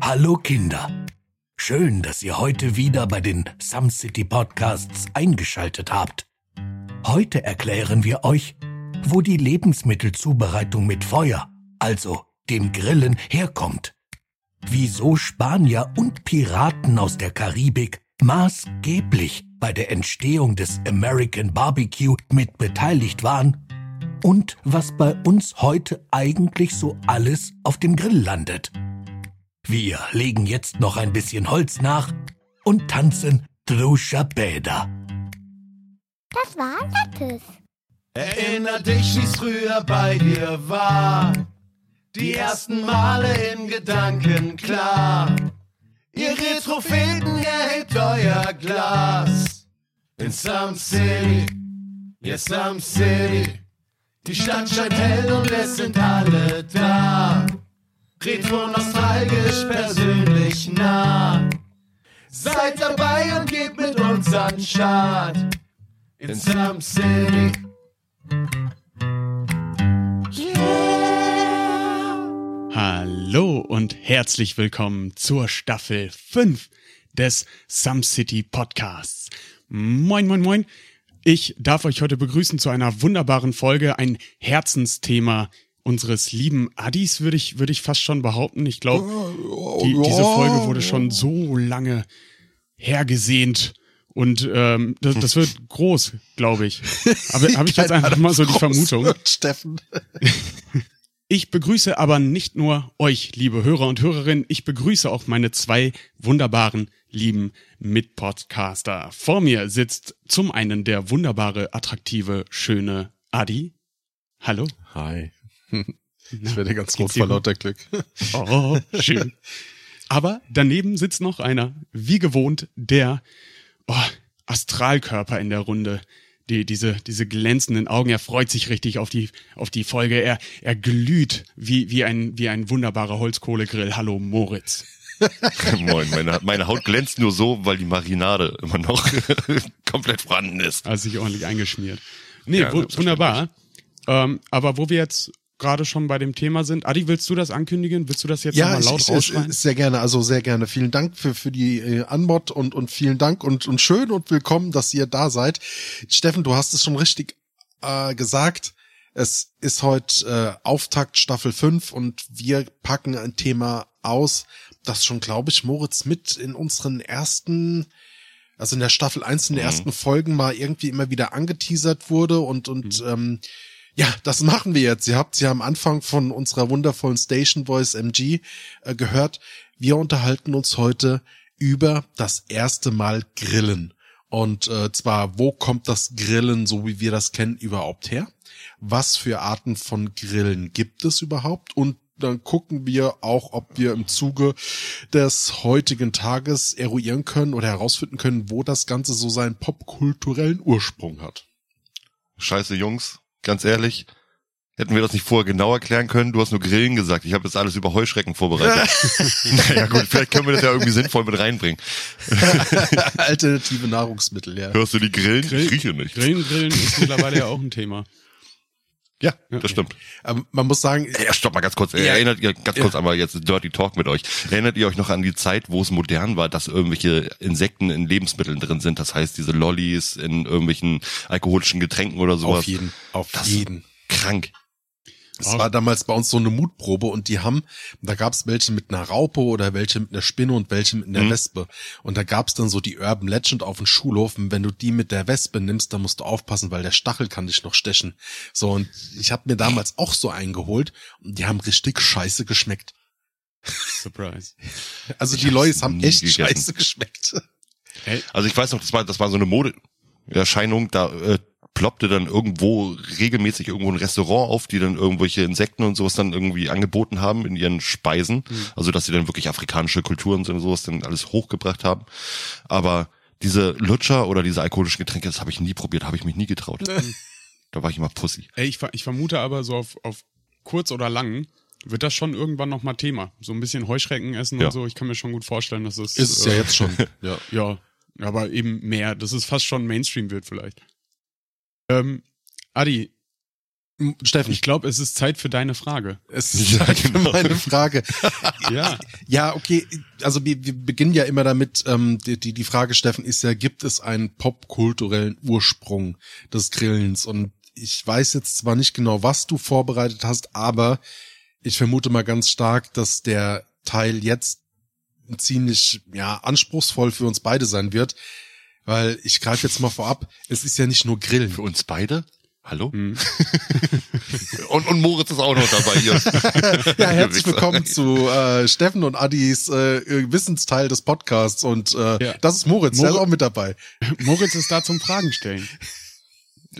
Hallo Kinder. Schön, dass ihr heute wieder bei den Some City Podcasts eingeschaltet habt. Heute erklären wir euch, wo die Lebensmittelzubereitung mit Feuer, also dem Grillen, herkommt. Wieso Spanier und Piraten aus der Karibik maßgeblich bei der Entstehung des American Barbecue mit beteiligt waren und was bei uns heute eigentlich so alles auf dem Grill landet. Wir legen jetzt noch ein bisschen Holz nach und tanzen Drusha Bäder. Das war Lattes. Erinner dich, wie's früher bei dir war. Die ersten Male in Gedanken klar. Ihr Retropheten erhebt euer Glas. In Some City, yes, Some City. Die Stadt scheint hell und es sind alle da. Retro nostalgisch, persönlich nah. Seid dabei und geht mit uns an Start. In Some City. Hallo und herzlich willkommen zur Staffel 5 des Some City Podcasts. Moin, moin, moin. Ich darf euch heute begrüßen zu einer wunderbaren Folge, ein Herzensthema unseres lieben Addis, würde ich, würde ich fast schon behaupten. Ich glaube, die, diese Folge wurde schon so lange hergesehnt. Und ähm, das, das wird groß, glaube ich. Aber habe ich jetzt einfach mal so die Vermutung. Steffen. Ich begrüße aber nicht nur euch, liebe Hörer und Hörerinnen, ich begrüße auch meine zwei wunderbaren, lieben Mitpodcaster. Vor mir sitzt zum einen der wunderbare, attraktive, schöne Adi. Hallo. Hi. Ich werde ganz rot vor lauter Glück. Oh, schön. Aber daneben sitzt noch einer, wie gewohnt, der oh, Astralkörper in der Runde. Die, diese, diese glänzenden Augen, er freut sich richtig auf die, auf die Folge. Er, er glüht wie, wie ein, wie ein wunderbarer Holzkohlegrill. Hallo Moritz. Moin, meine, meine Haut glänzt nur so, weil die Marinade immer noch komplett vorhanden ist. Also sich ordentlich eingeschmiert. Nee, Ja, wunderbar. Ähm, aber wo wir jetzt gerade schon bei dem Thema sind, Adi, willst du das ankündigen? Willst du das jetzt Ja, nochmal laut ich, rausschreien? sehr gerne, also sehr gerne. Vielen Dank für, für die äh, Anmod und, und vielen Dank und, und schön und willkommen, dass ihr da seid. Steffen, du hast es schon richtig äh, gesagt. Es ist heute äh, Auftakt Staffel 5 und wir packen ein Thema aus, das schon, glaube ich, Moritz mit in unseren ersten also in der Staffel 1 in den Mhm. ersten Folgen mal irgendwie immer wieder angeteasert wurde und und ähm, ja, das machen wir jetzt. Ihr habt sie am Anfang von unserer wundervollen Station Voice MG äh, gehört. Wir unterhalten uns heute über das erste Mal Grillen. Und äh, zwar, wo kommt das Grillen, so wie wir das kennen, überhaupt her? Was für Arten von Grillen gibt es überhaupt? Und dann gucken wir auch, ob wir im Zuge des heutigen Tages eruieren können oder herausfinden können, wo das Ganze so seinen popkulturellen Ursprung hat. Scheiße, Jungs, ganz ehrlich, hätten wir das nicht vorher genau erklären können? Du hast nur Grillen gesagt. Ich habe jetzt alles über Heuschrecken vorbereitet. naja gut, vielleicht können wir das ja irgendwie sinnvoll mit reinbringen. Alternative Nahrungsmittel, ja. Hörst du die Grillen? Grill- ich rieche nicht. Grillen, Grillen ist mittlerweile ja auch ein Thema. Ja, Ja. das stimmt. Aber man muss sagen, Ja, stopp mal ganz kurz. Ja. Erinnert ihr ganz Ja. kurz einmal jetzt Dirty Talk mit euch. Erinnert ihr euch noch an die Zeit, wo es modern war, dass irgendwelche Insekten in Lebensmitteln drin sind? Das heißt, diese Lollis in irgendwelchen alkoholischen Getränken oder sowas. auf jeden, auf Das- jeden. Krank. Es war damals bei uns so eine Mutprobe und die haben, da gab es welche mit einer Raupe oder welche mit einer Spinne und welche mit einer Mhm. Wespe. Und da gab es dann so die Urban Legend auf dem Schulhof, und wenn du die mit der Wespe nimmst, dann musst du aufpassen, weil der Stachel kann dich noch stechen. So, und ich habe mir damals auch so eingeholt und die haben richtig scheiße geschmeckt. Surprise. Also Ich die Lois haben echt gegessen. scheiße geschmeckt. Also ich weiß noch, das war, das war so eine Modeerscheinung, da äh, ploppte dann irgendwo regelmäßig irgendwo ein Restaurant auf, die dann irgendwelche Insekten und sowas dann irgendwie angeboten haben in ihren Speisen. Also dass sie dann wirklich afrikanische Kulturen und sowas dann alles hochgebracht haben. Aber diese Lutscher oder diese alkoholischen Getränke, das habe ich nie probiert, habe ich mich nie getraut. da war ich immer Pussy. Ey, ich, ver- ich vermute aber so auf, auf kurz oder lang wird das schon irgendwann nochmal Thema. So ein bisschen Heuschrecken essen Ja. und so. Ich kann mir schon gut vorstellen, dass es. Ist es ja äh, jetzt schon. Ja. Ja, aber eben mehr, dass es fast schon Mainstream wird vielleicht. Ähm, Adi, Steffen, Ich glaube, es ist Zeit für deine Frage. es ist Ja, halt genau. meine Frage. Ja. Ja, okay. Also wir, wir beginnen ja immer damit, ähm, die, die, die Frage, Steffen, ist ja, gibt es einen popkulturellen Ursprung des Grillens? Und ich weiß jetzt zwar nicht genau, was du vorbereitet hast, aber ich vermute mal ganz stark, dass der Teil jetzt ziemlich ja anspruchsvoll für uns beide sein wird, weil ich greife jetzt mal vorab, es ist ja nicht nur Grillen. Für uns beide? Hallo? Hm. und, und Moritz ist auch noch dabei hier. Ja, herzlich willkommen zu äh, Steffen und Addis äh, Wissensteil des Podcasts und äh, Ja. das ist Moritz, der ist auch mit dabei. Moritz ist da zum Fragen stellen.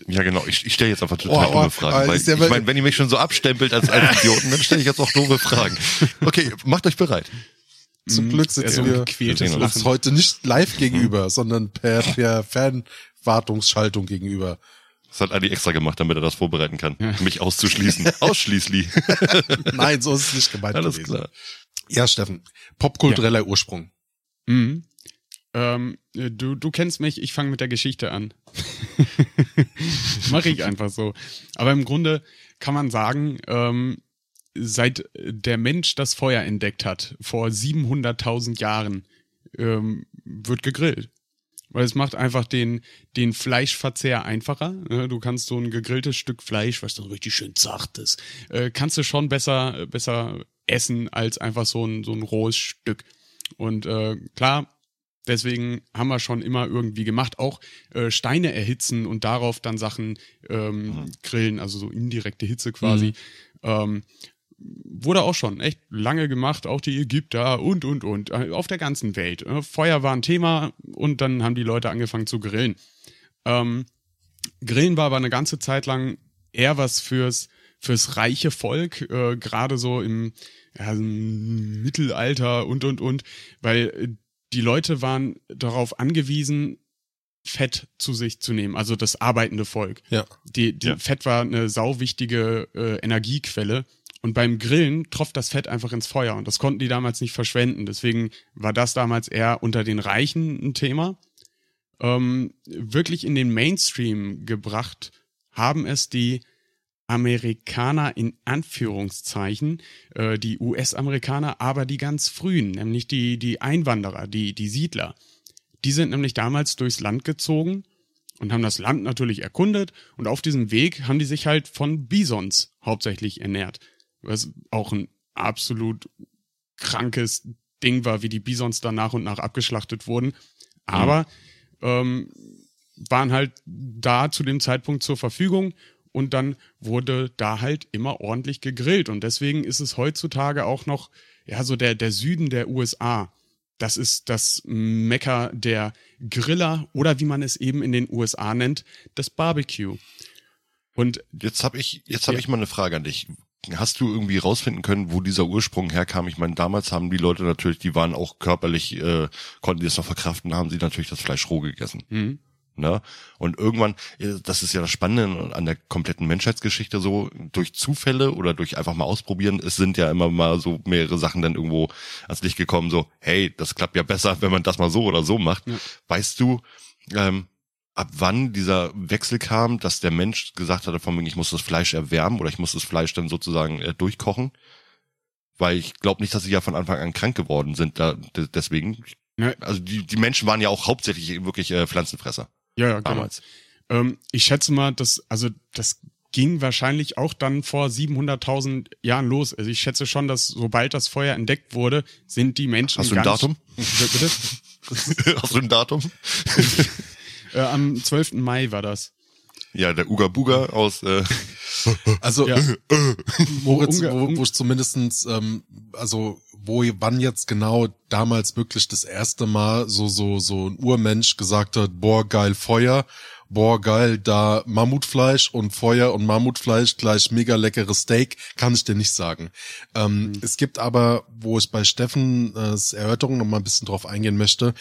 Ja, genau, ich, ich stelle jetzt einfach total Oh, oh, dumme Fragen. äh, weil, ja ich meine, wenn ihr mich schon so abstempelt als, als Idioten, dann stelle ich jetzt auch doofe Fragen. Okay, macht euch bereit. Zum Mhm. Glück sitzen so wir Ja, uns heute nicht live gegenüber, sondern per, per Fernwartungsschaltung gegenüber. Das hat Adi extra gemacht, damit er das vorbereiten kann, mich auszuschließen. Ausschließlich. Nein, so ist es nicht gemeint Alles gewesen. klar. Ja, Steffen, popkultureller Ursprung. Mhm. Ähm, äh, du, du kennst mich, ich fange mit der Geschichte an. Mache ich einfach so. Aber im Grunde kann man sagen, ähm, seit der Mensch das Feuer entdeckt hat, vor 700.000 Jahren, ähm, wird gegrillt. Weil es macht einfach den, den Fleischverzehr einfacher. ne? Du kannst so ein gegrilltes Stück Fleisch, was dann richtig schön zart ist, äh, kannst du schon besser, besser essen als einfach so ein, so ein rohes Stück. Und äh, klar, deswegen haben wir schon immer irgendwie gemacht, auch äh, Steine erhitzen und darauf dann Sachen ähm, grillen, also so indirekte Hitze quasi. Ähm, wurde auch schon echt lange gemacht, auch die Ägypter und, und, und, äh, auf der ganzen Welt. Äh, Feuer war ein Thema und dann haben die Leute angefangen zu grillen. Ähm, Grillen war aber eine ganze Zeit lang eher was fürs, fürs reiche Volk, äh, gerade so im, ja, im Mittelalter und, und, und, weil äh, die Leute waren darauf angewiesen, Fett zu sich zu nehmen, also das arbeitende Volk. Ja. Die, die Ja. Fett war eine sauwichtige äh, Energiequelle. Und beim Grillen tropft das Fett einfach ins Feuer. Und das konnten die damals nicht verschwenden. Deswegen war das damals eher unter den Reichen ein Thema. Ähm, wirklich in den Mainstream gebracht haben es die Amerikaner in Anführungszeichen, äh, die US-Amerikaner, aber die ganz frühen, nämlich die, die Einwanderer, die, die Siedler. Die sind nämlich damals durchs Land gezogen und haben das Land natürlich erkundet und auf diesem Weg haben die sich halt von Bisons hauptsächlich ernährt. Was auch ein absolut krankes Ding war, wie die Bisons dann nach und nach abgeschlachtet wurden. Aber ähm, waren halt da zu dem Zeitpunkt zur Verfügung und dann wurde da halt immer ordentlich gegrillt und deswegen ist es heutzutage auch noch ja so der der Süden der USA. Das ist das Mekka der Griller oder wie man es eben in den USA nennt, das Barbecue. Und Jetzt habe ich, jetzt habe Ja. ich mal eine Frage an dich. Hast du irgendwie rausfinden können, wo dieser Ursprung herkam? Ich meine, damals haben die Leute natürlich, die waren auch körperlich, äh, konnten die das noch verkraften, haben sie natürlich das Fleisch roh gegessen. hm, Ne? Und irgendwann, äh, das ist ja das Spannende an der kompletten Menschheitsgeschichte so, durch Zufälle oder durch einfach mal ausprobieren, es sind ja immer mal so mehrere Sachen dann irgendwo ans Licht gekommen, so, hey, das klappt ja besser, wenn man das mal so oder so macht. Ja. Weißt du, ähm, ab wann dieser Wechsel kam, dass der Mensch gesagt hatte, von wegen, ich muss das Fleisch erwärmen oder ich muss das Fleisch dann sozusagen äh, durchkochen? Weil ich glaube nicht, dass sie ja von Anfang an krank geworden sind, da, de- deswegen. Also die, die Menschen waren ja auch hauptsächlich wirklich äh, Pflanzenfresser ja, ja genau. damals. Ähm, ich schätze mal, dass, also das ging wahrscheinlich auch dann vor 700.000 Jahren los. Also ich schätze schon, dass sobald das Feuer entdeckt wurde, sind die Menschen Hast du ein Datum? Bitte? Hast du ein Datum? Äh, am 12. Mai war das. Ja, der Uga Buga aus äh, Also Ja. Moritz, Unge- wo, un- wo ich zumindestens, ähm, also wo wann jetzt genau damals wirklich das erste Mal so so so ein Urmensch gesagt hat, boah geil Feuer, boah geil da Mammutfleisch und Feuer und Mammutfleisch gleich mega leckeres Steak, kann ich dir nicht sagen. Ähm, Es gibt aber, wo ich bei Steffen äh, Erörterung noch mal ein bisschen drauf eingehen möchte,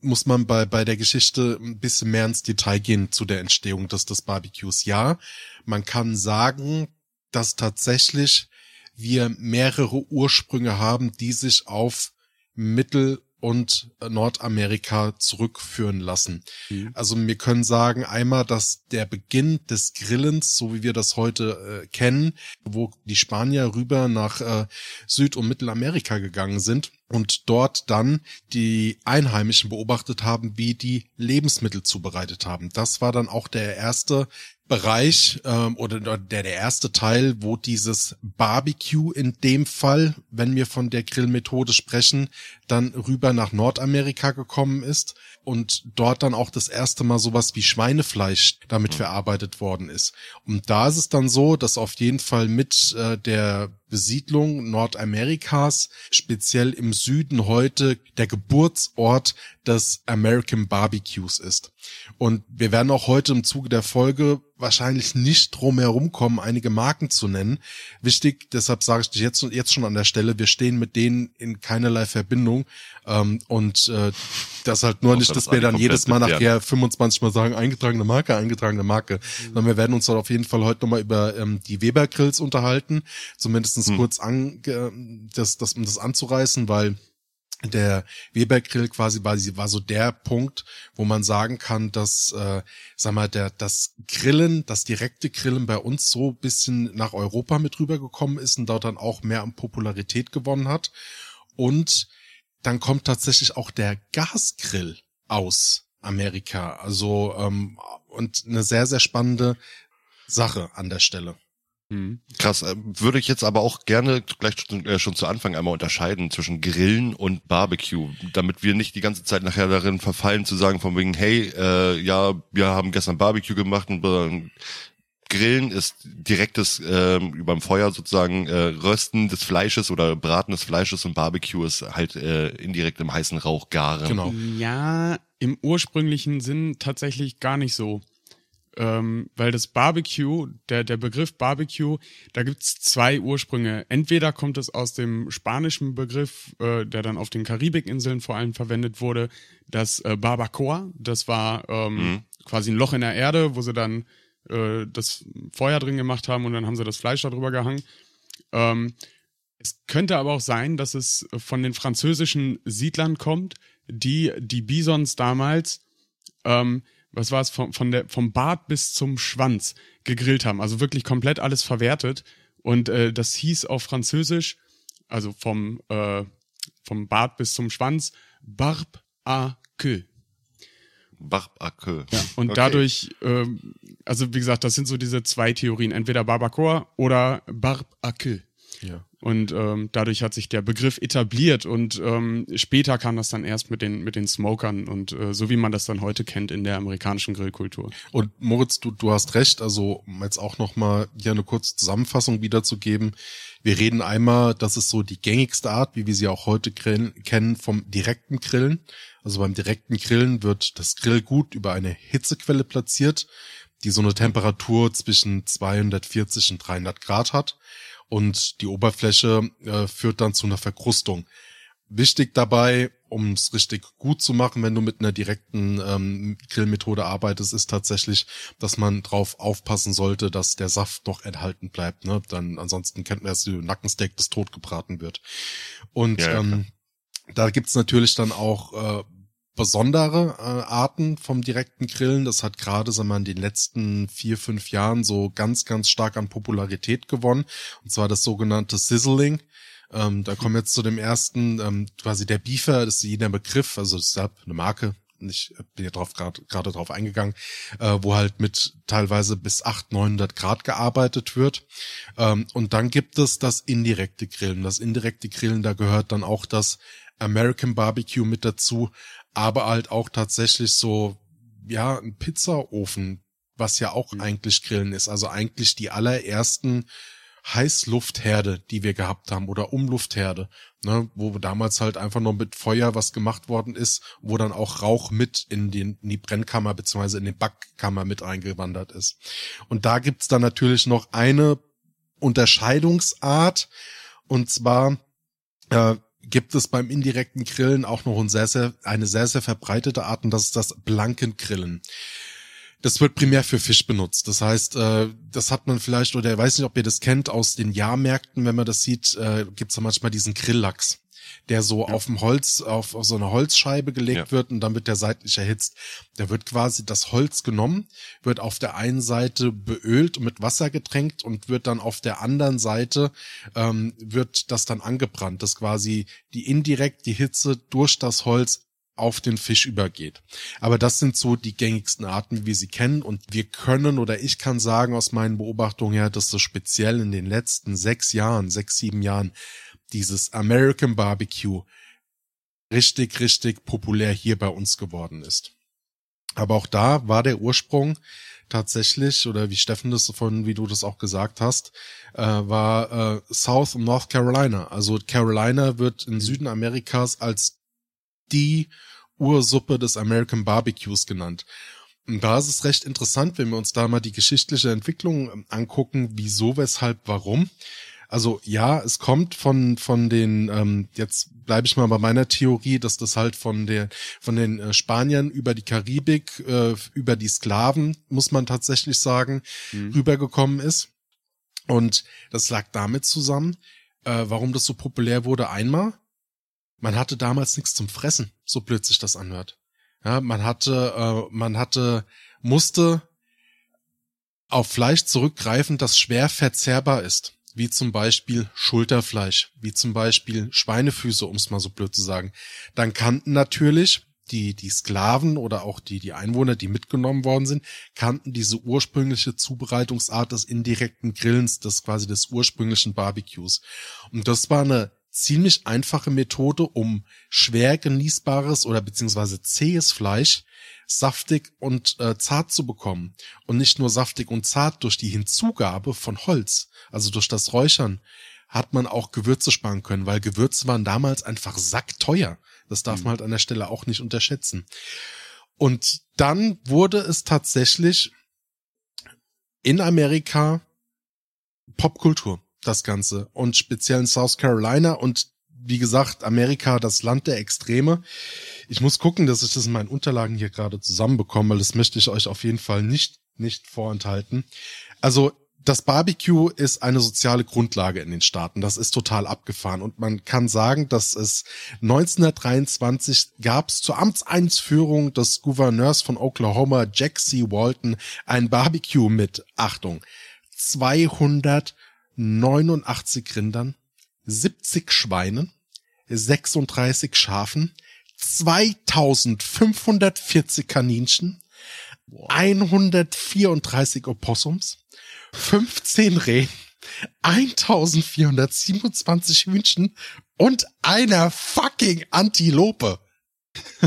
muss man bei, bei der Geschichte ein bisschen mehr ins Detail gehen zu der Entstehung des, des Barbecues. Ja, man kann sagen, dass tatsächlich wir mehrere Ursprünge haben, die sich auf Mittel- und Nordamerika zurückführen lassen. Mhm. Also wir können sagen einmal, dass der Beginn des Grillens, so wie wir das heute äh, kennen, wo die Spanier rüber nach äh, Süd- und Mittelamerika gegangen sind, und dort dann die Einheimischen beobachtet haben, wie die Lebensmittel zubereitet haben. Das war dann auch der erste Bereich ähm, oder der, der erste Teil, wo dieses Barbecue in dem Fall, wenn wir von der Grillmethode sprechen, dann rüber nach Nordamerika gekommen ist und dort dann auch das erste Mal sowas wie Schweinefleisch damit mhm. verarbeitet worden ist. Und da ist es dann so, dass auf jeden Fall mit äh, der Besiedlung Nordamerikas, speziell im Süden heute der Geburtsort des American Barbecues ist. Und wir werden auch heute im Zuge der Folge wahrscheinlich nicht drum herum kommen, einige Marken zu nennen. Wichtig, deshalb sage ich jetzt, jetzt schon an der Stelle, wir stehen mit denen in keinerlei Verbindung. Ähm, und äh, das halt nur nicht, dass wir dann jedes Mal nachher 25 Mal sagen, eingetragene Marke, eingetragene Marke. Mhm. Sondern wir werden uns dann auf jeden Fall heute nochmal über ähm, die Weber Grills unterhalten. Zumindestens hm. kurz an, das, das, um das anzureißen, weil der Weber Grill quasi war, war so der Punkt, wo man sagen kann, dass, äh, sag mal, der, das Grillen, das direkte Grillen bei uns so bisschen nach Europa mit rübergekommen ist und dort dann auch mehr an Popularität gewonnen hat. Und dann kommt tatsächlich auch der Gasgrill aus Amerika. Also, ähm, und eine sehr, sehr spannende Sache an der Stelle. Mhm. Krass, äh, würde ich jetzt aber auch gerne gleich äh, schon zu Anfang einmal unterscheiden zwischen Grillen und Barbecue, damit wir nicht die ganze Zeit nachher darin verfallen zu sagen von wegen, hey, äh, ja, wir haben gestern Barbecue gemacht und Grillen ist direktes äh, überm Feuer sozusagen äh, Rösten des Fleisches oder Braten des Fleisches und Barbecue ist halt äh, indirekt im heißen Rauch garen. Genau. Ja, im ursprünglichen Sinn tatsächlich gar nicht so ähm, weil das Barbecue, der, der Begriff Barbecue, da gibt's zwei Ursprünge. Entweder kommt es aus dem spanischen Begriff, äh, der dann auf den Karibikinseln vor allem verwendet wurde, das äh, Barbacoa, das war ähm, mhm. quasi ein Loch in der Erde, wo sie dann äh, das Feuer drin gemacht haben und dann haben sie das Fleisch darüber gehangen. Ähm, es könnte aber auch sein, dass es von den französischen Siedlern kommt, die die Bisons damals ähm, was war es, von, von der, vom Bart bis zum Schwanz gegrillt haben. Also wirklich komplett alles verwertet. Und äh, das hieß auf Französisch, also vom, äh, vom Bart bis zum Schwanz, Barbe à queue. Queue. Ja, und okay. dadurch, äh, also wie gesagt, das sind so diese zwei Theorien, entweder Barbacoa oder queue. Ja. Und ähm, dadurch hat sich der Begriff etabliert und ähm, später kam das dann erst mit den, mit den Smokern und äh, so wie man das dann heute kennt in der amerikanischen Grillkultur. Und Moritz, du, du hast recht, also um jetzt auch nochmal hier eine kurze Zusammenfassung wiederzugeben. Wir reden einmal, das ist so die gängigste Art, wie wir sie auch heute grillen, kennen, vom direkten Grillen. Also beim direkten Grillen wird das Grillgut über eine Hitzequelle platziert, die so eine Temperatur zwischen 240 und 300 Grad hat und die Oberfläche äh, führt dann zu einer Verkrustung. Wichtig dabei, um es richtig gut zu machen, wenn du mit einer direkten ähm, Grillmethode arbeitest, ist tatsächlich, dass man drauf aufpassen sollte, dass der Saft noch enthalten bleibt. Ne? Dann ansonsten kennt man erst, wie Nackensteak, das tot gebraten wird. Und ja, ähm, da gibt's natürlich dann auch äh, besondere äh, Arten vom direkten Grillen. Das hat gerade, sagen wir, in den letzten vier, fünf Jahren so ganz, ganz stark an Popularität gewonnen. Und zwar das sogenannte Sizzling. Ähm, da kommen wir jetzt zu dem ersten, ähm, quasi der Beefer, das ist jeder Begriff, also deshalb eine Marke, ich bin ja drauf gerade gerade drauf eingegangen, äh, wo halt mit teilweise bis 800, 900 Grad gearbeitet wird. Ähm, und dann gibt es das indirekte Grillen. Das indirekte Grillen, da gehört dann auch das American Barbecue mit dazu, aber halt auch tatsächlich so, ja, ein Pizzaofen, was ja auch mhm. eigentlich Grillen ist. Also eigentlich die allerersten Heißluftherde, die wir gehabt haben oder Umluftherde, ne, wo damals halt einfach nur mit Feuer was gemacht worden ist, wo dann auch Rauch mit in, den, in die Brennkammer beziehungsweise in die Backkammer mit eingewandert ist. Und da gibt's dann natürlich noch eine Unterscheidungsart und zwar äh, gibt es beim indirekten Grillen auch noch ein sehr, sehr, eine sehr, sehr verbreitete Art und das ist das blanken Grillen. Das wird primär für Fisch benutzt. Das heißt, äh, das hat man vielleicht, oder ich weiß nicht, ob ihr das kennt, aus den Jahrmärkten, wenn man das sieht, äh, gibt es manchmal diesen Grilllachs. Der so auf dem Holz, auf, auf so eine Holzscheibe gelegt Ja. wird und dann wird der seitlich erhitzt. Da wird quasi das Holz genommen, wird auf der einen Seite beölt und mit Wasser getränkt und wird dann auf der anderen Seite ähm, wird das dann angebrannt, dass quasi die indirekt die Hitze durch das Holz auf den Fisch übergeht. Aber das sind so die gängigsten Arten, wie wir sie kennen. Und wir können oder ich kann sagen aus meinen Beobachtungen her, dass so speziell in den letzten sechs Jahren, sechs, sieben Jahren, dieses American Barbecue richtig, richtig populär hier bei uns geworden ist. Aber auch da war der Ursprung tatsächlich, oder wie Steffen das von, wie du das auch gesagt hast, äh, war äh, South und North Carolina. Also Carolina wird in Süden Amerikas als die Ursuppe des American Barbecues genannt. Und da ist es recht interessant, wenn wir uns da mal die geschichtliche Entwicklung ähm, angucken, wieso, weshalb, warum. Also ja, es kommt von von den ähm, jetzt bleibe ich mal bei meiner Theorie, dass das halt von der von den äh, Spaniern über die Karibik äh, über die Sklaven muss man tatsächlich sagen rübergekommen ist und das lag damit zusammen, äh, warum das so populär wurde. Einmal, man hatte damals nichts zum Fressen, so blöd sich das anhört. Ja, man hatte, äh, man hatte, musste auf Fleisch zurückgreifen, das schwer verzehrbar ist, wie zum Beispiel Schulterfleisch, wie zum Beispiel Schweinefüße, um es mal so blöd zu sagen. Dann kannten natürlich die, die Sklaven oder auch die, die Einwohner, die mitgenommen worden sind, kannten diese ursprüngliche Zubereitungsart des indirekten Grillens, des quasi des ursprünglichen Barbecues. Und das war eine ziemlich einfache Methode, um schwer genießbares oder beziehungsweise zähes Fleisch saftig und äh, zart zu bekommen. Und nicht nur saftig und zart durch die Hinzugabe von Holz, also durch das Räuchern, hat man auch Gewürze sparen können, weil Gewürze waren damals einfach sackteuer. Das darf man halt an der Stelle auch nicht unterschätzen. Und dann wurde es tatsächlich in Amerika Popkultur, das Ganze. Und speziell in South Carolina und wie gesagt, Amerika, das Land der Extreme. Ich muss gucken, dass ich das in meinen Unterlagen hier gerade zusammenbekomme, weil das möchte ich euch auf jeden Fall nicht, nicht vorenthalten. Also, das Barbecue ist eine soziale Grundlage in den Staaten. Das ist total abgefahren. Und man kann sagen, dass es 1923 gab es zur Amtseinführung des Gouverneurs von Oklahoma, Jack C. Walton, ein Barbecue mit, Achtung, 289 Rindern, 70 Schweinen, 36 Schafen, 2540 Kaninchen, 134 Opossums, 15 Rehen, 1427 Hühnchen und einer fucking Antilope.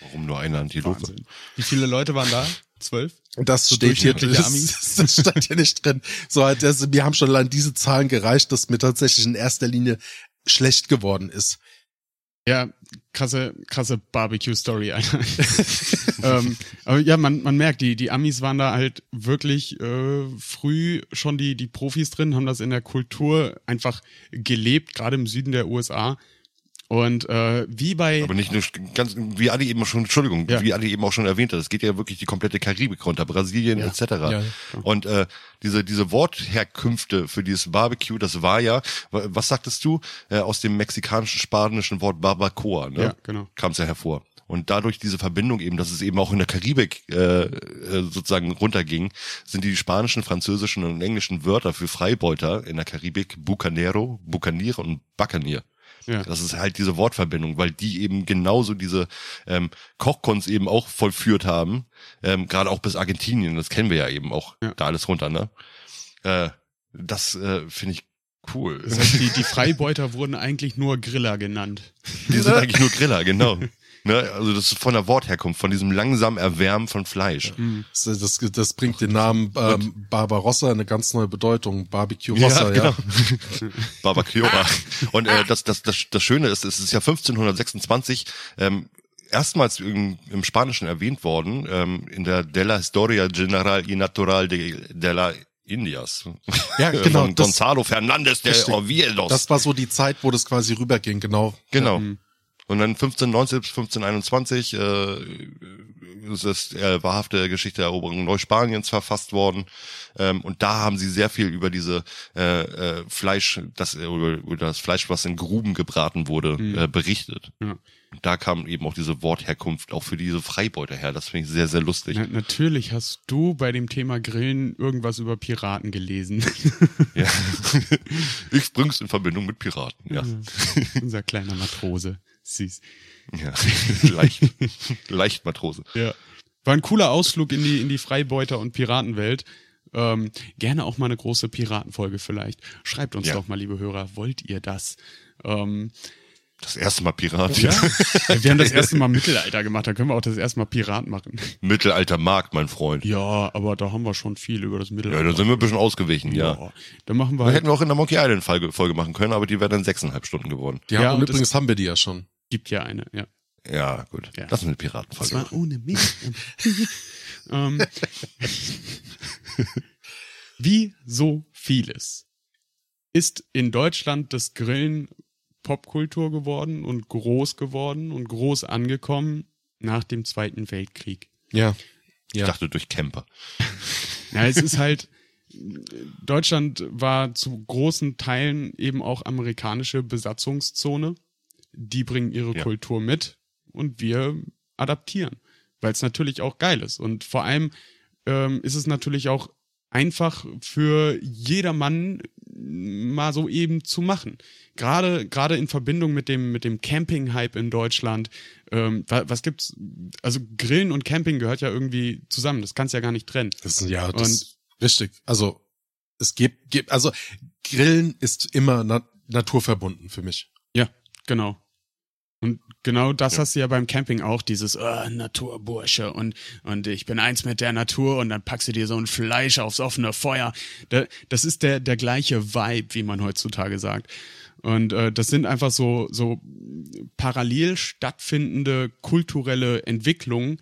Warum nur eine Antilope? Wahnsinn. Wie viele Leute waren da? Zwölf? Das So steht hier, das, das stand hier nicht drin. So, halt, also, mir haben schon allein diese Zahlen gereicht, dass mir tatsächlich in erster Linie schlecht geworden ist. Ja, krasse, krasse Barbecue-Story. Ähm, aber ja, man, man merkt, die, die Amis waren da halt wirklich äh, früh schon die, die Profis drin, haben das in der Kultur einfach gelebt, gerade im Süden der USA. Und äh, wie bei Aber nicht nur ganz, wie Adi eben schon, Entschuldigung, Ja. wie Adi eben auch schon erwähnt hat, es geht ja wirklich die komplette Karibik runter, Brasilien etc. Ja. Und äh, diese diese Wortherkünfte für dieses Barbecue, das war ja, wa- was sagtest du, äh, aus dem mexikanischen spanischen Wort Barbacoa, ne? Ja, genau. Kam es ja hervor. Und dadurch diese Verbindung eben, dass es eben auch in der Karibik äh, äh, sozusagen runterging, sind die spanischen, französischen und englischen Wörter für Freibeuter in der Karibik Bucanero, Bucanier und Bacanier. Ja. Das ist halt diese Wortverbindung, weil die eben genauso diese ähm, Kochkunst eben auch vollführt haben, ähm, gerade auch bis Argentinien, das kennen wir ja eben auch, Ja. da alles runter, ne? Äh, das äh, finde ich cool. das heißt, die, die Freibeuter wurden eigentlich nur Griller genannt. Die sind eigentlich nur Griller, genau. Ne? Also das ist von der Wortherkunft, von diesem langsamen Erwärmen von Fleisch. Das, das, das bringt den Namen ähm, Barbarossa eine ganz neue Bedeutung. Barbecue Rossa, ja. genau. Barbacoa. Und äh, das, das, das, das Schöne ist, es ist ja 1526 ähm, erstmals im, im Spanischen erwähnt worden, ähm, in der De la Historia General y Natural de, de la Indias. Ja, genau, Von Gonzalo Fernández de. Oviedos. Das war so die Zeit, wo das quasi rüberging, genau. Genau. Mhm. Und dann 1519 bis 1521 äh, ist äh, wahrhafte Geschichte der Eroberung Neuspaniens verfasst worden. Ähm, und da haben sie sehr viel über diese äh, äh, Fleisch, das über, über das Fleisch, was in Gruben gebraten wurde, Mhm. äh, berichtet. Ja. Und da kam eben auch diese Wortherkunft auch für diese Freibeuter her. Das finde ich sehr, sehr lustig. Na, natürlich hast du bei dem Thema Grillen irgendwas über Piraten gelesen. Ja. ich bring's in Verbindung mit Piraten. Ja, Unser kleiner Matrose. Süß. ja. leicht, leicht Matrose. Ja. War ein cooler Ausflug in die, in die Freibeuter- und Piratenwelt. Ähm, gerne auch mal eine große Piratenfolge vielleicht. Schreibt uns Ja. doch mal, liebe Hörer, wollt ihr das? Ähm, Das erste Mal Pirat. ja? Wir haben das erste Mal Mittelalter gemacht, da können wir auch das erste Mal Pirat machen. Mittelalter Markt, mein Freund. Ja, aber da haben wir schon viel über das Ja, Mittelalter. da sind wir ein bisschen ausgewichen, ja. Dann machen wir Da halt, hätten wir auch in der Monkey Island Folge, Folge machen können, aber die wäre dann sechseinhalb Stunden geworden. Ja, Ja, und und übrigens haben wir die ja schon. Gibt ja eine, ja. Ja, gut. Ja. Das ist eine Das Piratenfolge. war ohne mich. ähm, wie so vieles ist in Deutschland das Grillen Popkultur geworden und groß geworden und groß angekommen nach dem Zweiten Weltkrieg. Ja. Ich Ja. dachte durch Camper. Ja, es ist halt, Deutschland war zu großen Teilen eben auch amerikanische Besatzungszone. Die bringen ihre Ja. Kultur mit und wir adaptieren, weil es natürlich auch geil ist. Und vor allem ähm, ist es natürlich auch einfach für jedermann mal so eben zu machen. Gerade gerade in Verbindung mit dem mit dem Camping-Hype in Deutschland. Ähm, was, was gibt's? Also Grillen und Camping gehört ja irgendwie zusammen. Das kannst du ja gar nicht trennen. Das ist, ja, das Und- richtig. Also, es gibt, gibt, also, Grillen ist immer na naturverbunden für mich. Ja, genau. Genau das Ja. hast du ja beim Camping auch, dieses äh, Naturbursche und, und ich bin eins mit der Natur und dann packst du dir so ein Fleisch aufs offene Feuer. Da, das ist der, der gleiche Vibe, wie man heutzutage sagt. Und äh, das sind einfach so, so parallel stattfindende kulturelle Entwicklungen,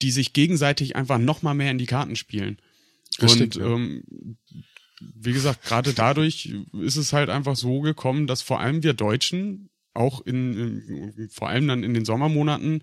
die sich gegenseitig einfach noch mal mehr in die Karten spielen. Richtig, und ja. ähm, wie gesagt, gerade dadurch ist es halt einfach so gekommen, dass vor allem wir Deutschen auch in, in vor allem dann in den Sommermonaten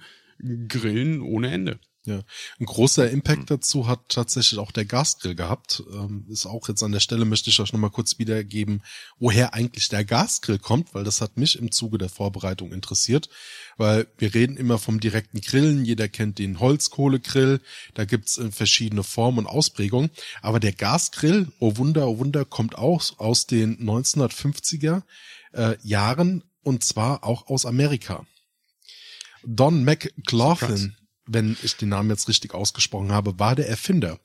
grillen ohne Ende. Ja. Ein großer Impact dazu hat tatsächlich auch der Gasgrill gehabt. Ähm, ist auch jetzt an der Stelle möchte ich euch nochmal kurz wiedergeben, woher eigentlich der Gasgrill kommt, weil das hat mich im Zuge der Vorbereitung interessiert. Weil wir reden immer vom direkten Grillen, jeder kennt den Holzkohlegrill, da gibt's äh, verschiedene Formen und Ausprägungen. Aber der Gasgrill, oh Wunder, oh Wunder, kommt auch aus den 1950er äh, Jahren und zwar auch aus Amerika. Don McLaughlin, wenn ich den Namen jetzt richtig ausgesprochen habe, war der Erfinder.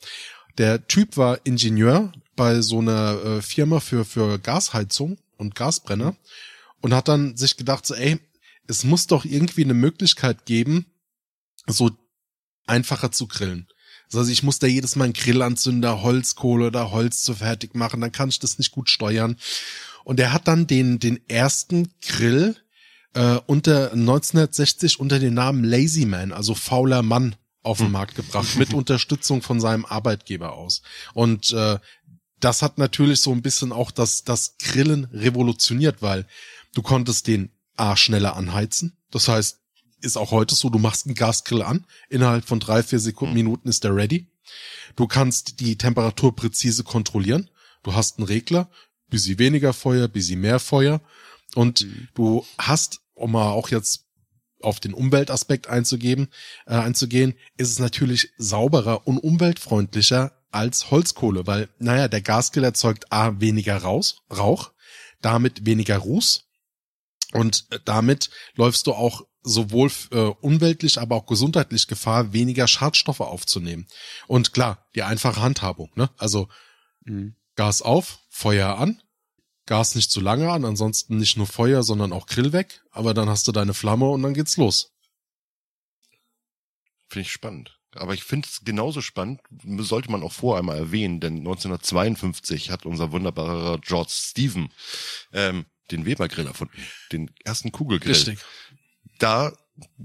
Der Typ war Ingenieur bei so einer äh, Firma für, für Gasheizung und Gasbrenner und hat dann sich gedacht, so, ey, es muss doch irgendwie eine Möglichkeit geben, so einfacher zu grillen. Also ich muss da jedes Mal einen Grillanzünder, Holzkohle oder Holz zu fertig machen, dann kann ich das nicht gut steuern. Und er hat dann den, den ersten Grill äh, unter 1960 unter dem Namen Lazy Man, also fauler Mann, auf den Markt gebracht, mit Unterstützung von seinem Arbeitgeber aus. Und äh, das hat natürlich so ein bisschen auch das, das Grillen revolutioniert, weil du konntest den A schneller anheizen. Das heißt, ist auch heute so, du machst einen Gasgrill an, innerhalb von drei, vier Sekunden, Minuten ist der ready. Du kannst die Temperatur präzise kontrollieren. Du hast einen Regler, bisschen weniger Feuer, bisschen mehr Feuer. Und du hast, um mal auch jetzt auf den Umweltaspekt einzugeben, äh, einzugehen, ist es natürlich sauberer und umweltfreundlicher als Holzkohle, weil, naja, der Gasgrill erzeugt A, weniger Raus, Rauch, damit weniger Ruß und äh, damit läufst du auch sowohl äh, umweltlich, aber auch gesundheitlich Gefahr, weniger Schadstoffe aufzunehmen. Und klar, die einfache Handhabung, ne? Also Mhm. Gas auf, Feuer an, Gas nicht zu lange an, ansonsten nicht nur Feuer, sondern auch Grill weg, aber dann hast du deine Flamme und dann geht's los. Finde ich spannend. Aber ich finde es genauso spannend, sollte man auch vorher einmal erwähnen, denn 1952 hat unser wunderbarer George Stephen ähm, den Weber-Grill erfunden, den ersten Kugelgrill. Da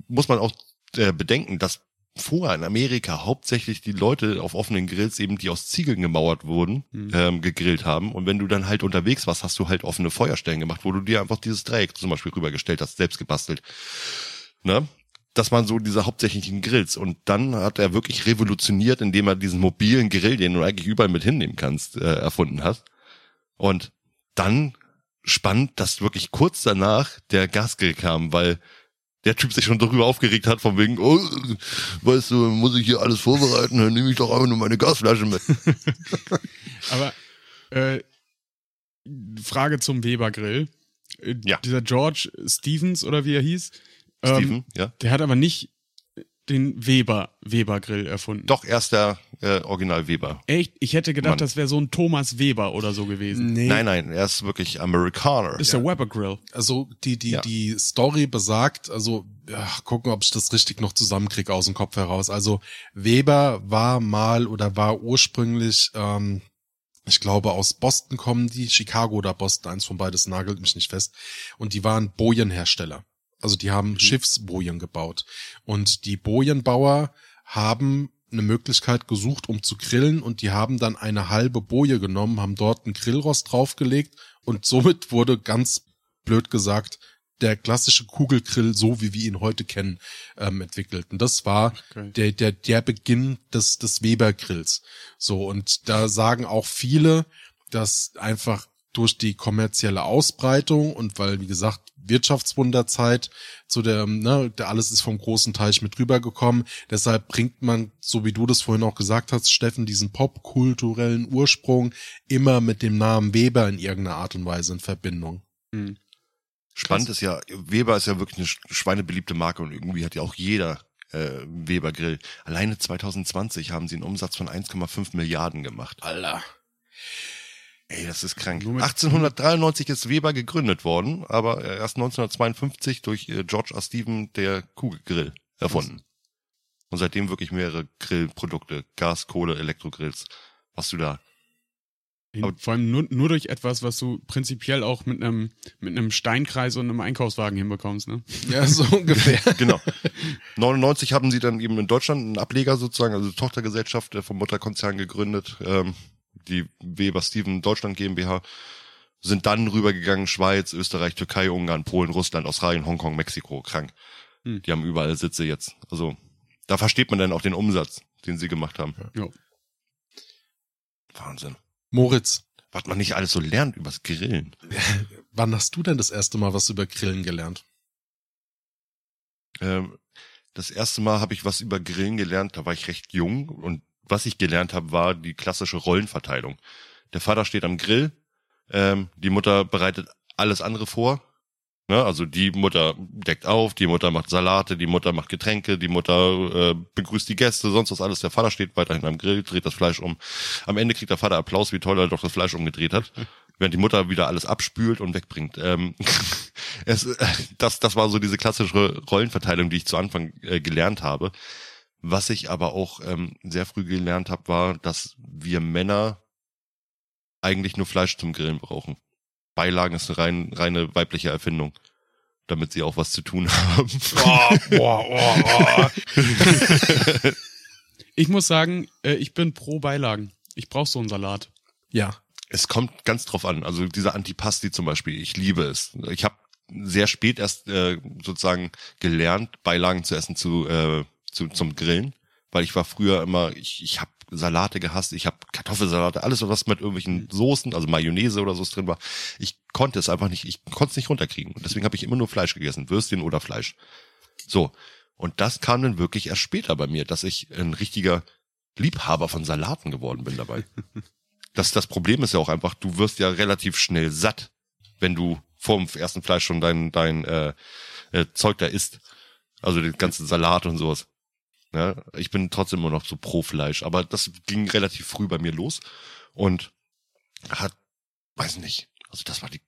muss man auch äh, bedenken, dass vorher in Amerika hauptsächlich die Leute auf offenen Grills eben, die aus Ziegeln gemauert wurden, Mhm. ähm, gegrillt haben. Und wenn du dann halt unterwegs warst, hast du halt offene Feuerstellen gemacht, wo du dir einfach dieses Dreieck zum Beispiel rübergestellt hast, selbst gebastelt. Ne? das waren so diese hauptsächlichen Grills. Und dann hat er wirklich revolutioniert, indem er diesen mobilen Grill, den du eigentlich überall mit hinnehmen kannst, äh, erfunden hat. Und dann spannend, dass wirklich kurz danach der Gasgrill kam, weil der Typ sich schon darüber aufgeregt hat, von wegen, oh, weißt du, muss ich hier alles vorbereiten, dann nehme ich doch einfach nur meine Gasflasche mit. Aber äh, Frage zum Weber-Grill. Äh, Ja. Dieser George Stevens oder wie er hieß, ähm, Steven, ja? der hat aber nicht den Weber Weber Grill erfunden. Doch, erst der äh, Original Weber. Echt? Ich hätte gedacht, Mann. das wäre so ein Thomas Weber oder so gewesen. Nee, Nein, nein, er ist wirklich Amerikaner. Ist der Weber Grill. also die, die, Ja. die Story besagt, also ja, gucken, ob ich das richtig noch zusammenkriege aus dem Kopf heraus. Also Weber war mal oder war ursprünglich, ähm, ich glaube, aus Boston kommen die, Chicago oder Boston, eins von beides nagelt mich nicht fest. Und die waren Bojenhersteller. Also die haben Schiffsbojen gebaut. Und die Bojenbauer haben eine Möglichkeit gesucht, um zu grillen und die haben dann eine halbe Boje genommen, haben dort einen Grillrost draufgelegt und somit wurde ganz blöd gesagt der klassische Kugelgrill, so wie wir ihn heute kennen, ähm, entwickelt. Und das war Okay. der, der, der Beginn des, des Weber-Grills. So, und da sagen auch viele, dass einfach durch die kommerzielle Ausbreitung und weil, wie gesagt, Wirtschaftswunderzeit zu der, ne, der alles ist vom großen Teich mit rübergekommen. Deshalb bringt man, so wie du das vorhin auch gesagt hast, Steffen, diesen popkulturellen Ursprung immer mit dem Namen Weber in irgendeiner Art und Weise in Verbindung. Hm. Spannend ist ja, Weber ist ja wirklich eine sch- schweinebeliebte Marke und irgendwie hat ja auch jeder äh, Weber Grill. Alleine 2020 haben sie einen Umsatz von 1,5 Milliarden gemacht. Alter. Ey, das ist krank. Nur mit- 1893 ist Weber gegründet worden, aber erst 1952 durch äh, George R. Stephen der Kugelgrill erfunden. Und seitdem wirklich mehrere Grillprodukte, Gas, Kohle, Elektrogrills. Was du da? In, Aber- vor allem nur, nur durch etwas, was du prinzipiell auch mit einem mit einem Steinkreis und einem Einkaufswagen hinbekommst, ne? Ja, so ungefähr. Genau. 99 haben sie dann eben in Deutschland einen Ableger sozusagen, also Tochtergesellschaft äh, vom Mutterkonzern gegründet, ähm, die Weber Steven Deutschland GmbH, sind dann rübergegangen, Schweiz, Österreich, Türkei, Ungarn, Polen, Russland, Australien, Hongkong, Mexiko, krank. Hm. Die haben überall Sitze jetzt. Also da versteht man dann auch den Umsatz, den sie gemacht haben. Ja. Wahnsinn. Moritz, Was man nicht alles so lernt übers Grillen. wann hast du denn das erste Mal was über Grillen gelernt? Ähm, das erste Mal habe ich was über Grillen gelernt, da war ich recht jung und was ich gelernt habe, war die klassische Rollenverteilung. Der Vater steht am Grill, ähm, die Mutter bereitet alles andere vor. Ne? Also die Mutter deckt auf, die Mutter macht Salate, die Mutter macht Getränke, die Mutter äh, begrüßt die Gäste, sonst was alles. Der Vater steht weiterhin am Grill, dreht das Fleisch um. Am Ende kriegt der Vater Applaus, wie toll er doch das Fleisch umgedreht hat, während die Mutter wieder alles abspült und wegbringt. Ähm, es, äh, das, das war so diese klassische Rollenverteilung, die ich zu Anfang äh, gelernt habe. Was ich aber auch ähm, sehr früh gelernt habe, war, dass wir Männer eigentlich nur Fleisch zum Grillen brauchen. Beilagen ist eine rein, reine weibliche Erfindung, damit sie auch was zu tun haben. Oh, oh, oh. Ich muss sagen, äh, ich bin pro Beilagen. Ich brauche so einen Salat. Ja, Es kommt ganz drauf an. Also dieser Antipasti zum Beispiel, ich liebe es. Ich habe sehr spät erst äh, sozusagen gelernt, Beilagen zu essen zu, äh, zu zum Grillen, weil ich war früher immer, ich, ich habe Salate gehasst, ich habe Kartoffelsalate, alles was mit irgendwelchen Soßen, also Mayonnaise oder so drin war. Ich konnte es einfach nicht, ich konnte es nicht runterkriegen. Und deswegen habe ich immer nur Fleisch gegessen, Würstchen oder Fleisch. So. Und das kam dann wirklich erst später bei mir, dass ich ein richtiger Liebhaber von Salaten geworden bin dabei. Das, das Problem ist ja auch einfach, du wirst ja relativ schnell satt, wenn du vorm ersten Fleisch schon dein, dein äh, äh, Zeug da isst. Also den ganzen Salat und sowas. Ja, ich bin trotzdem immer noch so pro Fleisch, aber das ging relativ früh bei mir los und hat, weiß nicht, also das war die,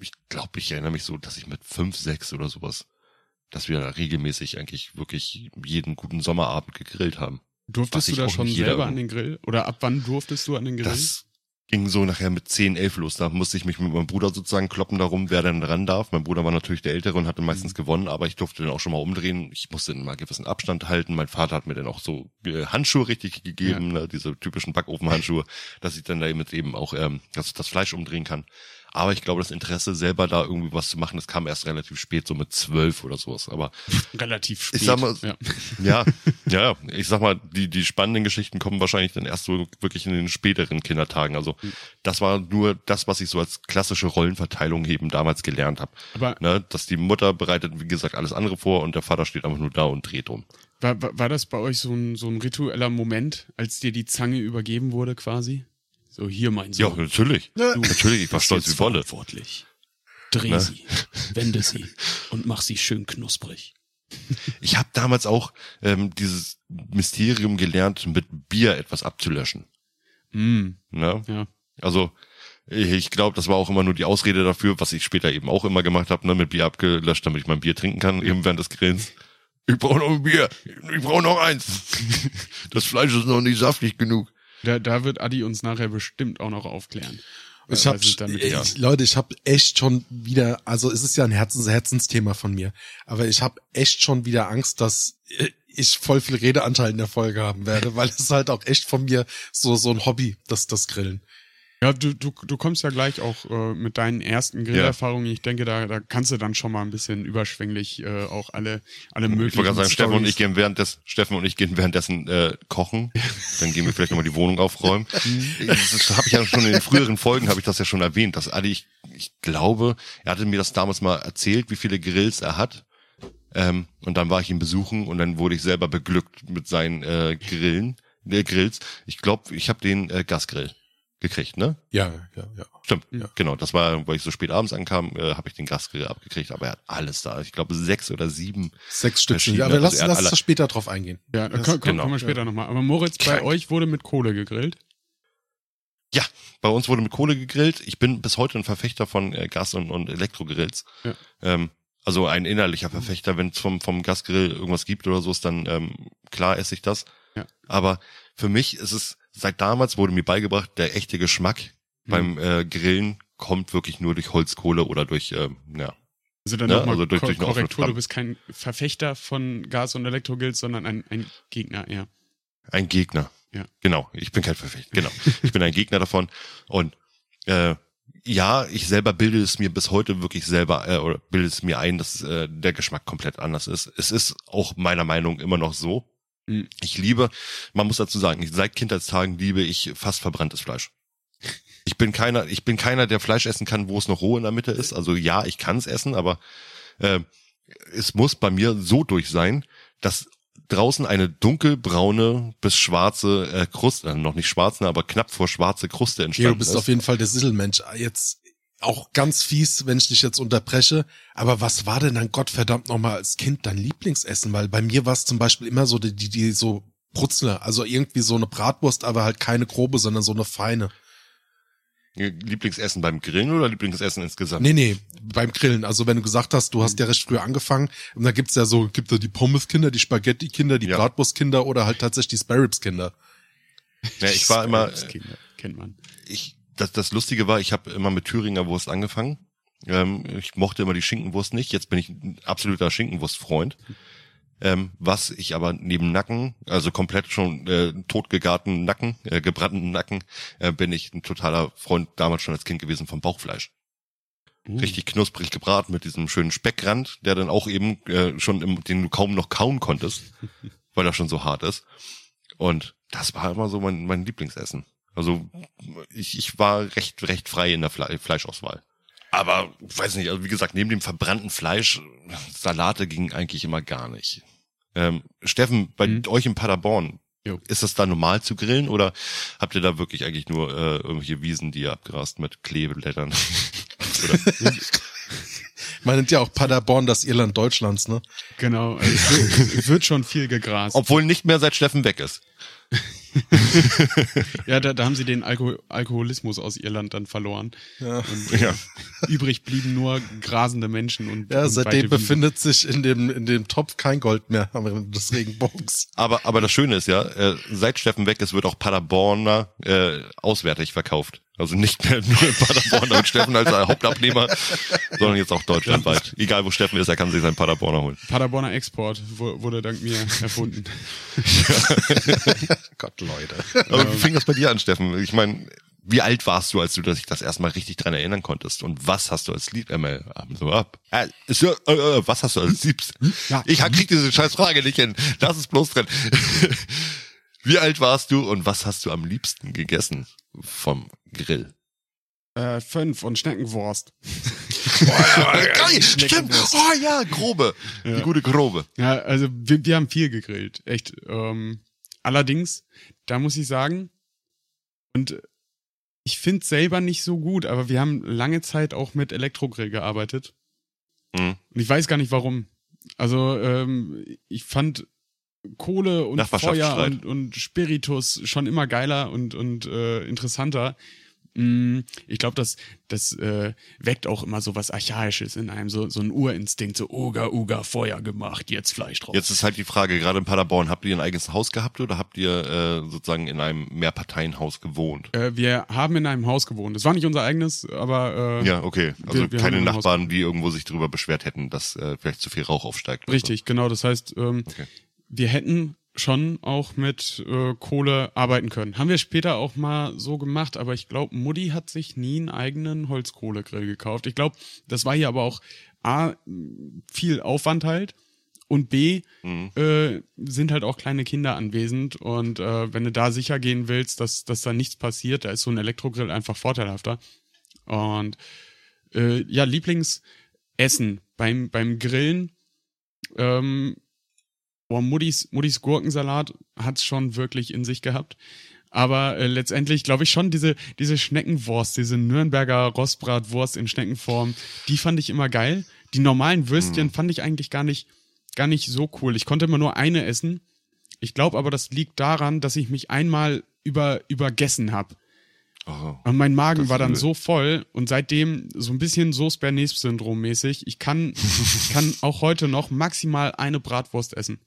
ich glaube, ich erinnere mich so, dass ich mit fünf, sechs oder sowas, dass wir regelmäßig eigentlich wirklich jeden guten Sommerabend gegrillt haben. Durftest du da schon selber an den Grill? Oder ab wann durftest du an den Grill? Das ging so nachher mit 10, 11 los. Da musste ich mich mit meinem Bruder sozusagen kloppen darum, wer denn ran darf. Mein Bruder war natürlich der Ältere und hatte meistens gewonnen, aber ich durfte dann auch schon mal umdrehen. Ich musste dann mal gewissen Abstand halten. Mein Vater hat mir dann auch so äh, Handschuhe richtig gegeben, ne, diese typischen Backofenhandschuhe, dass ich dann damit eben auch ähm, das, das Fleisch umdrehen kann. Aber ich glaube, das Interesse selber da irgendwie was zu machen, das kam erst relativ spät, so mit zwölf oder sowas. Aber Relativ spät. ich sag mal, ja. ja, ja, ich sag mal, die, die spannenden Geschichten kommen wahrscheinlich dann erst so wirklich in den späteren Kindertagen. Also das war nur das, was ich so als klassische Rollenverteilung eben damals gelernt habe. Aber- ne, dass die Mutter bereitet, wie gesagt, alles andere vor und der Vater steht einfach nur da und dreht um. War, war, war das bei euch so ein, so ein ritueller Moment, als dir die Zange übergeben wurde quasi? So, hier mein Ja, Sohn. natürlich. Du Natürlich, ich war stolz wie Wolle. verantwortlich. Dreh Ne? sie, wende sie und mach sie schön knusprig. Ich habe damals auch ähm, dieses Mysterium gelernt, mit Bier etwas abzulöschen. Mm, Ne? ja. Also ich glaube, das war auch immer nur die Ausrede dafür, was ich später eben auch immer gemacht habe, ne, mit Bier abgelöscht, damit ich mein Bier trinken kann, eben während des Grillens. Ich brauche noch ein Bier, ich brauche noch eins. Das Fleisch ist noch nicht saftig genug. Da, da wird Adi uns nachher bestimmt auch noch aufklären. Ich hab, ich, ja. Leute, ich habe echt schon wieder, also es ist ja ein Herzens, Herzensthema von mir, aber ich habe echt schon wieder Angst, dass ich voll viel Redeanteil in der Folge haben werde, weil es halt auch echt von mir so so ein Hobby, das das Grillen. Ja, du, du, du kommst ja gleich auch äh, mit deinen ersten Grillerfahrungen. Ich denke, da, da kannst du dann schon mal ein bisschen überschwänglich äh, auch alle, alle möglichen Ich wollte gerade sagen, Steffen und Storys- ich gehen währenddessen, Steffen und ich gehen währenddessen äh, kochen. Dann gehen wir vielleicht nochmal die Wohnung aufräumen. das habe ich ja schon in den früheren Folgen habe ich das ja schon erwähnt, dass Adi, ich, ich glaube, er hatte mir das damals mal erzählt, wie viele Grills er hat. Ähm, und dann war ich ihn besuchen und dann wurde ich selber beglückt mit seinen äh, Grillen, äh, Grills. Ich glaube, ich habe den äh, Gasgrill gekriegt, ne? Ja, ja, ja. Stimmt, genau. Das war, weil ich so spät abends ankam, äh, habe ich den Gasgrill abgekriegt, aber er hat alles da. Ich glaube sechs oder sieben. Sechs Stück. Verschiedene, Aber lass, also hat lass alle- später drauf eingehen. Ja, da kommen, genau. kommen wir später nochmal. Aber Moritz, bei Krank. euch wurde mit Kohle gegrillt. Ja, bei uns wurde mit Kohle gegrillt. Ich bin bis heute ein Verfechter von äh, Gas- und, und Elektrogrills. Ja. Ähm, also ein innerlicher Verfechter, wenn es vom, vom Gasgrill irgendwas gibt oder so, ist dann ähm, klar esse ich das. Ja. Aber für mich ist es, seit damals wurde mir beigebracht, der echte Geschmack Mhm. beim äh, Grillen kommt wirklich nur durch Holzkohle oder durch, ähm, ja. Also dann Ja, nochmal also durch- Ko durch Korrektur, du bist kein Verfechter von Gas- und Elektrogrills, sondern ein, ein Gegner, ja. Ein Gegner. Ja. Genau, ich bin kein Verfechter. Genau, ich bin ein Gegner davon. Und äh, ja, ich selber bilde es mir bis heute wirklich selber äh, oder bilde es mir ein, dass äh, der Geschmack komplett anders ist. Es ist auch meiner Meinung immer noch so. Mhm. Ich liebe, man muss dazu sagen, seit Kindheitstagen liebe ich fast verbranntes Fleisch. Ich bin keiner, ich bin keiner, der Fleisch essen kann, wo es noch roh in der Mitte ist. Also ja, ich kann es essen, aber äh, es muss bei mir so durch sein, dass draußen eine dunkelbraune bis schwarze äh, Kruste, äh, noch nicht schwarz, ne, aber knapp vor schwarze Kruste Ja, entstanden du bist ist. auf jeden Fall der Sisselmensch. Jetzt auch ganz fies, wenn ich dich jetzt unterbreche. Aber was war denn dann Gottverdammt nochmal als Kind dein Lieblingsessen? Weil bei mir war es zum Beispiel immer so die, die, die so Brutzler, also irgendwie so eine Bratwurst, aber halt keine grobe, sondern so eine feine. Lieblingsessen beim Grillen oder Lieblingsessen insgesamt? Nee, nee, beim Grillen. Also wenn du gesagt hast, du hast ja recht früh angefangen, und da gibt's ja so, gibt da die Pommeskinder, die Spaghetti-Kinder, die Ja. Bratwurstkinder oder halt tatsächlich die Sparrows-Kinder. Ja, ich war immer, kennt man. ich, das, das Lustige war, ich habe immer mit Thüringer Wurst angefangen. Ähm, ich mochte immer die Schinkenwurst nicht. Jetzt bin ich ein absoluter Schinkenwurstfreund. Ähm, was ich aber neben Nacken, also komplett schon äh, totgegarten Nacken, äh, gebrannten Nacken, äh, bin ich ein totaler Freund damals schon als Kind gewesen vom Bauchfleisch. Uh. Richtig knusprig gebraten mit diesem schönen Speckrand, der dann auch eben äh, schon, im, den du kaum noch kauen konntest, weil er schon so hart ist. Und das war immer so mein, mein Lieblingsessen. Also ich, ich war recht, recht frei in der Fle Fleischauswahl. Aber weiß nicht, also wie gesagt, neben dem verbrannten Fleisch, Salate ging eigentlich immer gar nicht. Ähm, Steffen, bei Mhm. euch in Paderborn, Jo. ist das da normal zu grillen oder habt ihr da wirklich eigentlich nur äh, irgendwelche Wiesen, die ihr abgrast mit Klebeblättern? Man nennt ja auch Paderborn das Irland Deutschlands, ne? Genau, es wird, es wird schon viel gegrast. obwohl nicht mehr seit Steffen weg ist. Ja, da, da haben sie den Alko Alkoholismus aus Irland dann verloren. Ja. Und Ja. übrig blieben nur grasende Menschen und, Ja, und seitdem befindet sich in dem, in dem Topf kein Gold mehr am Ende des Regenbogens. Aber, aber das Schöne ist ja, äh, seit Steffen weg ist, wird auch Paderborner äh, auswärtig verkauft. Also nicht mehr nur in Paderborn mit Steffen als Hauptabnehmer, sondern jetzt auch deutschlandweit. Egal wo Steffen ist, er kann sich seinen Paderborner holen. Paderborner Export wu- wurde dank mir erfunden. Gott, Leute. Aber wie fing das bei dir an, Steffen? Ich meine, Wie alt warst du, als du dich das erstmal richtig dran erinnern konntest? Und was hast du als Lieb, äh, so ab. Äh, äh, äh, was hast du als Liebst? Ich krieg diese scheiß Frage nicht hin. Lass es bloß drin. Wie alt warst du und was hast du am liebsten gegessen vom Grill? Äh, fünf und Schneckenwurst. Geil, stimmt. Oh ja, grobe. Die gute grobe. Ja, also wir, wir haben viel gegrillt, echt. Ähm, allerdings, da muss ich sagen, und ich finde selber nicht so gut, aber wir haben lange Zeit auch mit Elektrogrill gearbeitet. Mhm. Und ich weiß gar nicht warum. Also ähm, ich fand Kohle und Feuer und, und Spiritus schon immer geiler und, und äh, interessanter. Mm, Ich glaube, das, das äh, weckt auch immer so was Archaisches in einem, so, so ein Urinstinkt, so Uga, Uga, Feuer gemacht, jetzt Fleisch drauf. Jetzt ist halt die Frage, gerade in Paderborn, habt ihr ein eigenes Haus gehabt oder habt ihr äh, sozusagen in einem Mehrparteienhaus gewohnt? Äh, wir haben in einem Haus gewohnt. Es war nicht unser eigenes, aber äh, Ja, okay. Also wir- wir keine Nachbarn, die irgendwo sich darüber beschwert hätten, dass äh, vielleicht zu viel Rauch aufsteigt. richtig, genau. Das heißt, ähm, Okay. Wir hätten schon auch mit äh, Kohle arbeiten können. Haben wir später auch mal so gemacht, aber ich glaube, Mutti hat sich nie einen eigenen Holzkohlegrill gekauft. Ich glaube, das war hier aber auch A, viel Aufwand halt und B, Mhm. äh, sind halt auch kleine Kinder anwesend und äh, wenn du da sicher gehen willst, dass, dass da nichts passiert, da ist so ein Elektrogrill einfach vorteilhafter. Und äh, ja, Lieblingsessen beim, beim Grillen, ähm, boah, Muttis, Muttis Gurkensalat hat's schon wirklich in sich gehabt. Aber äh, letztendlich glaube ich schon diese, diese Schneckenwurst, diese Nürnberger Rostbratwurst in Schneckenform, die fand ich immer geil. Die normalen Würstchen fand ich eigentlich gar nicht, gar nicht so cool. Ich konnte immer nur eine essen. Ich glaube aber, das liegt daran, dass ich mich einmal über, übergessen habe. Oh. Und mein Magen war dann so voll und seitdem so ein bisschen so Bernays-Syndrom mäßig. Ich kann, ich kann auch heute noch maximal eine Bratwurst essen.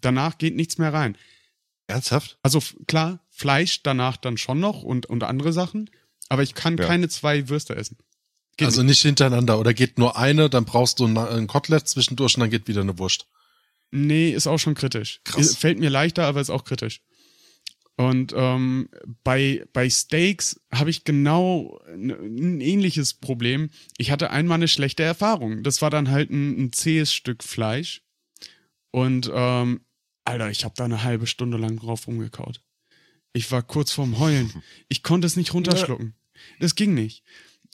Danach geht nichts mehr rein. Ernsthaft? Also klar, Fleisch danach dann schon noch und, und andere Sachen, aber ich kann Ja. keine zwei Würste essen. Geht also nicht hintereinander. Oder geht nur eine, dann brauchst du ein, ein Kotelett zwischendurch und dann geht wieder eine Wurst. Nee, ist auch schon kritisch. Krass. Ist- Fällt mir leichter, aber ist auch kritisch. Und ähm, bei, bei Steaks habe ich genau ein, ein ähnliches Problem. Ich hatte einmal eine schlechte Erfahrung. Das war dann halt ein, ein zähes Stück Fleisch. Und ähm, Alter, ich habe da eine halbe Stunde lang drauf rumgekaut. Ich war kurz vorm Heulen. Ich konnte es nicht runterschlucken. Das ging nicht.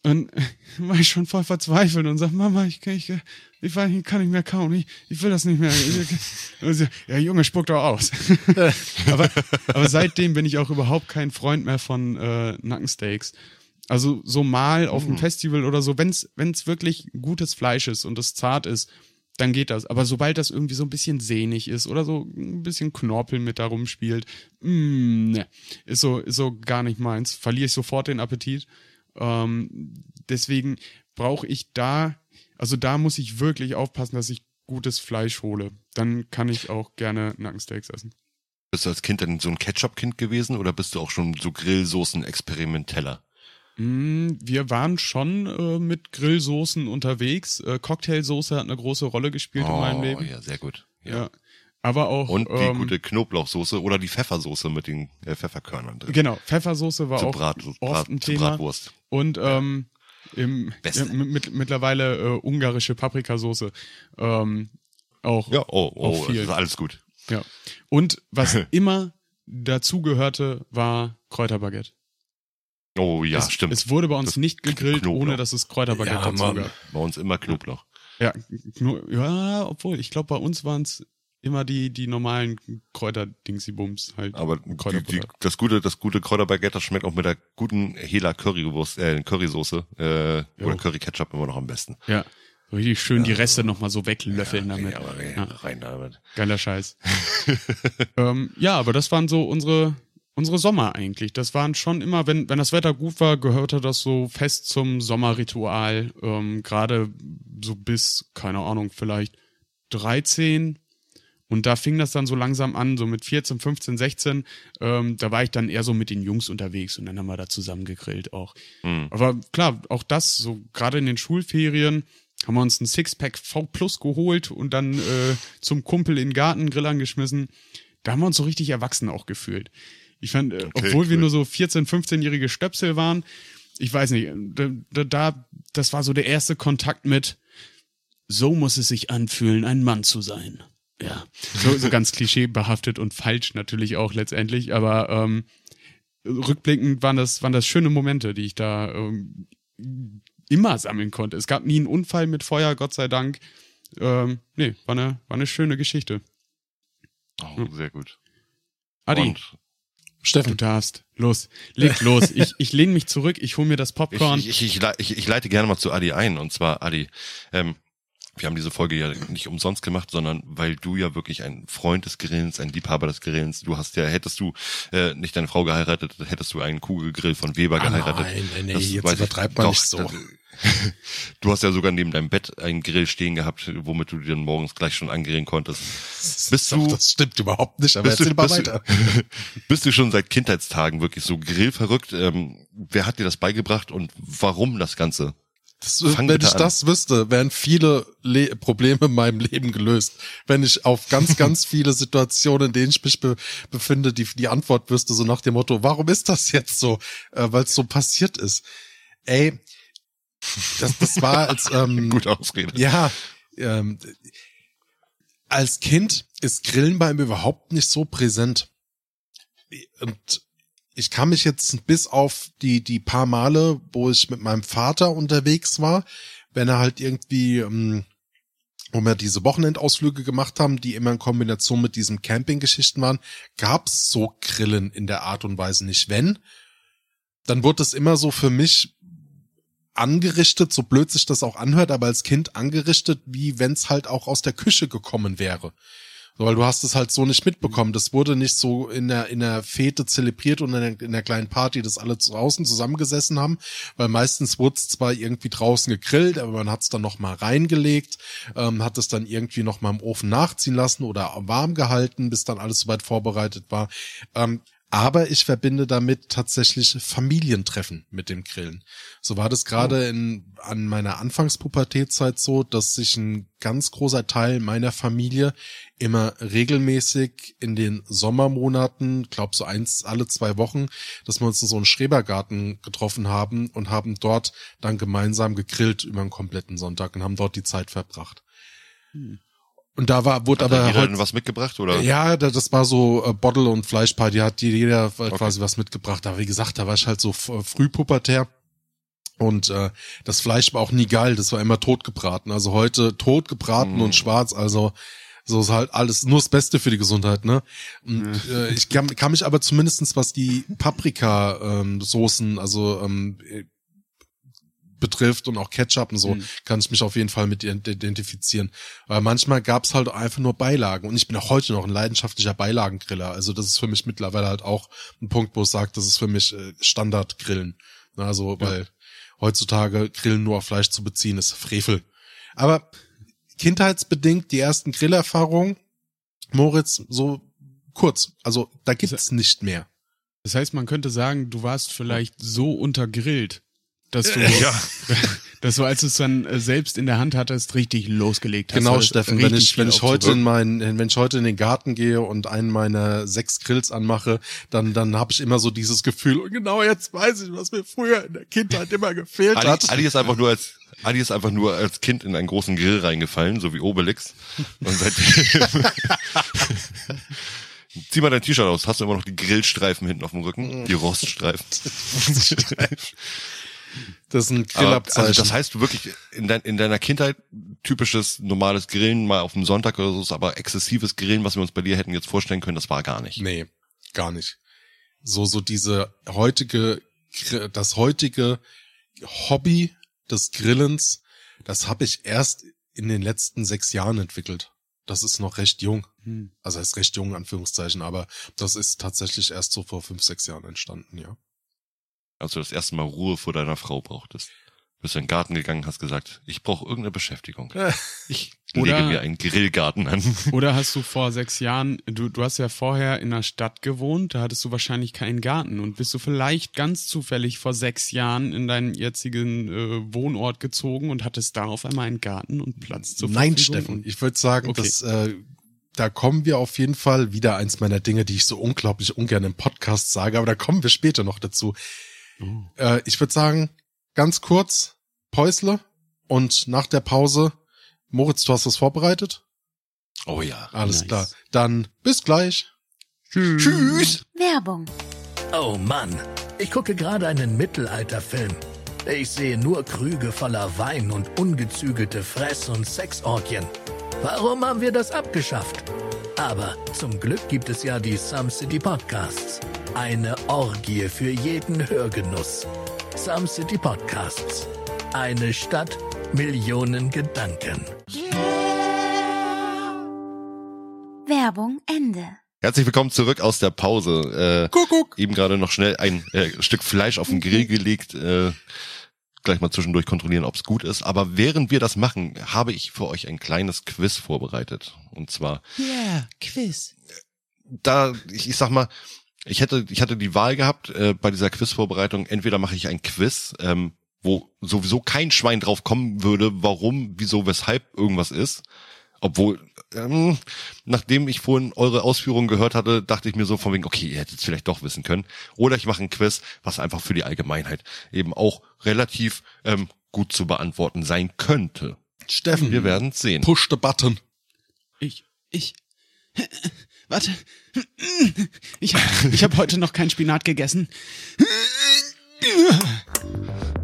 Und war ich schon voll verzweifelt und sag, Mama, ich, kann- ich, ich, weiß, ich kann nicht mehr kauen, ich, ich will das nicht mehr. Sie, ja, Junge, spuck doch aus. aber, aber seitdem bin ich auch überhaupt kein Freund mehr von äh, Nackensteaks. Also so mal auf einem Festival oder so, wenn's wenn's wirklich gutes Fleisch ist und es zart ist, dann geht das. Aber sobald das irgendwie so ein bisschen sehnig ist oder so ein bisschen Knorpel mit da rumspielt, mm, ne, ist so, ist so gar nicht meins. Verliere ich sofort den Appetit. Ähm, deswegen brauche ich da, also da muss ich wirklich aufpassen, dass ich gutes Fleisch hole. Dann kann ich auch gerne Nackensteaks essen. Bist du als Kind dann so ein Ketchup-Kind gewesen oder bist du auch schon so Grillsoßen-Experimenteller? Mm, Wir waren schon äh, mit Grillsoßen unterwegs. Äh, Cocktailsoße hat eine große Rolle gespielt in meinem Leben. Oh, ja, sehr gut. Ja. Aber auch. Und die ähm, gute Knoblauchsoße oder die Pfeffersoße mit den äh, Pfefferkörnern drin. Genau, Pfeffersoße war Zu, auch Brat, oft Brat, ein zu Thema. Bratwurst. Und ähm, im, ja, mit, mittlerweile äh, ungarische Paprikasoße. Ähm, auch. Ja, oh, Auch oh, viel. das ist alles gut. ja. Und was immer dazugehörte, war Kräuterbaguette. Oh ja, es, stimmt. Es wurde bei uns Das nicht gegrillt, Knoblauch. ohne dass es Kräuterbaguette Ja, dazu gab. Bei uns immer Knoblauch. Ja, nur, ja, obwohl, ich glaube, bei uns waren es immer die, die normalen Kräuterdingsibums halt. Aber die, die, das gute, das gute Kräuterbaguette, schmeckt auch mit der guten Hela Currywurst, äh, Currysoße, äh, oder Curry Ketchup immer noch am besten. Ja. Richtig schön die Reste nochmal so weglöffeln damit. Ja, aber rein, Ja. rein damit. Geiler Scheiß. ähm, ja, aber das waren so unsere, unsere Sommer eigentlich. Das waren schon immer, wenn, wenn das Wetter gut war, gehörte das so fest zum Sommerritual. Ähm, Gerade so bis, keine Ahnung, vielleicht 13. Und da fing das dann so langsam an, so mit 14, 15, 16. Ähm, da war ich dann eher so mit den Jungs unterwegs und dann haben wir da zusammen gegrillt auch. Mhm. Aber klar, auch das, so gerade in den Schulferien, haben wir uns ein Sixpack V Plus geholt und dann äh, zum Kumpel in den Garten Grill angeschmissen. Da haben wir uns so richtig erwachsen auch gefühlt. Ich fand, äh, Okay, obwohl wir cool. nur so 14, 15-jährige Stöpsel waren, ich weiß nicht, da, da, da, das war so der erste Kontakt mit, so muss es sich anfühlen, ein Mann zu sein. Ja, so, so ganz klischeebehaftet und falsch natürlich auch letztendlich, aber ähm, rückblickend waren das, waren das schöne Momente, die ich da ähm, immer sammeln konnte. Es gab nie einen Unfall mit Feuer, Gott sei Dank. Ähm, nee, war eine, war eine schöne Geschichte. Oh, sehr gut. Adi, Und du Steffen, darfst. Los, leg los. Ich, ich lehne mich zurück, ich hole mir das Popcorn. ich, ich, ich, ich leite gerne mal zu Adi ein. Und zwar, Adi, ähm, wir haben diese Folge ja nicht umsonst gemacht, sondern weil du ja wirklich ein Freund des Grillens, ein Liebhaber des Grillens, du hast ja, hättest du äh, nicht deine Frau geheiratet, hättest du einen Kugelgrill von Weber Ah, geheiratet. nein, nein, Das jetzt übertreibt man Doch, nicht so. das- Du hast ja sogar neben deinem Bett einen Grill stehen gehabt, womit du dir dann morgens gleich schon angrillen konntest. Bist du, das stimmt überhaupt nicht, aber bist du, mal bist, weiter. du, bist du schon seit Kindheitstagen wirklich so grillverrückt? Ähm, wer hat dir das beigebracht und warum das Ganze? Das, wenn ich an. das wüsste, wären viele Le Probleme in meinem Leben gelöst. Wenn ich auf ganz, ganz viele Situationen, in denen ich mich be befinde, die, die Antwort wüsste, so nach dem Motto, warum ist das jetzt so? Äh, Weil es so passiert ist. Ey, das, das war als, ähm, Gute Ausrede. ja, ähm, als Kind ist Grillen bei mir überhaupt nicht so präsent. Und ich kann mich jetzt bis auf die, die paar Male, wo ich mit meinem Vater unterwegs war, wenn er halt irgendwie, ähm, wo wir diese Wochenendausflüge gemacht haben, die immer in Kombination mit diesen Campinggeschichten waren, gab's so Grillen in der Art und Weise nicht. Wenn, dann wurde es immer so für mich angerichtet, so blöd sich das auch anhört, aber als Kind angerichtet, wie wenn's halt auch aus der Küche gekommen wäre. So, weil du hast es halt so nicht mitbekommen. Das wurde nicht so in der, in der Fete zelebriert und in der, in der kleinen Party, dass alle draußen zusammengesessen haben, weil meistens wurde es zwar irgendwie draußen gegrillt, aber man hat es dann noch mal reingelegt, ähm, hat es dann irgendwie noch mal im Ofen nachziehen lassen oder warm gehalten, bis dann alles soweit vorbereitet war. Ähm, aber ich verbinde damit tatsächlich Familientreffen mit dem Grillen. So war das gerade in, an meiner Anfangspubertätzeit so, dass sich ein ganz großer Teil meiner Familie immer regelmäßig in den Sommermonaten, glaub so eins alle zwei Wochen, dass wir uns in so einen Schrebergarten getroffen haben und haben dort dann gemeinsam gegrillt über einen kompletten Sonntag und haben dort die Zeit verbracht. Und da war, wurde Hat aber jeder heute, denn was mitgebracht oder? ja, da- das war so äh, Bottle- und Fleischparty, hat jeder quasi was mitgebracht. Aber wie gesagt, da war ich halt so äh, frühpubertär. Und äh, das Fleisch war auch nie geil, das war immer totgebraten. Also heute totgebraten Mm. und schwarz, also so ist halt alles nur das Beste für die Gesundheit, ne? Und äh, ich kann, kann mich aber zumindestens was die Paprika-Soßen, also ähm, äh, betrifft und auch Ketchup und so, Mhm. kann ich mich auf jeden Fall mit ident- identifizieren. Weil manchmal gab's halt einfach nur Beilagen. Und ich bin auch heute noch ein leidenschaftlicher Beilagengriller. Also das ist für mich mittlerweile halt auch ein Punkt, wo ich sage, das ist für mich äh, Standardgrillen. Also, weil heutzutage Grillen nur auf Fleisch zu beziehen, ist Frevel. Aber kindheitsbedingt die ersten Grillerfahrungen, Moritz, so kurz. Also da gibt's nicht mehr. Das heißt, man könnte sagen, du warst vielleicht so untergrillt, dass du, Ja. dass du, als du es dann äh, selbst in der Hand hattest, richtig losgelegt hast. Genau, Steffen, wenn ich, wenn ich heute in meinen, wenn ich heute in den Garten gehe und einen meiner sechs Grills anmache, dann, dann habe ich immer so dieses Gefühl, und genau jetzt weiß ich, was mir früher in der Kindheit immer gefehlt Adi, hat. Adi ist einfach nur als Adi ist einfach nur als Kind in einen großen Grill reingefallen, so wie Obelix. Und seitdem Zieh mal dein T-Shirt aus. Hast du immer noch die Grillstreifen hinten auf dem Rücken? Die Roststreifen. Das ist ein Aber, Grillabzeichen. also das heißt du wirklich in, dein, in deiner Kindheit typisches normales Grillen mal auf dem Sonntag oder so, aber exzessives Grillen, was wir uns bei dir hätten jetzt vorstellen können, das war gar nicht. Nee, gar nicht. So, so diese heutige, das heutige Hobby des Grillens, das habe ich erst in den letzten sechs Jahren entwickelt. Das ist noch recht jung. Hm. Also ist recht jung, in Anführungszeichen, aber das ist tatsächlich erst so vor fünf, sechs Jahren entstanden, ja. Als du das erste Mal Ruhe vor deiner Frau brauchtest. Bist du in den Garten gegangen, hast gesagt, ich brauche irgendeine Beschäftigung. Ich Oder- lege mir einen Grillgarten an. Oder hast du vor sechs Jahren, du, du hast ja vorher in der Stadt gewohnt, da hattest du wahrscheinlich keinen Garten und bist du vielleicht ganz zufällig vor sechs Jahren in deinen jetzigen äh, Wohnort gezogen und hattest da auf einmal einen Garten und Platz zur Nein, Verfügung Steffen, und- ich würde sagen, Okay. dass äh, da kommen wir auf jeden Fall wieder eins meiner Dinge, die ich so unglaublich ungern im Podcast sage, aber da kommen wir später noch dazu. Oh. Äh, ich würde sagen, ganz kurz, Päusle und nach der Pause, Moritz, du hast was vorbereitet? Oh ja. Alles Nice. klar. Dann bis gleich. Tschüss. Werbung. Oh Mann, ich gucke gerade einen Mittelalterfilm. Ich sehe nur Krüge voller Wein und ungezügelte Fress- und Sexorgien. Warum haben wir das abgeschafft? Aber zum Glück gibt es ja die Some City Podcasts. Eine Orgie für jeden Hörgenuss. Some City Podcasts. Eine Stadt, Millionen Gedanken. Werbung Ende. Herzlich willkommen zurück aus der Pause. Äh, Kuckuck. eben gerade noch schnell ein äh, Stück Fleisch auf den Grill gelegt. Äh, gleich mal zwischendurch kontrollieren, ob es gut ist. Aber während wir das machen, habe ich für euch ein kleines Quiz vorbereitet. Und zwar, Yeah, Quiz. da, ich, ich sag mal, ich hätte, ich hatte die Wahl gehabt äh, bei dieser Quizvorbereitung. Entweder mache ich ein Quiz, ähm, wo sowieso kein Schwein drauf kommen würde, warum, wieso, weshalb irgendwas ist. Obwohl, ähm, nachdem ich vorhin eure Ausführungen gehört hatte, dachte ich mir so von wegen, okay, ihr hättet es vielleicht doch wissen können. Oder ich mache ein Quiz, was einfach für die Allgemeinheit eben auch relativ ähm, gut zu beantworten sein könnte. Steffen, Wir werden sehen. push the button. Ich, ich, warte. Ich hab, ich hab heute noch keinen Spinat gegessen.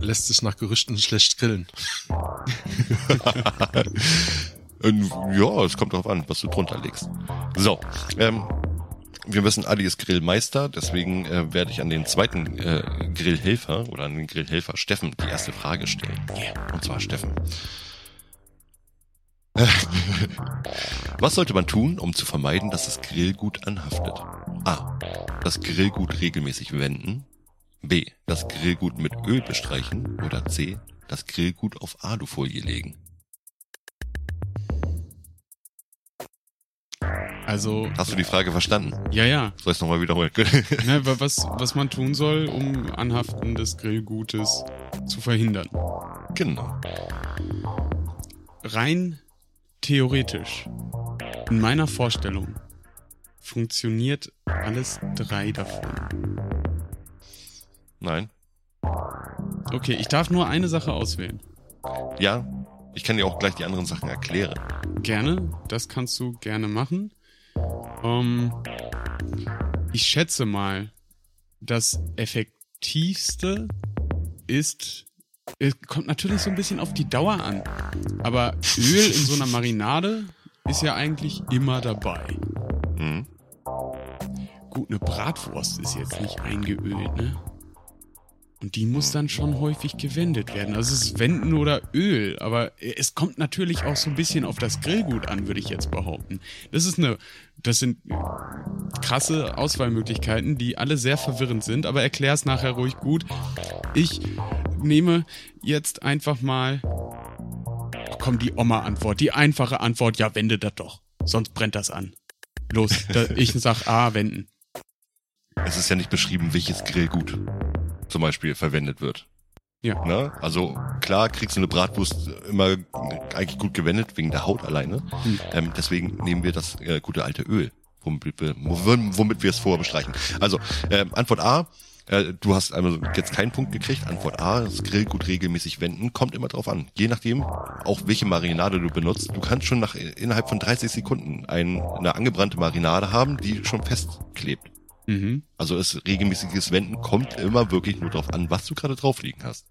Lässt sich nach Gerüchten schlecht grillen. Ähm, ja, es kommt drauf an, was du drunter legst. So, ähm, wir wissen, Adi ist Grillmeister, deswegen äh, werde ich an den zweiten äh, Grillhelfer oder an den Grillhelfer Steffen die erste Frage stellen. Und zwar Steffen. Was sollte man tun, um zu vermeiden, dass das Grillgut anhaftet? A. Das Grillgut regelmäßig wenden. B. Das Grillgut mit Öl bestreichen. Oder C. Das Grillgut auf Alufolie legen. Also, Hast du die Frage verstanden? ja, ja. Soll ich nochmal wiederholen? Ne, wa- was, was man tun soll, um Anhaften des Grillgutes zu verhindern. genau. Rein theoretisch, in meiner Vorstellung, funktioniert alles drei davon. Nein. Okay, ich darf nur eine Sache auswählen. Ja, ich kann dir auch gleich die anderen Sachen erklären. Gerne, das kannst du gerne machen. Ähm, ich schätze mal, das effektivste ist, es kommt natürlich so ein bisschen auf die Dauer an, aber Öl in so einer Marinade ist ja eigentlich immer dabei. Hm? Gut, eine Bratwurst ist jetzt nicht eingeölt, ne? Und die muss dann schon häufig gewendet werden. Also es ist Wenden oder Öl, aber es kommt natürlich auch so ein bisschen auf das Grillgut an, würde ich jetzt behaupten. Das ist eine, das sind krasse Auswahlmöglichkeiten, die alle sehr verwirrend sind, aber erklär es nachher ruhig gut. Ich nehme jetzt einfach mal, komm, die Oma-Antwort, die einfache Antwort, ja, wende das doch, sonst brennt das an. Los, da, ich sag A, wenden. Es ist ja nicht beschrieben, welches Grillgut zum Beispiel verwendet wird. Ja. Ne? Also klar kriegst du eine Bratwurst immer eigentlich gut gewendet, wegen der Haut alleine. Hm. Ähm, deswegen nehmen wir das äh, gute alte Öl, womit wir, womit wir es vorher bestreichen. Also, ähm, Antwort A, äh, du hast also jetzt keinen Punkt gekriegt. Antwort A, das Grillgut regelmäßig wenden, kommt immer drauf an. Je nachdem, auch welche Marinade du benutzt, du kannst schon nach innerhalb von 30 Sekunden ein, eine angebrannte Marinade haben, die schon festklebt. Mhm. Also es regelmäßiges Wenden kommt immer wirklich nur darauf an, was du gerade drauf liegen hast.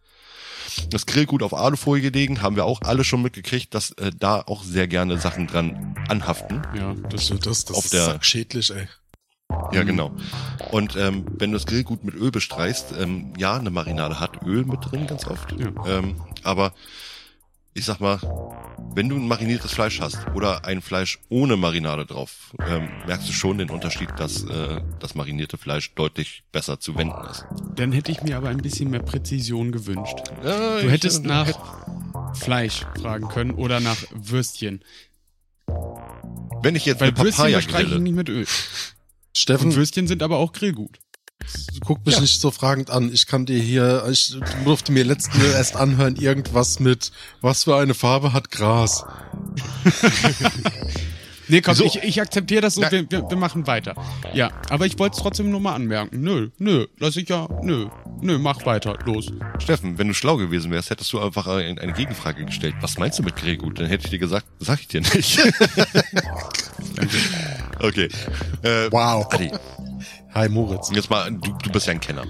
Das Grillgut auf Alufolie gelegen, haben wir auch alle schon mitgekriegt, dass äh, da auch sehr gerne Sachen dran anhaften. Ja, das das, das Auf ist der- sackschädlich, ey. Ja, Mhm. genau. Und ähm, wenn du das Grillgut mit Öl bestreichst, ähm, ja, eine Marinade hat Öl mit drin, ganz oft. Ja. Ähm, aber ich sag mal, wenn du ein mariniertes Fleisch hast oder ein Fleisch ohne Marinade drauf, ähm, merkst du schon den Unterschied, dass äh, das marinierte Fleisch deutlich besser zu wenden ist. Dann hätte ich mir aber ein bisschen mehr Präzision gewünscht. Ja, Du ich- hättest äh, nach Fleisch fragen können oder nach Würstchen. Wenn ich jetzt Weil eine Würstchen Papaya ich grille, nicht mit Öl. Und Steffen, Würstchen sind aber auch Grillgut. Guck mich Ja. nicht so fragend an. Ich kann dir hier, ich durfte mir letztens erst anhören, irgendwas mit, was für eine Farbe hat Gras. Nee, komm, Wieso? ich, ich akzeptiere das so, Na- wir, wir, wir machen weiter. Ja, aber ich wollte es trotzdem nur mal anmerken. Nö, nö, lass ich ja, nö, nö, mach weiter, los. Steffen, wenn du schlau gewesen wärst, hättest du einfach eine, eine Gegenfrage gestellt. Was meinst du mit Grillgut? Dann hätte ich dir gesagt, sag ich dir nicht. okay. Äh, Wow. Adi, Hi Moritz. jetzt mal, du, du bist ja ein Kenner.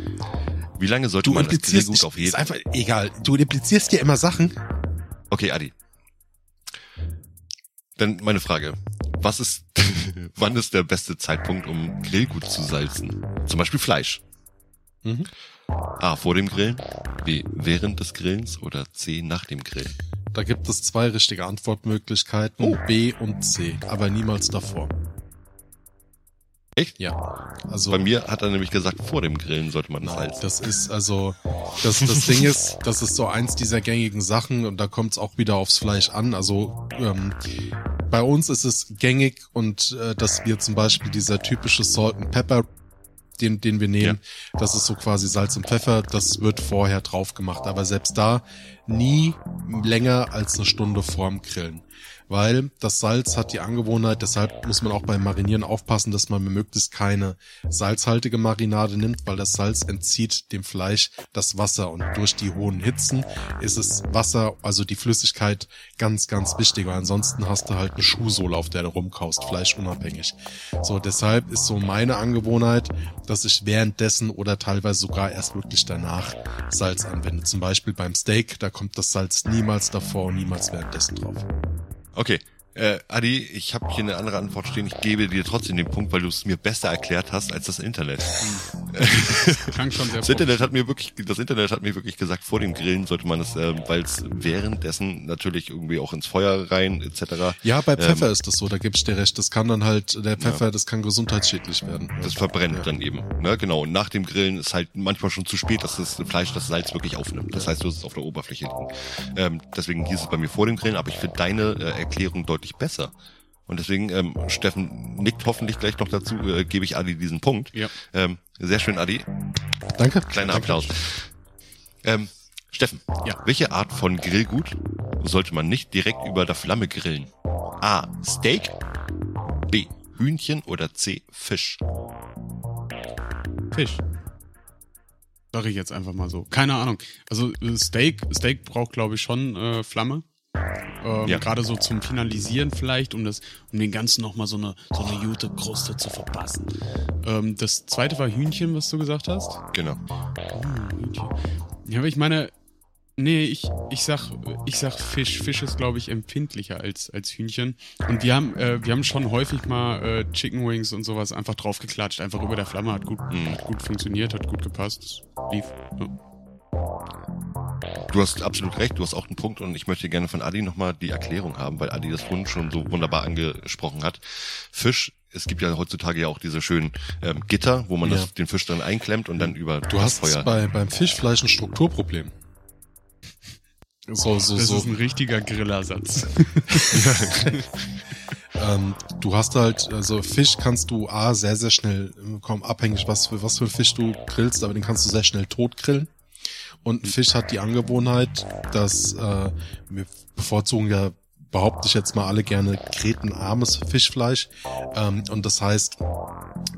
Wie lange sollte Du man das Grillgut dich, auf ist jeden einfach egal. Du implizierst dir immer Sachen. Okay, Adi. Dann meine Frage. Was ist, wann ist der beste Zeitpunkt, um Grillgut zu salzen? Zum Beispiel Fleisch. Mhm. A, vor dem Grillen. B, während des Grillens. Oder C, nach dem Grillen. Da gibt es zwei richtige Antwortmöglichkeiten, B und C, aber niemals davor. Echt? Ja. Also Bei mir hat er nämlich gesagt, vor dem Grillen sollte man salzen. das ist also, das, das Ding ist, das ist so eins dieser gängigen Sachen und da kommt es auch wieder aufs Fleisch an. Also ähm, bei uns ist es gängig und äh, dass wir zum Beispiel dieser typische Salt and Pepper, den, den wir nehmen, das ist so quasi Salz und Pfeffer, das wird vorher drauf gemacht. Aber selbst da nie länger als eine Stunde vorm Grillen. Weil das Salz hat die Angewohnheit, deshalb muss man auch beim Marinieren aufpassen, dass man möglichst keine salzhaltige Marinade nimmt, weil das Salz entzieht dem Fleisch das Wasser und durch die hohen Hitzen ist es Wasser, also die Flüssigkeit, ganz, ganz wichtig, weil ansonsten hast du halt eine Schuhsohle, auf der du rumkaust, fleischunabhängig. So, deshalb ist so meine Angewohnheit, dass ich währenddessen oder teilweise sogar erst wirklich danach Salz anwende. Zum Beispiel beim Steak, da kommt das Salz niemals davor und niemals währenddessen drauf. Okay. Äh, Adi, ich habe hier eine andere Antwort stehen. Ich gebe dir trotzdem den Punkt, weil du es mir besser erklärt hast als das Internet. Klang schon sehr Das Internet hat mir wirklich, das Internet hat mir wirklich gesagt, vor dem Grillen sollte man es, äh, weil es währenddessen natürlich irgendwie auch ins Feuer rein etc. Ja, bei Ähm, Pfeffer ist das so, da gebe ich dir recht. Das kann dann halt, der Pfeffer, das kann gesundheitsschädlich werden. Das verbrennt dann eben. Ne? Genau. Und nach dem Grillen ist halt manchmal schon zu spät, dass das Fleisch das Salz wirklich aufnimmt. Das heißt, du hast es auf der Oberfläche liegen. Ähm, deswegen hieß es bei mir vor dem Grillen, aber ich finde deine äh, Erklärung deutlich besser. Und deswegen, ähm, Steffen nickt hoffentlich gleich noch dazu, äh, gebe ich Adi diesen Punkt. Ja. Ähm, sehr schön, Adi. Danke. Kleiner Danke. Applaus. Ähm, Steffen, Ja. welche Art von Grillgut sollte man nicht direkt über der Flamme grillen? A. Steak. B. Hühnchen oder C. Fisch. Fisch. Sag ich jetzt einfach mal so. Keine Ahnung. Also Steak, Steak braucht, glaube ich, schon äh, Flamme. Ähm, Ja. Gerade so zum Finalisieren vielleicht, um das, um den Ganzen nochmal so eine, so eine gute Kruste zu verpassen. Ähm, das zweite war Hühnchen, was du gesagt hast. Genau. Hm, Hühnchen. Ja, aber ich meine, nee, ich, ich sag, ich sag Fisch. Fisch ist, glaube ich, empfindlicher als, als Hühnchen. Und wir haben, äh, wir haben schon häufig mal äh, Chicken Wings und sowas einfach draufgeklatscht, einfach über der Flamme, hat gut, Mhm. hat gut funktioniert, hat gut gepasst, lief. Ja. Du hast absolut recht, du hast auch einen Punkt und ich möchte gerne von Adi nochmal die Erklärung haben, weil Adi das vorhin schon so wunderbar angesprochen hat. Fisch, es gibt ja heutzutage ja auch diese schönen ähm, Gitter, wo man Ja. das, den Fisch dann einklemmt und dann über Du das hast Feuer. bei, beim Fischfleisch ein Strukturproblem. So, so, Das so. ist ein richtiger Grillersatz. Ähm, du hast halt, also Fisch kannst du A, sehr, sehr schnell, äh, komm, abhängig, was für, was für Fisch du grillst, aber den kannst du sehr schnell tot grillen. Und ein Fisch hat die Angewohnheit, dass äh, wir bevorzugen ja, behaupte ich jetzt mal alle gerne, kretenarmes Fischfleisch. Ähm, und das heißt,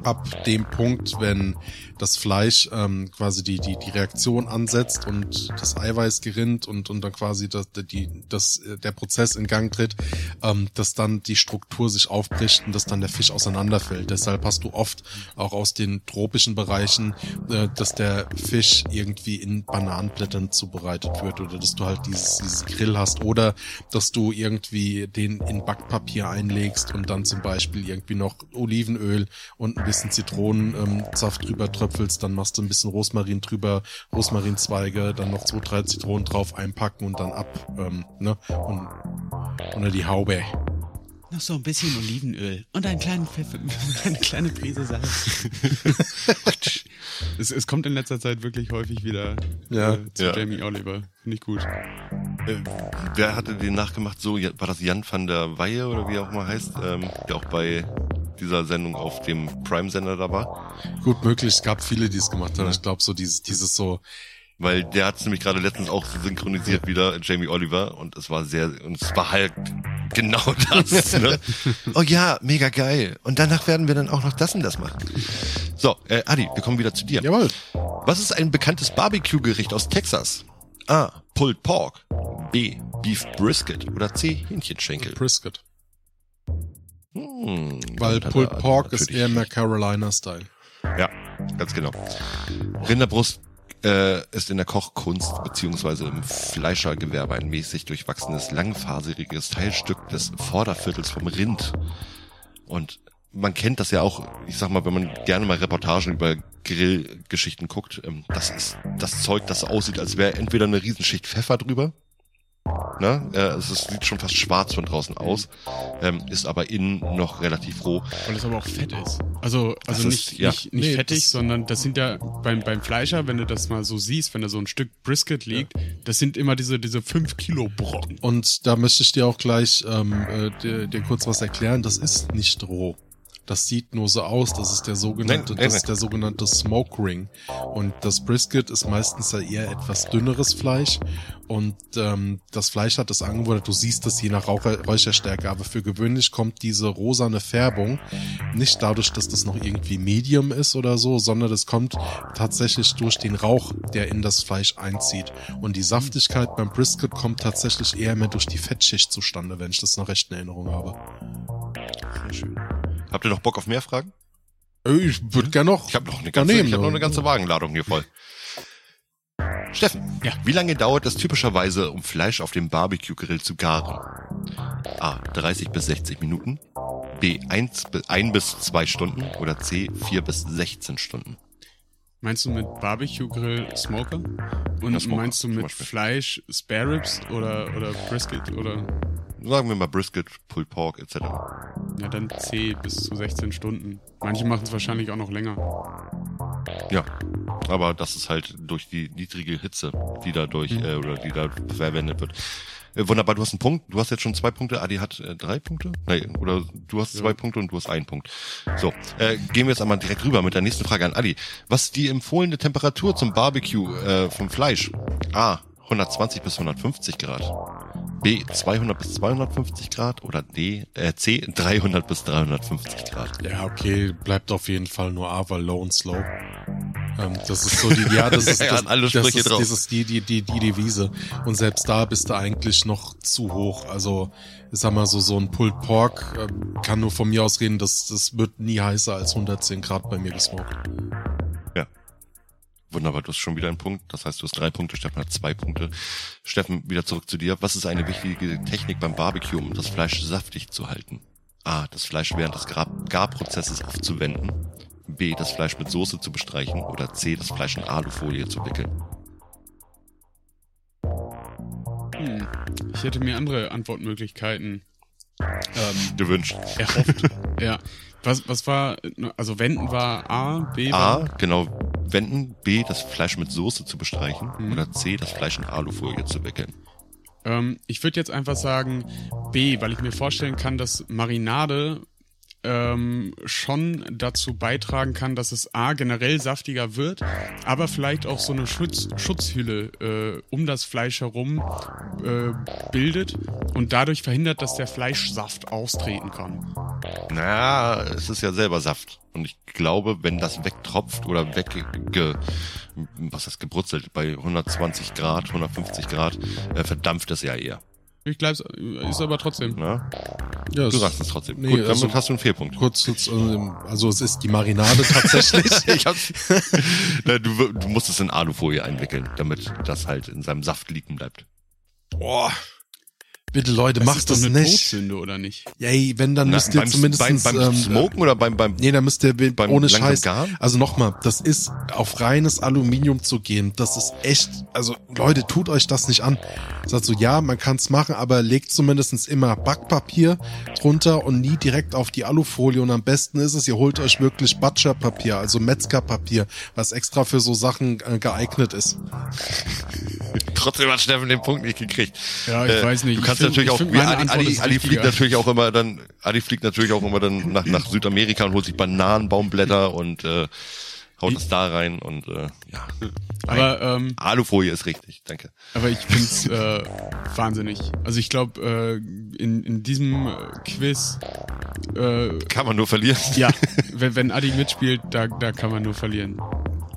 ab dem Punkt, wenn das Fleisch ähm, quasi die, die, die Reaktion ansetzt und das Eiweiß gerinnt und, und dann quasi das, die, das, äh, der Prozess in Gang tritt, ähm, dass dann die Struktur sich aufbricht und dass dann der Fisch auseinanderfällt. Deshalb hast du oft auch aus den tropischen Bereichen, äh, dass der Fisch irgendwie in Bananenblättern zubereitet wird oder dass du halt dieses, dieses Grill hast oder dass du irgendwie den in Backpapier einlegst und dann zum Beispiel irgendwie noch Olivenöl und ein bisschen Zitronensaft drüber tröpfelst, dann machst du ein bisschen Rosmarin drüber, Rosmarinzweige, dann noch zwei, drei Zitronen drauf einpacken und dann ab, ähm, ne, und unter die Haube. Noch so ein bisschen Olivenöl und einen kleinen Pfeffer, eine kleine Prise Salz. es, es kommt in letzter Zeit wirklich häufig wieder Ja. äh, zu Ja. Jamie Oliver. Finde ich gut. Äh, wer hatte den nachgemacht? So, war das Jan van der Weihe oder wie er auch mal heißt, ähm, der auch bei dieser Sendung auf dem Prime-Sender da war? Gut möglich, es gab viele, die es gemacht haben. Ich glaube so dieses, dieses so, Weil der hat es nämlich gerade letztens auch synchronisiert wieder, Jamie Oliver, und es war sehr, und es war halt Genau das. Ne? Oh ja, mega geil. Und danach werden wir dann auch noch das und das machen. So, äh, Adi, wir kommen wieder zu dir. Jawohl. Was ist ein bekanntes Barbecue-Gericht aus Texas? A. Pulled Pork. B. Beef Brisket. Oder C. Hähnchenschenkel. Brisket. Hm, Weil Pulled er Pork ist eher mehr Carolina-Style. Ja, ganz genau. Rinderbrust äh, ist in der Kochkunst beziehungsweise im Fleischergewerbe ein mäßig durchwachsenes, langfaseriges Teilstück des Vorderviertels vom Rind. Und man kennt das ja auch, ich sag mal, wenn man gerne mal Reportagen über Grillgeschichten guckt, ähm, das ist das Zeug, das aussieht, als wäre entweder eine Riesenschicht Pfeffer drüber, ne? äh, es ist, sieht schon fast schwarz von draußen aus, ähm, ist aber innen noch relativ roh. Weil es aber auch fett ist. Also, also Das nicht, ist- ja. nicht, nicht Nee, fettig, das- sondern das sind ja beim, beim Fleischer, wenn du das mal so siehst, wenn da so ein Stück Brisket liegt, das sind immer diese, diese 5 Kilo Brocken. Und da möchte ich dir auch gleich ähm, äh, dir, dir kurz was erklären. Das ist nicht roh. Das sieht nur so aus. Das ist der sogenannte, das ist der sogenannte Smoke Ring. Und das Brisket ist meistens ja eher etwas dünneres Fleisch. Und ähm, das Fleisch hat das Angewohnheit, du siehst das je nach Raucher, Räucherstärke, aber für gewöhnlich kommt diese rosane Färbung nicht dadurch, dass das noch irgendwie Medium ist oder so, sondern das kommt tatsächlich durch den Rauch, der in das Fleisch einzieht. Und die Saftigkeit beim Brisket kommt tatsächlich eher mehr durch die Fettschicht zustande, wenn ich das noch recht in Erinnerung habe. Sehr schön. Habt ihr noch Bock auf mehr Fragen? Äh, Ich würde gerne noch. Ich habe noch eine ganze, daneben, ich hab noch eine ganze Wagenladung hier voll. Steffen, Ja. wie lange dauert es typischerweise, um Fleisch auf dem Barbecue-Grill zu garen? A. 30 bis 60 Minuten. B. 1, bi- 1 bis 2 Stunden. Oder C. 4 bis 16 Stunden. Meinst du mit Barbecue-Grill Smoker? Und Ja, Smoker, meinst du mit. Fleisch Spare Ribs oder, oder Brisket oder Sagen wir mal Brisket, Pulled Pork etc. ja dann C bis zu 16 Stunden. Manche machen es wahrscheinlich auch noch länger. Ja, aber das ist halt durch die niedrige Hitze, die dadurch äh, oder die da verwendet wird. Äh, wunderbar, du hast einen Punkt. Du hast jetzt schon zwei Punkte. Adi hat äh, drei Punkte. Nein, oder du hast zwei Punkte und du hast einen Punkt. So, äh, gehen wir jetzt einmal direkt rüber mit der nächsten Frage an Adi. Was ist die empfohlene Temperatur zum Barbecue äh, vom Fleisch? A. 120 bis 150 Grad. B. 200 bis 250 Grad. Oder D. Äh, C. 300 bis 350 Grad. Ja, okay, bleibt auf jeden Fall nur A, weil low and slow. Ähm, das ist so die, ja, das ist, das, alle das Sprüche ist drauf. dieses, die, die, die, die Devise. Und selbst da bist du eigentlich noch zu hoch. Also, ich sag mal so, so ein Pulled Pork ähm, kann nur von mir aus reden, das, das wird nie heißer als 110 Grad bei mir gesmoked. Ja. Wunderbar, du hast schon wieder einen Punkt. Das heißt, du hast drei Punkte, Steffen hat zwei Punkte. Steffen, wieder zurück zu dir. Was ist eine wichtige Technik beim Barbecue, um das Fleisch saftig zu halten? A. Das Fleisch während des Gar Garprozesses aufzuwenden. B. Das Fleisch mit Soße zu bestreichen. Oder C. Das Fleisch in Alufolie zu wickeln. Hm. Ich hätte mir andere Antwortmöglichkeiten ähm, Gewünscht. erhofft. ja. Was, was war, also wenden war A, B A. Genau, wenden. B. Das Fleisch mit Soße zu bestreichen. Mhm. Oder C. Das Fleisch in Alufolie zu wickeln. Ähm, ich würde jetzt einfach sagen B, weil ich mir vorstellen kann, dass Marinade ähm, schon dazu beitragen kann, dass es A generell saftiger wird, aber vielleicht auch so eine Schutz, Schutzhülle äh, um das Fleisch herum äh, bildet und dadurch verhindert, dass der Fleischsaft austreten kann. Na, es ist ja selber Saft. Und ich glaube, wenn das wegtropft oder wegge... Was heißt gebrutzelt? Bei 120 Grad, 150 Grad, äh, verdampft es ja eher. Ich glaube, ist aber trotzdem. Ne? Ja, Du sagst es trotzdem. Nee, Gut, damit also- hast du einen Fehlpunkt. Kurz, ähm, also es ist die Marinade tatsächlich. ich hab's, Na, du, du musst es in Alufolie einwickeln, damit das halt in seinem Saft liegen bleibt. Boah. Bitte Leute, Das macht ist das eine nicht. Todsünde, oder nicht? Yay, wenn, dann Na, müsst ihr beim, zumindest beim, beim ähm, Smoken oder beim, beim, Nee, da müsst ihr be- Beim ohne Scheiß. Garen? Also nochmal, das ist auf reines Aluminium zu gehen. Das ist echt, also Leute, tut euch das nicht an. Sagt so, ja, man kann's machen, aber legt zumindestens immer Backpapier drunter und nie direkt auf die Alufolie. Und am besten ist es, ihr holt euch wirklich Butcherpapier, also Metzgerpapier, was extra für so Sachen äh, geeignet ist. trotzdem hat Steffen den Punkt nicht gekriegt. Ja, ich weiß nicht. Kannst find- natürlich ich auch, wie Adi, ist Adi fliegt natürlich auch immer dann, Adi fliegt natürlich auch immer dann nach, nach Südamerika und holt sich Bananenbaumblätter und äh, haut es da rein und äh, ja. Aber, ähm, Alufolie ist richtig, danke. aber ich find's äh, wahnsinnig. Also ich glaube, äh, in, in diesem äh, Quiz, äh, Kann man nur verlieren. ja, wenn, wenn Adi mitspielt, da, da kann man nur verlieren.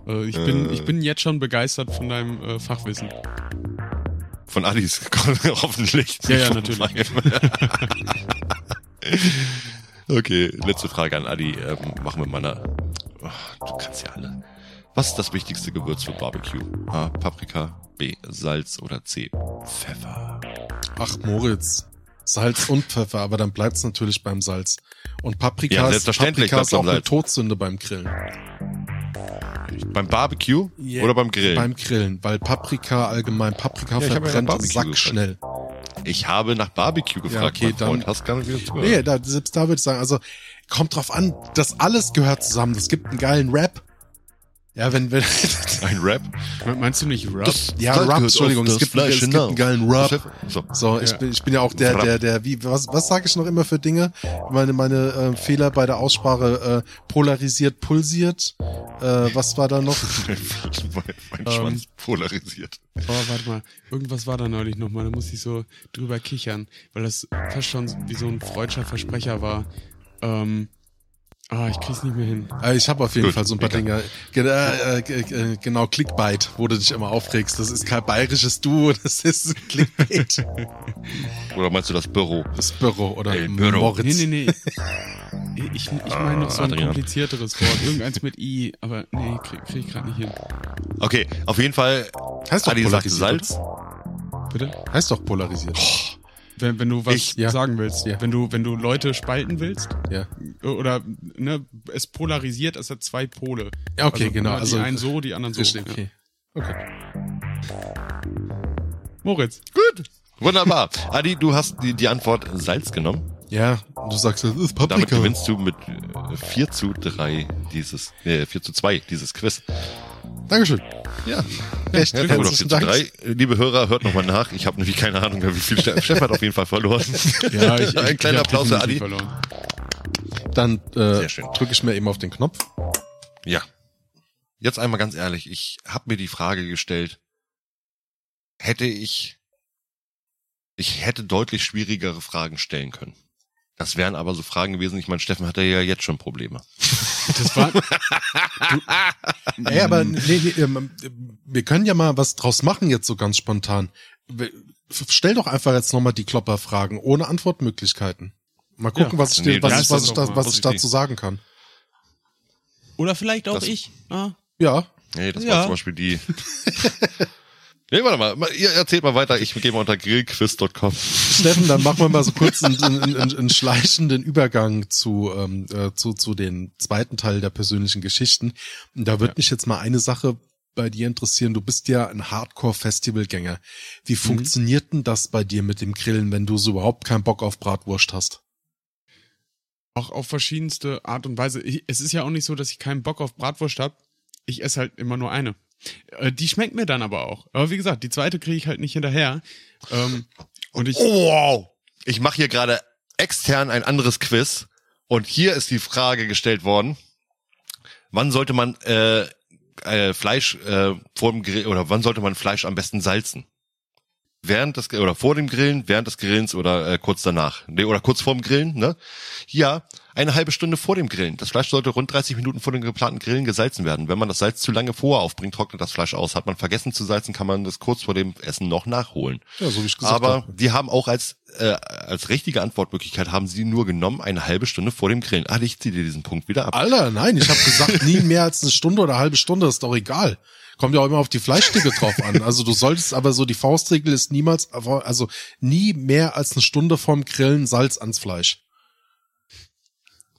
Äh, ich, bin, ich bin jetzt schon begeistert von deinem äh, Fachwissen. Von Adis hoffentlich. Ja, ja, natürlich. okay, letzte Frage an Adi. Ähm, machen wir mal eine. Oh, du kannst ja alle. Was ist das wichtigste Gewürz für Barbecue? A. Paprika, B. Salz oder C. Pfeffer. Ach, Moritz. Salz und Pfeffer, aber dann bleibt's natürlich beim Salz. Und Paprika, Ja, ist- Paprika ist auch eine. Todsünde beim Grillen. Beim Barbecue oder beim Grillen? Beim Grillen, weil Paprika allgemein, Paprika Ja, ja verbrennt Barbecue sackschnell. ich habe nach Barbecue gefragt, okay, mein Freund. dann- Hast gar nicht wieder zugehört. Nee, da, selbst da würde ich sagen, also kommt drauf an, das alles gehört zusammen. Es gibt einen geilen Rap. Ja, wenn, wenn, Ein Rap? Me- Meinst du nicht Rub? ja, Salz Rap, Entschuldigung, es das gibt, einen- Fleisch es gibt hinauf. einen geilen Rap. So. So, ich Ja. bin, ich bin ja auch der, der, der, wie, was, was sage ich noch immer für Dinge? Meine, meine äh, Fehler bei der Aussprache, äh, polarisiert, pulsiert. Äh, was war da noch? mein mein Ähm. Schwanz polarisiert. Oh, warte mal. Irgendwas war da neulich nochmal. Da musste ich so drüber kichern, weil das fast schon wie so ein freudscher Versprecher war. Ähm, ah, ich krieg's nicht mehr hin. Äh, ich habe auf jeden Gut, Fall so ein paar egal. Dinge. Ge äh, äh, ge- genau, Clickbait, wo du dich immer aufregst. Das ist kein bayerisches Duo, das ist Clickbait. Oder meinst du das Büro? Das Büro oder El Büro. Moritz. Nee, nee, nee. Ich, ich meine noch so ein Adrian. komplizierteres Wort. Irgendeins mit I, aber nee, krieg, krieg ich gerade nicht hin. Okay, auf jeden Fall. Heißt doch Adi polarisiert. Salz. Bitte? Heißt doch polarisiert. Wenn, wenn du was Ich- ja. sagen willst. Ja. Wenn du, wenn du Leute spalten willst, Ja. oder ne, es polarisiert, es hat zwei Pole. Ja, okay, genau, ne, also- die einen so, die anderen so. Ja. okay. Okay. Moritz. Gut. Wunderbar. Adi, du hast die, die Antwort Salz genommen. Ja, du sagst, das ist Damit Paprika. gewinnst du mit äh, 4 zu 3 dieses, äh, 4 zu 2 dieses Quiz. Dankeschön. Ja. Echt, Ja, oder 4 herzlichen zu Dank. 3. Liebe Hörer, hört nochmal nach. Ich habe nämlich keine Ahnung wie viel Steff, hat auf jeden Fall verloren. Ja, ich, Ein kleiner Applaus für Adi. verloren. Dann äh, drücke ich mir eben auf den Knopf. Ja. Jetzt einmal ganz ehrlich, ich habe mir die Frage gestellt, hätte ich, ich hätte deutlich schwierigere Fragen stellen können. Das wären aber so Fragen gewesen, ich meine, Steffen hatte ja jetzt schon Probleme. Das war, Ey, aber nee, nee, ähm, wir können ja mal was draus machen jetzt so ganz spontan. Stell doch einfach jetzt nochmal die Klopperfragen ohne Antwortmöglichkeiten. Mal gucken, Ja. was ich, Nee, dir- was, ich, was, ich, da, was ich dazu sagen kann. oder vielleicht auch Das- ich. Ah. Ja, Nee, das Ja. war zum Beispiel die. nee, warte mal, mal, ihr erzählt mal weiter, ich gehe mal unter grillquiz.com. Steffen, dann machen wir mal so kurz einen, einen, einen, schleichenden Übergang zu, ähm, äh, zu, zu den zweiten Teil der persönlichen Geschichten. Da würde mich jetzt mal eine Sache bei dir interessieren. Du bist ja ein Hardcore-Festivalgänger. Wie funktioniert denn das bei dir mit dem Grillen, wenn du so überhaupt keinen Bock auf Bratwurst hast? Auch auf verschiedenste Art und Weise. Ich, es ist ja auch nicht so, dass ich keinen Bock auf Bratwurst hab. Ich esse halt immer nur eine. Äh, die schmeckt mir dann aber auch. Aber wie gesagt, die zweite kriege ich halt nicht hinterher. Ähm, und ich, Oh, wow. Ich mache hier gerade extern ein anderes Quiz und hier ist die Frage gestellt worden, wann sollte man äh, äh, Fleisch äh, vor dem Grill oder wann sollte man Fleisch am besten salzen? Während des oder vor dem Grillen, während des Grillens oder äh, kurz danach. Nee, oder kurz vorm Grillen, ne? Ja, eine halbe Stunde vor dem Grillen. Das Fleisch sollte rund 30 Minuten vor dem geplanten Grillen gesalzen werden. Wenn man das Salz zu lange vorher aufbringt, trocknet das Fleisch aus. Hat man vergessen zu salzen, kann man das kurz vor dem Essen noch nachholen. Ja, so wie ich gesagt Aber habe. die haben auch als, äh, als richtige Antwortmöglichkeit haben sie nur genommen eine halbe Stunde vor dem Grillen. Ah, ich ziehe dir diesen Punkt wieder ab. Alter, nein, ich habe gesagt, nie mehr als eine Stunde oder eine halbe Stunde, ist doch egal. Kommt ja auch immer auf die Fleischstücke drauf an. Also du solltest aber so, die Faustregel ist niemals, also nie mehr als eine Stunde vorm Grillen Salz ans Fleisch.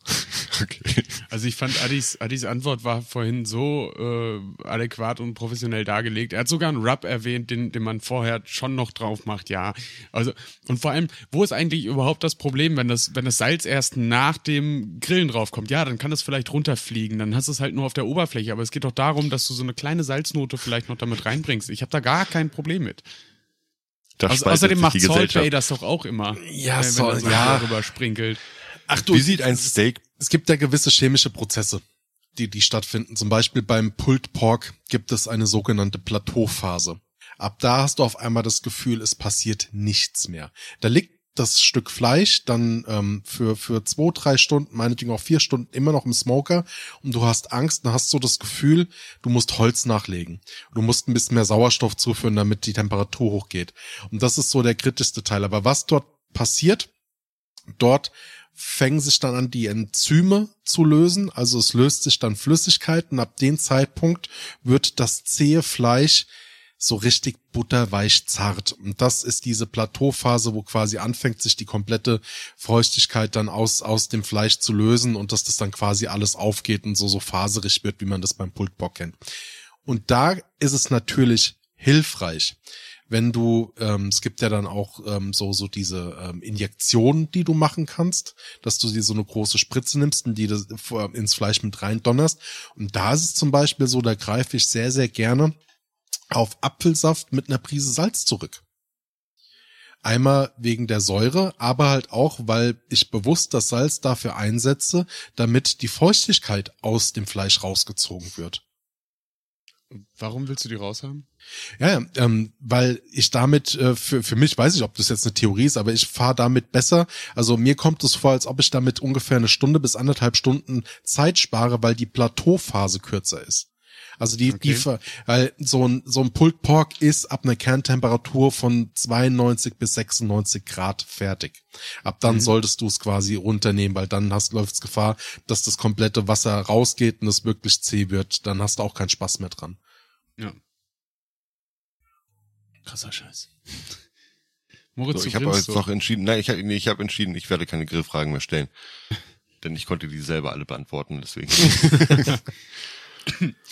Okay. also ich fand Adis, Adis Antwort war vorhin so äh, adäquat und professionell dargelegt. Er hat sogar einen Rub erwähnt, den, den man vorher schon noch drauf macht, ja. Also, und vor allem, wo ist eigentlich überhaupt das Problem, wenn das, wenn das Salz erst nach dem Grillen draufkommt? Ja, dann kann das vielleicht runterfliegen, dann hast du es halt nur auf der Oberfläche, aber es geht doch darum, dass du so eine kleine Salznote vielleicht noch damit reinbringst. Ich habe da gar kein Problem mit. Da Auß- spaltet außerdem macht Salt. Bay das doch auch immer. Ja, so- wenn er so ja. darüber sprinkelt. Ach du, Wie sieht ein Steak? es gibt ja gewisse chemische Prozesse. die, die stattfinden. Zum Beispiel beim Pulled Pork gibt es eine sogenannte Plateauphase. Ab da hast du auf einmal das Gefühl, es passiert nichts mehr. Da liegt das Stück Fleisch dann ähm, für für zwei drei Stunden meinetwegen auch vier Stunden immer noch im Smoker und du hast Angst, dann hast so das Gefühl, du musst Holz nachlegen, du musst ein bisschen mehr Sauerstoff zuführen, damit die Temperatur hochgeht und das ist so der kritischste Teil. Aber was dort passiert, dort fängen sich dann an, die Enzyme zu lösen. Also es löst sich dann Flüssigkeit und ab dem Zeitpunkt wird das zähe Fleisch so richtig butterweich zart. Und das ist diese Plateauphase, wo quasi anfängt, sich die komplette Feuchtigkeit dann aus, aus dem Fleisch zu lösen und dass das dann quasi alles aufgeht und so, so faserig wird, wie man das beim Pultbock kennt. Und da ist es natürlich hilfreich, wenn du, ähm, es gibt ja dann auch ähm, so so diese ähm, Injektionen, die du machen kannst, dass du dir so eine große Spritze nimmst und die das ins Fleisch mit rein donnerst. Und da ist es zum Beispiel so, da greife ich sehr sehr gerne auf Apfelsaft mit einer Prise Salz zurück. Einmal wegen der Säure, aber halt auch, weil ich bewusst das Salz dafür einsetze, damit die Feuchtigkeit aus dem Fleisch rausgezogen wird. Warum willst du die raushaben? Ja, ähm, weil ich damit äh, für für mich weiß ich, ob das jetzt eine Theorie ist, aber ich fahre damit besser. Also mir kommt es vor, als ob ich damit ungefähr eine Stunde bis anderthalb Stunden Zeit spare, weil die Plateauphase kürzer ist. Also die, okay. die, weil so ein, so ein Pulled Pork ist ab einer Kerntemperatur von 92 bis 96 Grad fertig. Ab dann mhm. solltest du es quasi runternehmen, weil dann hast, läuft's Gefahr, dass das komplette Wasser rausgeht und es wirklich zäh wird. Dann hast du auch keinen Spaß mehr dran. Ja. Krasser Scheiß. Moritz, so, ich habe jetzt noch entschieden, nein, ich habe nee, ich hab entschieden, ich werde keine Grillfragen mehr stellen. Denn ich konnte die selber alle beantworten, deswegen.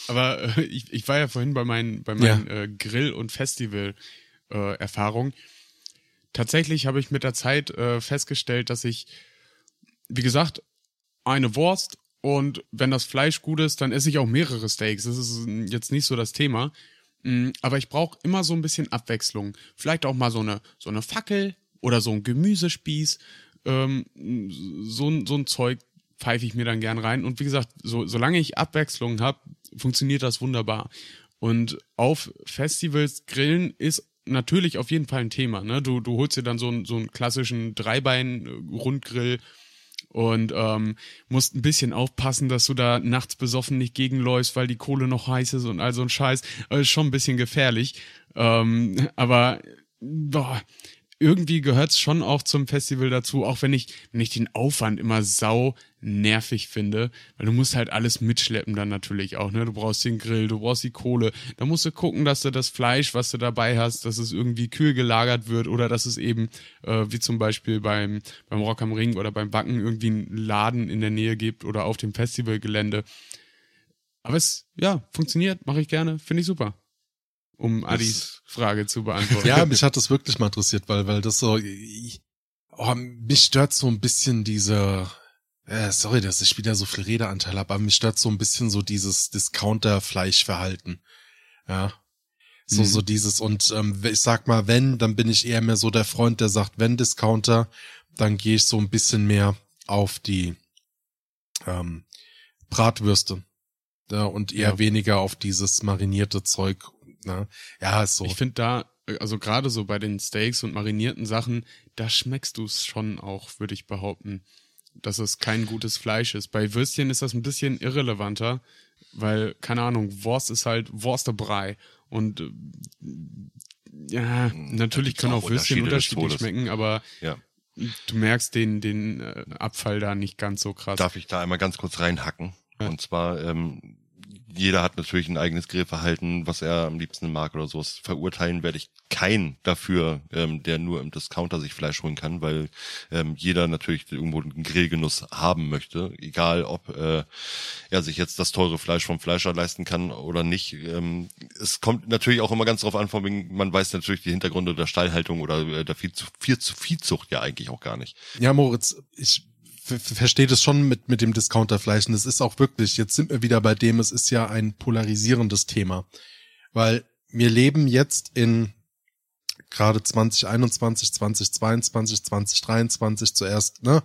Aber äh, ich, ich war ja vorhin bei meinen, bei meinen ja. äh, Grill- und Festival-Erfahrungen. Äh, Tatsächlich habe ich mit der Zeit äh, festgestellt, dass ich, wie gesagt, eine Wurst und wenn das Fleisch gut ist, dann esse ich auch mehrere Steaks. Das ist jetzt nicht so das Thema. Mm, aber ich brauche immer so ein bisschen Abwechslung. Vielleicht auch mal so eine, so eine Fackel oder so ein Gemüsespieß. Ähm, so, so ein Zeug, pfeife ich mir dann gern rein. Und wie gesagt, so, solange ich Abwechslung habe, funktioniert das wunderbar. Und auf Festivals grillen ist natürlich auf jeden Fall ein Thema. Ne? Du, du holst dir dann so, einen so einen klassischen Dreibein-Rundgrill und ähm, musst ein bisschen aufpassen, dass du da nachts besoffen nicht gegenläufst, weil die Kohle noch heiß ist und all so ein Scheiß. Ist schon ein bisschen gefährlich. Ähm, aber boah, irgendwie gehört's schon auch zum Festival dazu, auch wenn ich, wenn ich den Aufwand immer sau nervig finde, weil du musst halt alles mitschleppen dann natürlich auch, ne? Du brauchst den Grill, du brauchst die Kohle, da musst du gucken, dass du das Fleisch, was du dabei hast, dass es irgendwie kühl gelagert wird oder dass es eben, äh, wie zum Beispiel beim, beim Rock am Ring oder beim Backen irgendwie einen Laden in der Nähe gibt oder auf dem Festivalgelände. Aber es, ja, funktioniert, mache ich gerne, finde ich super um Adis Frage zu beantworten. Ja, mich hat das wirklich mal interessiert, weil, weil das so, oh, mich stört so ein bisschen diese, äh, sorry, dass ich wieder so viel Redeanteil habe, aber mich stört so ein bisschen so dieses Discounter-Fleischverhalten. Ja. So, mhm. so dieses, und ähm, ich sag mal, wenn, dann bin ich eher mehr so der Freund, der sagt, wenn Discounter, dann gehe ich so ein bisschen mehr auf die ähm, Bratwürste. Ja, und eher ja. weniger auf dieses marinierte Zeug Ne? Ja, ist so. Ich finde da, also gerade so bei den Steaks und marinierten Sachen, da schmeckst du es schon auch, würde ich behaupten, dass es kein gutes Fleisch ist. Bei Würstchen ist das ein bisschen irrelevanter, weil, keine Ahnung, Wurst ist halt Wurstebrei. Und äh, ja, hm, natürlich können auch Würstchen unterschiedlich schmecken, aber ja. du merkst den, den äh, Abfall da nicht ganz so krass. Darf ich da einmal ganz kurz reinhacken? Ja. Und zwar, ähm, jeder hat natürlich ein eigenes Grillverhalten, was er am liebsten mag oder sowas. Verurteilen werde ich keinen dafür, ähm, der nur im Discounter sich Fleisch holen kann, weil ähm, jeder natürlich irgendwo einen Grillgenuss haben möchte, egal ob äh, er sich jetzt das teure Fleisch vom Fleischer leisten kann oder nicht. Ähm, es kommt natürlich auch immer ganz drauf an, von wegen, man weiß natürlich die Hintergründe der Stallhaltung oder äh, der Viehzucht ja eigentlich auch gar nicht. Ja, Moritz, ich versteht es schon mit, mit dem Discounterfleisch. Und es ist auch wirklich, jetzt sind wir wieder bei dem, es ist ja ein polarisierendes Thema. Weil wir leben jetzt in gerade 2021, 2022, 2023 zuerst, ne?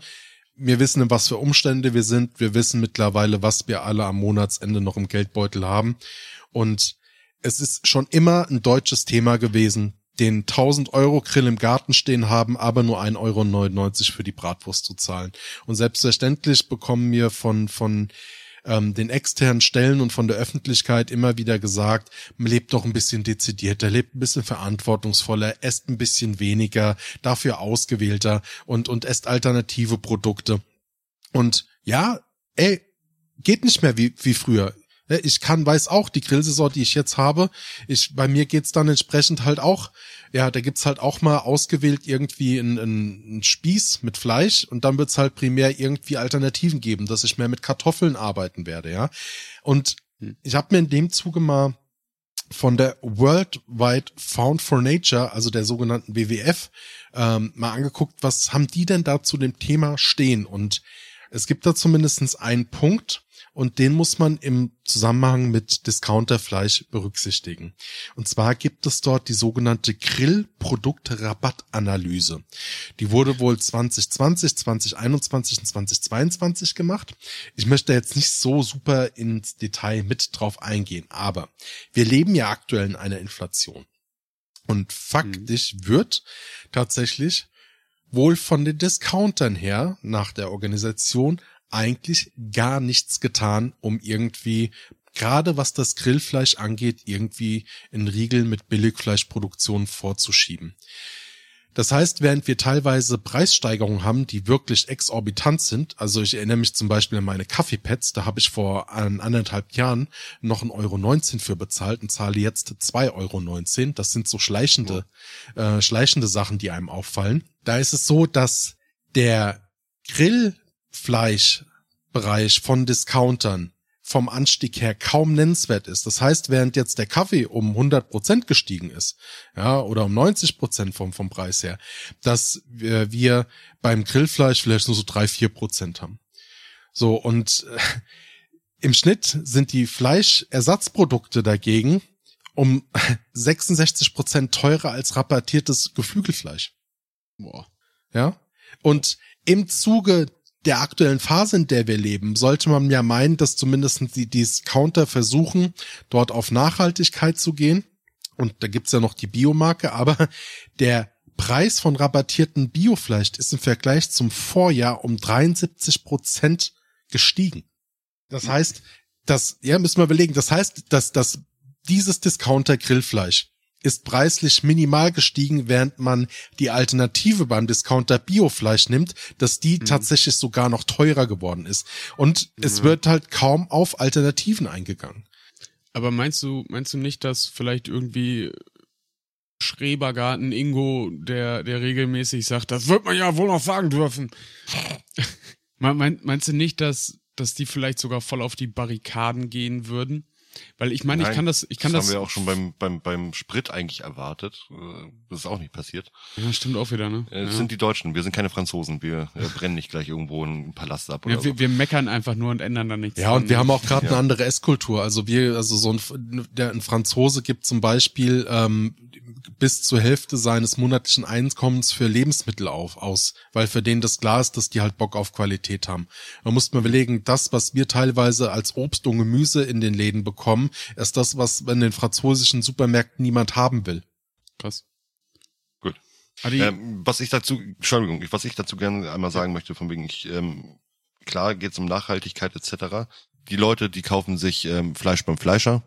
wir wissen, in was für Umstände wir sind. Wir wissen mittlerweile, was wir alle am Monatsende noch im Geldbeutel haben. Und es ist schon immer ein deutsches Thema gewesen, den 1000 Euro Grill im Garten stehen haben, aber nur 1,99 Euro für die Bratwurst zu zahlen. Und selbstverständlich bekommen wir von, von ähm, den externen Stellen und von der Öffentlichkeit immer wieder gesagt, lebt doch ein bisschen dezidierter, lebt ein bisschen verantwortungsvoller, esst ein bisschen weniger, dafür ausgewählter und, und esst alternative Produkte. Und ja, ey, geht nicht mehr wie, wie früher. Ich kann, weiß auch, die Grillsaison, die ich jetzt habe, ich, bei mir geht's dann entsprechend halt auch, ja, da gibt's halt auch mal ausgewählt irgendwie einen, einen Spieß mit Fleisch und dann wird's halt primär irgendwie Alternativen geben, dass ich mehr mit Kartoffeln arbeiten werde, ja. Und hm. ich habe mir in dem Zuge mal von der Worldwide Found for Nature, also der sogenannten WWF, ähm, mal angeguckt, was haben die denn da zu dem Thema stehen? Und es gibt da zumindestens einen Punkt, und den muss man im Zusammenhang mit Discounterfleisch berücksichtigen. Und zwar gibt es dort die sogenannte Grillproduktrabattanalyse. Die wurde wohl 2020, 2021 und 2022 gemacht. Ich möchte jetzt nicht so super ins Detail mit drauf eingehen, aber wir leben ja aktuell in einer Inflation. Und faktisch mhm. wird tatsächlich wohl von den Discountern her nach der Organisation eigentlich gar nichts getan, um irgendwie gerade was das Grillfleisch angeht, irgendwie in Riegel mit Billigfleischproduktion vorzuschieben. Das heißt, während wir teilweise Preissteigerungen haben, die wirklich exorbitant sind, also ich erinnere mich zum Beispiel an meine Kaffeepads, da habe ich vor anderthalb Jahren noch 1,19 Euro für bezahlt und zahle jetzt 2,19 Euro. Das sind so schleichende, äh, schleichende Sachen, die einem auffallen. Da ist es so, dass der Grill Fleischbereich von Discountern vom Anstieg her kaum nennenswert ist. Das heißt, während jetzt der Kaffee um 100 Prozent gestiegen ist, ja, oder um 90 Prozent vom, vom Preis her, dass wir, wir beim Grillfleisch vielleicht nur so drei, vier Prozent haben. So, und äh, im Schnitt sind die Fleischersatzprodukte dagegen um 66 Prozent teurer als rabattiertes Geflügelfleisch. Boah. Ja. Und im Zuge der aktuellen Phase, in der wir leben, sollte man ja meinen, dass zumindest die Discounter versuchen, dort auf Nachhaltigkeit zu gehen. Und da gibt's ja noch die Biomarke, aber der Preis von rabattierten Biofleisch ist im Vergleich zum Vorjahr um 73 Prozent gestiegen. Das heißt, das, ja, müssen wir überlegen, das heißt, dass, dass dieses Discounter-Grillfleisch ist preislich minimal gestiegen, während man die Alternative beim Discounter Biofleisch nimmt, dass die mhm. tatsächlich sogar noch teurer geworden ist. Und mhm. es wird halt kaum auf Alternativen eingegangen. Aber meinst du, meinst du nicht, dass vielleicht irgendwie Schrebergarten Ingo, der, der regelmäßig sagt, das wird man ja wohl noch sagen dürfen. meinst du nicht, dass, dass die vielleicht sogar voll auf die Barrikaden gehen würden? Weil ich meine, ich kann das, ich kann das. Das haben wir auch schon beim, beim, beim Sprit eigentlich erwartet. Äh, das ist auch nicht passiert. Ja, stimmt auch wieder, ne? Äh, es ja. sind die Deutschen. Wir sind keine Franzosen. Wir äh, brennen nicht gleich irgendwo einen Palast ab oder ja, wir, so. wir meckern einfach nur und ändern dann nichts. Ja, und wir haben auch gerade ja. eine andere Esskultur. Also wir, also so ein, der, ein Franzose gibt zum Beispiel ähm, bis zur Hälfte seines monatlichen Einkommens für Lebensmittel auf, aus, weil für den das klar ist, dass die halt Bock auf Qualität haben. Man muss mal überlegen, das, was wir teilweise als Obst und Gemüse in den Läden bekommen, ist das, was in den französischen Supermärkten niemand haben will. Krass. Gut. Ähm, was ich dazu, Entschuldigung, was ich dazu gerne einmal sagen möchte, von wegen, ich, ähm, klar geht's um Nachhaltigkeit etc. Die Leute, die kaufen sich ähm, Fleisch beim Fleischer,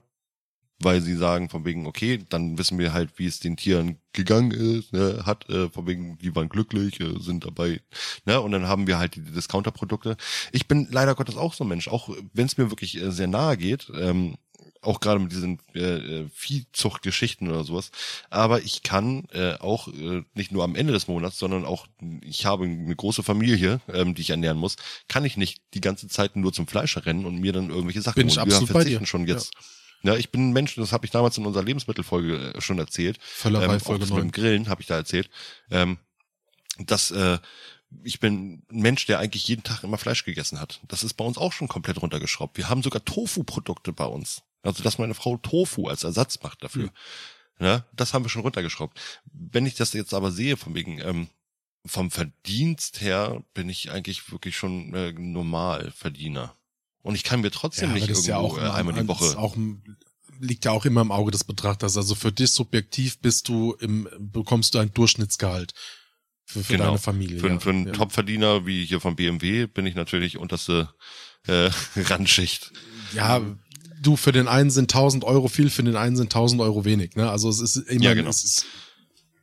weil sie sagen von wegen, okay, dann wissen wir halt, wie es den Tieren gegangen ist, ne, hat, äh, von wegen, die waren glücklich, äh, sind dabei, ne, und dann haben wir halt die Discounter-Produkte. Ich bin leider Gottes auch so ein Mensch, auch wenn es mir wirklich äh, sehr nahe geht, ähm, auch gerade mit diesen äh, äh, Viehzuchtgeschichten oder sowas. Aber ich kann äh, auch äh, nicht nur am Ende des Monats, sondern auch, ich habe eine große Familie, ähm, die ich ernähren muss, kann ich nicht die ganze Zeit nur zum Fleischer rennen und mir dann irgendwelche Sachen Bin ich absolut bei dir. schon jetzt. Ja ja, ich bin ein Mensch, das habe ich damals in unserer Lebensmittelfolge äh, schon erzählt. Völlerei ähm, Folge 9. Mit dem Grillen habe ich da erzählt. Ähm, dass äh, ich bin ein Mensch, der eigentlich jeden Tag immer Fleisch gegessen hat. Das ist bei uns auch schon komplett runtergeschraubt. Wir haben sogar Tofu-Produkte bei uns. Also, dass meine Frau Tofu als Ersatz macht dafür. Mhm. Ja, das haben wir schon runtergeschraubt. Wenn ich das jetzt aber sehe, von wegen, ähm, vom Verdienst her bin ich eigentlich wirklich schon äh, Normalverdiener. Und ich kann mir trotzdem nicht das ist irgendwo ja auch äh, einmal die Woche. Auch, liegt ja auch immer im Auge des Betrachters. Also für dich subjektiv bist du im, bekommst du ein Durchschnittsgehalt für, für Genau. deine Familie. Für, ja. für einen ja. Topverdiener wie hier von BMW bin ich natürlich unterste äh, Randschicht. Ja, du, für den einen sind 1000 Euro viel, für den einen sind 1000 Euro wenig. Ne? Also es ist immer, Ja, genau. es ist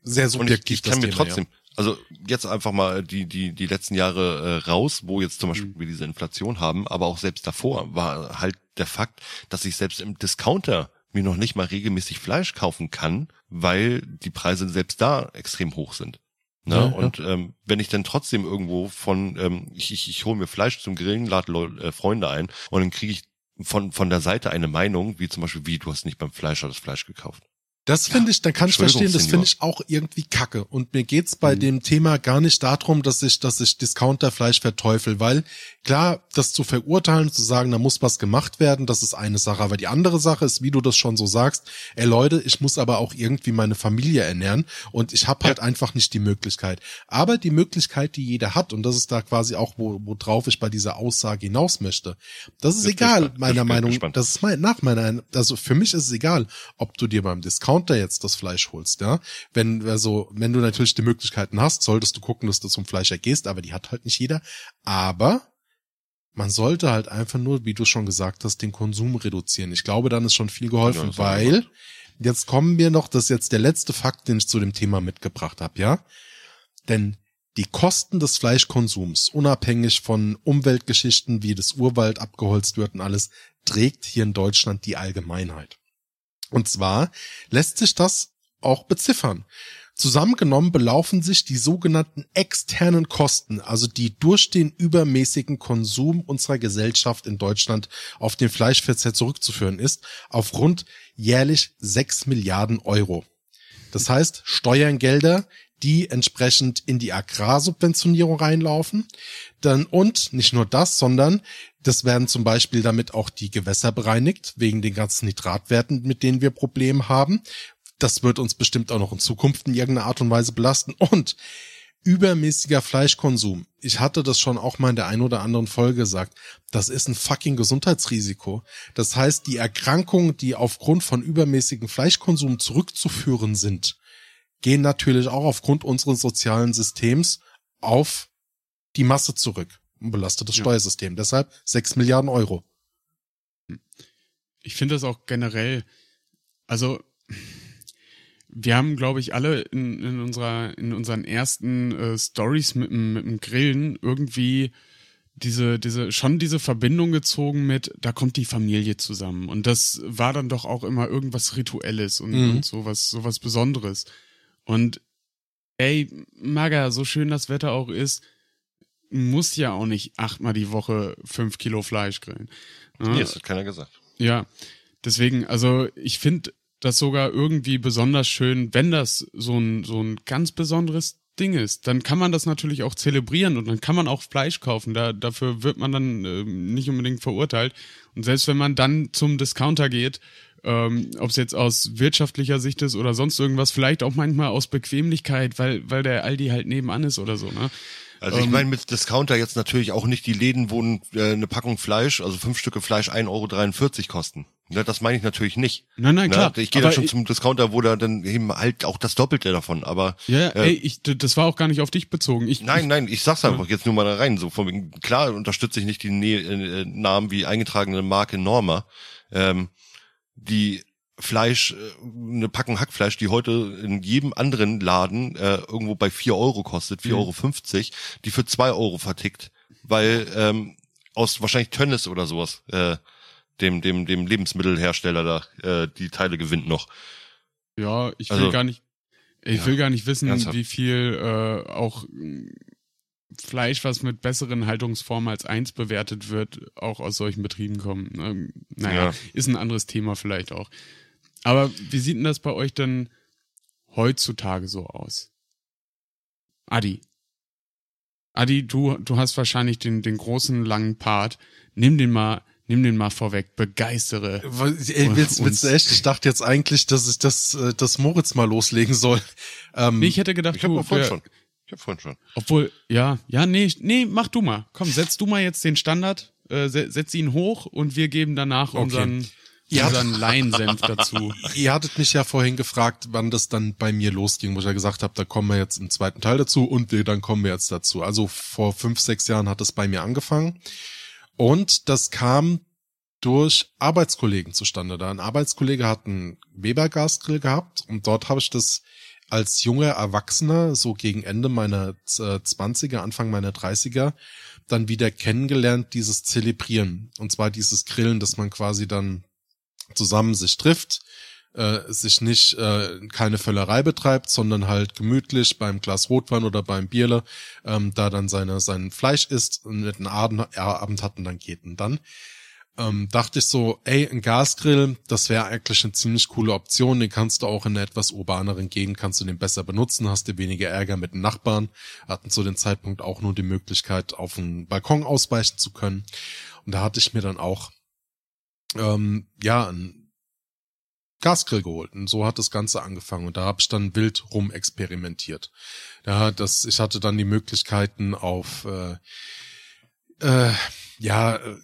sehr Und ich, subjektiv. ich kann mir Thema, trotzdem, also jetzt einfach mal die, die, die letzten Jahre äh, raus, wo jetzt zum Mhm. Beispiel wir diese Inflation haben, aber auch selbst davor war halt der Fakt, dass ich selbst im Discounter mir noch nicht mal regelmäßig Fleisch kaufen kann, weil die Preise selbst da extrem hoch sind. Ne? Ja, ja. Und ähm, wenn ich dann trotzdem irgendwo von, ähm, ich, ich, ich hole mir Fleisch zum Grillen, lade äh, Freunde ein und dann kriege ich von, von der Seite eine Meinung, wie zum Beispiel, wie, du hast nicht beim Fleischer das Fleisch gekauft. Das finde ich, da kann ich verstehen, das finde ich auch irgendwie kacke. Und mir geht's bei Mhm. dem Thema gar nicht darum, dass ich, dass ich Discounterfleisch verteufel, weil klar, das zu verurteilen, zu sagen, da muss was gemacht werden, das ist eine Sache. Aber die andere Sache ist, wie du das schon so sagst, ey Leute, ich muss aber auch irgendwie meine Familie ernähren und ich habe halt einfach nicht die Möglichkeit. Aber die Möglichkeit, die jeder hat, und das ist da quasi auch, wo, worauf ich bei dieser Aussage hinaus möchte, das ist ich egal, meiner Meinung, das ist mein, nach meiner, also für mich ist es egal, ob du dir beim Discounter jetzt das Fleisch holst, ja. Wenn, also, wenn du natürlich die Möglichkeiten hast, solltest du gucken, dass du zum Fleischer gehst, aber die hat halt nicht jeder. Aber man sollte halt einfach nur, wie du schon gesagt hast, den Konsum reduzieren. Ich glaube, dann ist schon viel Ja, geholfen, wir weil jetzt kommen wir noch, das ist jetzt der letzte Fakt, den ich zu dem Thema mitgebracht habe, ja. Denn die Kosten des Fleischkonsums, unabhängig von Umweltgeschichten, wie das Urwald abgeholzt wird und alles, trägt hier in Deutschland die Allgemeinheit. Und zwar lässt sich das auch beziffern. Zusammengenommen belaufen sich die sogenannten externen Kosten, also die durch den übermäßigen Konsum unserer Gesellschaft in Deutschland auf den Fleischverzehr zurückzuführen ist, auf rund jährlich 6 Milliarden Euro. Das heißt, Steuergelder, die entsprechend in die Agrarsubventionierung reinlaufen. Dann, und nicht nur das, sondern das werden zum Beispiel damit auch die Gewässer bereinigt, wegen den ganzen Nitratwerten, mit denen wir Probleme haben. Das wird uns bestimmt auch noch in Zukunft in irgendeiner Art und Weise belasten. Und übermäßiger Fleischkonsum. Ich hatte das schon auch mal in der einen oder anderen Folge gesagt. Das ist ein fucking Gesundheitsrisiko. Das heißt, die Erkrankungen, die aufgrund von übermäßigem Fleischkonsum zurückzuführen sind, gehen natürlich auch aufgrund unseres sozialen Systems auf die Masse zurück belastet das Ja. Steuersystem. Deshalb 6 Milliarden Euro. Ich finde das auch generell, also wir haben, glaube ich, alle in, in unserer, in unseren ersten äh, Stories mit, dem- mit dem Grillen irgendwie diese, diese, schon diese Verbindung gezogen mit, da kommt die Familie zusammen. Und das war dann doch auch immer irgendwas Rituelles und, Mhm. und sowas, sowas Besonderes. Und ey, Maga, so schön das Wetter auch ist, muss ja auch nicht achtmal die Woche fünf Kilo Fleisch grillen. Ne? Nee, das hat keiner gesagt. Ja, deswegen, also ich finde das sogar irgendwie besonders schön, wenn das so ein, so ein ganz besonderes Ding ist. Dann kann man das natürlich auch zelebrieren und dann kann man auch Fleisch kaufen. Da, dafür wird man dann ähm, nicht unbedingt verurteilt. Und selbst wenn man dann zum Discounter geht, ähm, ob es jetzt aus wirtschaftlicher Sicht ist oder sonst irgendwas, vielleicht auch manchmal aus Bequemlichkeit, weil, weil der Aldi halt nebenan ist oder so, ne? Also ich Ähm, meine mit Discounter jetzt natürlich auch nicht die Läden, wo äh, eine Packung Fleisch, also fünf Stücke Fleisch 1,43 Euro kosten. Ne, das meine ich natürlich nicht. Nein, nein, klar. Ne? Ich gehe dann schon ich- zum Discounter, wo da dann eben halt auch das Doppelte davon. Aber Ja, ja, äh, ey, ich, das war auch gar nicht auf dich bezogen. Ich, Nein, nein, ich sag's einfach jetzt nur mal da rein. So von wegen, klar unterstütze ich nicht die ne äh, Namen wie eingetragene Marke Norma, ähm, die Fleisch, äh, eine Packung Hackfleisch, die heute in jedem anderen Laden äh, irgendwo bei 4 Euro kostet, 4,50 Mhm. Euro, die für 2 Euro vertickt, weil ähm, aus wahrscheinlich Tönnis oder sowas, äh, dem, dem, dem Lebensmittelhersteller da, äh, die Teile gewinnt noch. Ja, ich will Also- gar nicht, ich Ja, will gar nicht wissen, ernsthaft. wie viel äh, auch mh, Fleisch, was mit besseren Haltungsformen als eins bewertet wird, auch aus solchen Betrieben kommen. Ähm, naja, Ja. ist ein anderes Thema vielleicht auch. Aber wie sieht denn das bei euch denn heutzutage so aus? Adi. Adi, du, du hast wahrscheinlich den, den großen langen Part. Nimm den mal, nimm den mal vorweg. Begeistere. Ey, willst, willst du echt? Ich dachte jetzt eigentlich, dass ich das, äh, das Moritz mal loslegen soll. Ähm, Nee, ich hätte gedacht, Ich habe du, vorhin schon. Ich hab vorhin schon. Obwohl, ja, ja, nee, nee, mach du mal. Komm, setz du mal jetzt den Standard, äh, se- setz ihn hoch und wir geben danach Okay. unseren, Ja. unseren Laiensenf dazu. Ihr hattet mich ja vorhin gefragt, wann das dann bei mir losging, wo ich ja gesagt habe, da kommen wir jetzt im zweiten Teil dazu und wir, dann kommen wir jetzt dazu. Also vor fünf, sechs Jahren hat es bei mir angefangen. Und das kam durch Arbeitskollegen zustande. Da ein Arbeitskollege hat einen Weber-Gasgrill gehabt und dort habe ich das als junger Erwachsener, so gegen Ende meiner äh, 20er, Anfang meiner 30er, dann wieder kennengelernt, dieses Zelebrieren. Und zwar dieses Grillen, dass man quasi dann zusammen sich trifft, äh, sich nicht äh, keine Völlerei betreibt, sondern halt gemütlich beim Glas Rotwein oder beim Bierle ähm, da dann seine sein Fleisch isst und mit einem Abend, Abend hat und dann geht und dann ähm, dachte ich so, ey, ein Gasgrill, das wäre eigentlich eine ziemlich coole Option. Den kannst du auch in einer etwas urbaneren Gegend, kannst du den besser benutzen, hast du weniger Ärger mit den Nachbarn. Hatten zu dem Zeitpunkt auch nur die Möglichkeit, auf den Balkon ausweichen zu können. Und da hatte ich mir dann auch, ähm, ja, ein Gasgrill geholt. Und so hat das Ganze angefangen. Und da habe ich dann wild rum experimentiert. Da das, ich hatte dann die Möglichkeiten auf äh, äh, ja, äh,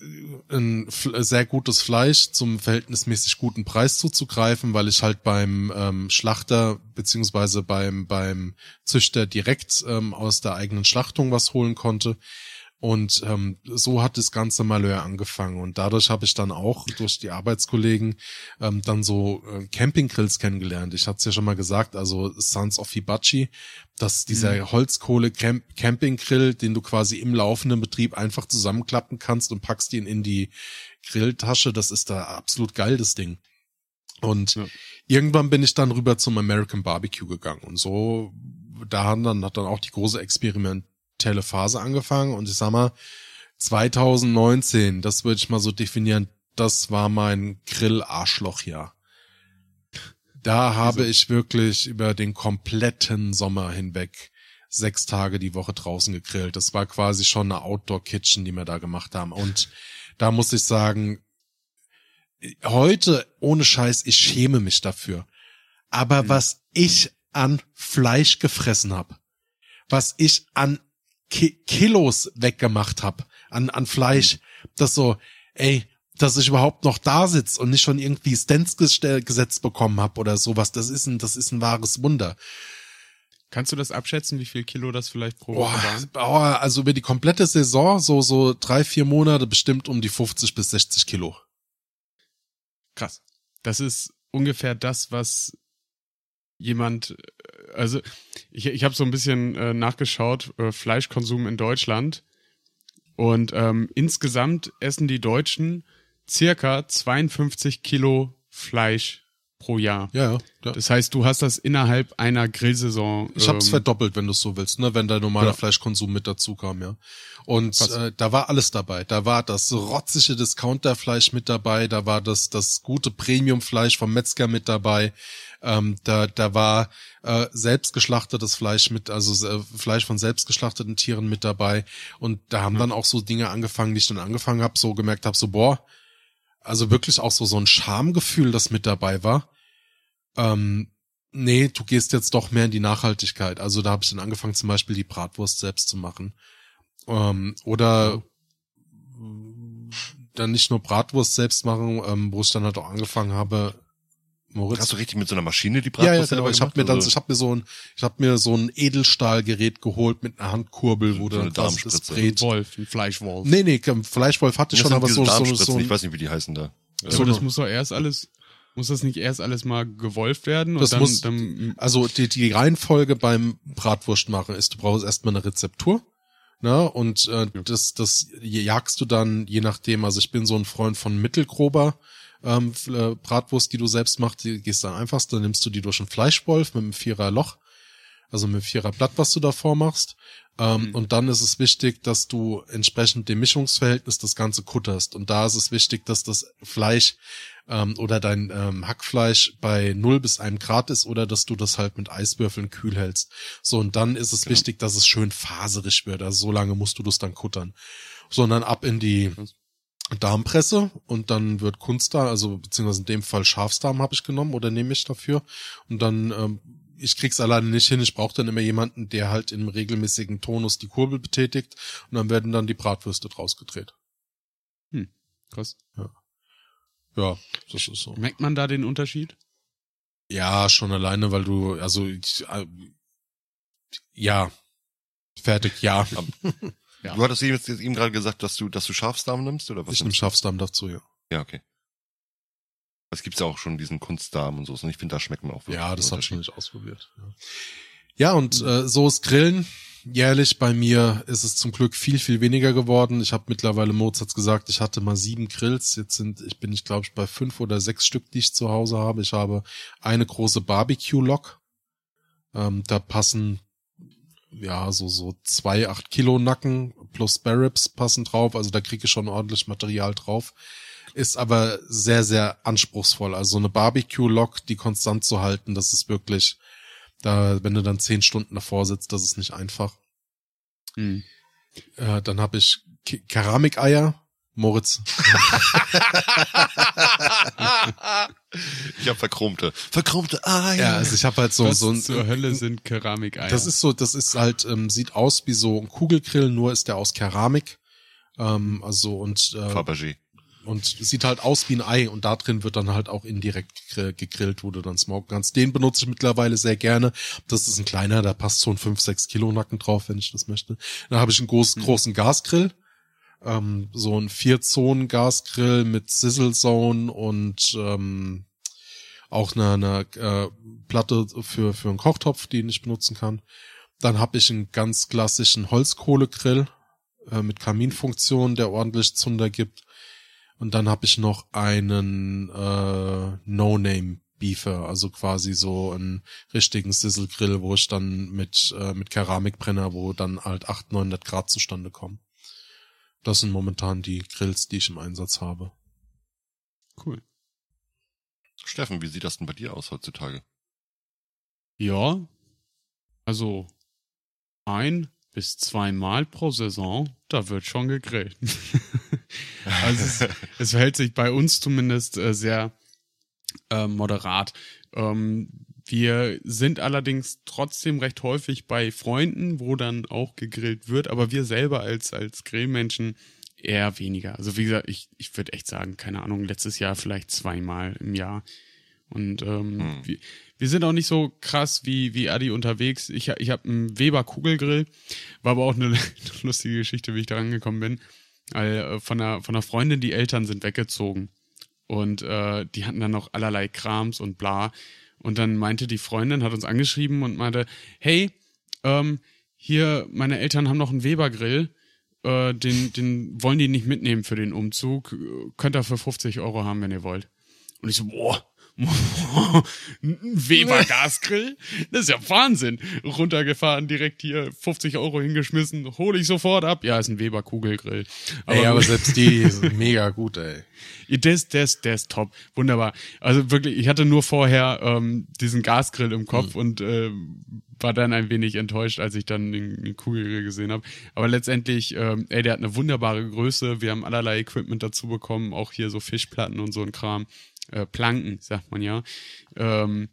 ein sehr gutes Fleisch zum verhältnismäßig guten Preis zuzugreifen, weil ich halt beim ähm, Schlachter beziehungsweise beim beim Züchter direkt ähm, aus der eigenen Schlachtung was holen konnte. Und ähm, so hat das ganze Malheur angefangen. Und dadurch habe ich dann auch durch die Arbeitskollegen ähm, dann so äh, Campinggrills kennengelernt. Ich hatte es ja schon mal gesagt, also Sons of Hibachi, dass dieser Holzkohle-Campinggrill, den du quasi im laufenden Betrieb einfach zusammenklappen kannst und packst ihn in die Grilltasche, das ist da absolut geil, das Ding. Und Ja. irgendwann bin ich dann rüber zum American Barbecue gegangen. Und so, da hat dann, hat dann auch die große experimentelle Phase angefangen. Und ich sag mal, 2019, das würde ich mal so definieren, das war mein Grill-Arschloch-Jahr. Da habe ich wirklich über den kompletten Sommer hinweg sechs Tage die Woche draußen gegrillt. Das war quasi schon eine Outdoor-Kitchen, die wir da gemacht haben. Und da muss ich sagen, heute, ohne Scheiß, ich schäme mich dafür. Aber was ich an Fleisch gefressen habe, was ich an Ki Kilos weggemacht habe, an, an Fleisch, das so, ey, dass ich überhaupt noch da sitz und nicht schon irgendwie Stents gesetzt bekommen habe oder sowas, das ist ein, das ist ein wahres Wunder. Kannst du das abschätzen, wie viel Kilo das vielleicht pro Woche Boah, boah, also über die komplette Saison, so, so drei, vier Monate bestimmt um die 50 bis 60 Kilo. Krass. Das ist ungefähr das, was jemand, äh, also ich, ich habe so ein bisschen äh, nachgeschaut, äh, Fleischkonsum in Deutschland. Und ähm, insgesamt essen die Deutschen circa 52 Kilo Fleisch pro Jahr. Ja, ja. ja. Das heißt, du hast das innerhalb einer Grillsaison. Ich hab's ähm, verdoppelt, wenn du so willst, ne, wenn der normale Ja. Fleischkonsum mit dazu kam, ja. Und äh, da war alles dabei. Da war das rotzige Discounterfleisch mit dabei, da war das das gute Premiumfleisch vom Metzger mit dabei. Ähm, da da war äh, selbstgeschlachtetes Fleisch mit, also äh, Fleisch von selbstgeschlachteten Tieren mit dabei. Und da haben dann auch so Dinge angefangen, die ich dann angefangen habe, so gemerkt habe, so boah, also wirklich auch so so ein Schamgefühl, das mit dabei war. Ähm, nee, du gehst jetzt doch mehr in die Nachhaltigkeit. Also da habe ich dann angefangen, zum Beispiel die Bratwurst selbst zu machen. Ähm, oder dann nicht nur Bratwurst selbst machen, ähm, wo ich dann halt auch angefangen habe, Moritz. Hast du richtig mit so einer Maschine die ja, ja, Bratwurst genau. Ich habe gemacht, mir dann, ich habe mir so ein, ich habe mir so ein Edelstahlgerät geholt mit einer Handkurbel, wo So dann das. Brät. Wolf, ein Fleischwolf. Nee, nee, Fleischwolf hatte ich schon, aber so, so, so ich ein, weiß nicht, wie die heißen da. so, das muss doch erst alles, muss das nicht erst alles mal gewolft werden? Das und dann, muss- dann, Also die, die Reihenfolge beim Bratwurst machen ist, du brauchst erstmal eine Rezeptur. Ne? Und äh, das, das jagst du dann, je nachdem, also ich bin so ein Freund von mittelgrober ähm, äh, Bratwurst, die du selbst machst, die gehst dann einfachst, dann nimmst du die durch einen Fleischwolf mit einem Vierer Loch, also mit einem Vierer Blatt, was du davor machst. Ähm, Und dann ist es wichtig, dass du entsprechend dem Mischungsverhältnis das Ganze kutterst. Und da ist es wichtig, dass das Fleisch ähm, oder dein ähm, Hackfleisch bei 0 bis 1 Grad ist oder dass du das halt mit Eiswürfeln kühl hältst. So, und dann ist es wichtig, dass es schön faserig wird. Also so lange musst du das dann kuttern. Sondern ab in die Darmpresse und dann wird Kunstdarm, also beziehungsweise in dem Fall Schafsdarm habe ich genommen oder nehme ich dafür. Und dann ähm, ich krieg's alleine nicht hin. Ich brauche dann immer jemanden, der halt im regelmäßigen Tonus die Kurbel betätigt und dann werden dann die Bratwürste draus gedreht. Krass. Ja, das ist so. Merkt man da den Unterschied? Ja, schon alleine, weil du, also ich, äh, ja, fertig, ja. Ja. Du hattest eben, jetzt gerade gesagt, dass du, dass du Schafsdarm nimmst, oder was? Ich nehme Schafsdarm dazu, ja. Ja, okay. Es gibt's ja auch schon diesen Kunstdarm und so. Und ich finde, da schmeckt man auch wirklich Ja, das habe ich noch nicht ausprobiert. Ja, ja und äh, so ist Grillen. Jährlich bei mir ist es zum Glück viel, viel weniger geworden. Ich habe mittlerweile, Moritz hat's gesagt, ich hatte mal sieben Grills. Jetzt sind, ich bin ich glaube ich bei fünf oder sechs Stück, die ich zu Hause habe. Ich habe eine große Barbecue-Lok. Ähm, da passen ja so so zwei acht Kilo Nacken plus Sparrows passen drauf. Also da kriege ich schon ordentlich Material drauf. Ist aber sehr, sehr anspruchsvoll. Also so eine Barbecue-Lok, die konstant zu halten, das ist wirklich, da, wenn du dann zehn Stunden davor sitzt, das ist nicht einfach. Hm. Äh, dann habe ich Ke Keramikeier. Moritz. Ich habe verchromte. Verchromte Eier. Ja, also ich habe halt so, Was so ein, zur Hölle sind Keramikeier? Das ist so, das ist halt, ähm, sieht aus wie so ein Kugelgrill, nur ist der aus Keramik. Ähm, also und äh, Fabergé. und sieht halt aus wie ein Ei und da drin wird dann halt auch indirekt gegr- gegrillt, wo du dann smoken kannst. Den benutze ich mittlerweile sehr gerne. Das ist ein kleiner, da passt so ein 5, 6 Kilo Nacken drauf, wenn ich das möchte. Dann habe ich einen großen, großen Gasgrill. Ähm, so ein Vier-Zonen-Gasgrill mit Sizzle Zone und ähm, auch eine, eine äh, Platte für, für einen Kochtopf, den ich benutzen kann. Dann habe ich einen ganz klassischen Holzkohlegrill äh, mit Kaminfunktion, der ordentlich Zunder gibt. Und dann habe ich noch einen äh, No-Name Beefer, also quasi so einen richtigen Sizzle Grill, wo ich dann mit äh, mit Keramikbrenner, wo dann halt 800, 900 Grad zustande kommen. Das sind momentan die Grills, die ich im Einsatz habe. cool. Steffen, wie sieht das denn bei dir aus heutzutage? Ja, also ein bis zweimal pro Saison, da wird schon gegrillt. also es, es verhält sich bei uns zumindest äh, sehr äh, moderat. Ähm, wir sind allerdings trotzdem recht häufig bei Freunden, wo dann auch gegrillt wird, aber wir selber als, als Grillmenschen eher weniger. Also wie gesagt, ich, ich würde echt sagen, keine Ahnung, letztes Jahr vielleicht zweimal im Jahr. Und ähm, Hm. wir, wir sind auch nicht so krass wie, wie Adi unterwegs. Ich, ich habe einen Weber Kugelgrill, war aber auch eine lustige Geschichte, wie ich da rangekommen bin. Weil, äh, von, einer, von einer Freundin, die Eltern sind weggezogen. Und äh, die hatten dann noch allerlei Krams und bla. Und dann meinte die Freundin, hat uns angeschrieben und meinte, hey, ähm, hier, meine Eltern haben noch einen Weber-Grill, äh, den, den wollen die nicht mitnehmen für den Umzug. Könnt ihr für 50 Euro haben, wenn ihr wollt. Und ich so, boah, ein Weber Gasgrill? Das ist ja Wahnsinn. Runtergefahren, direkt hier 50 Euro hingeschmissen, hole ich sofort ab. Ja, ist ein Weber Kugelgrill. ey, aber selbst die sind mega gut, ey. Ist, der ist top. Wunderbar. Also wirklich, ich hatte nur vorher ähm, diesen Gasgrill im Kopf und äh, war dann ein wenig enttäuscht, als ich dann den, den Kugelgrill gesehen habe. Aber letztendlich, ähm, ey, der hat eine wunderbare Größe. Wir haben allerlei Equipment dazu bekommen, auch hier so Fischplatten und so ein Kram. Äh, Planken, sagt man ja. Ähm,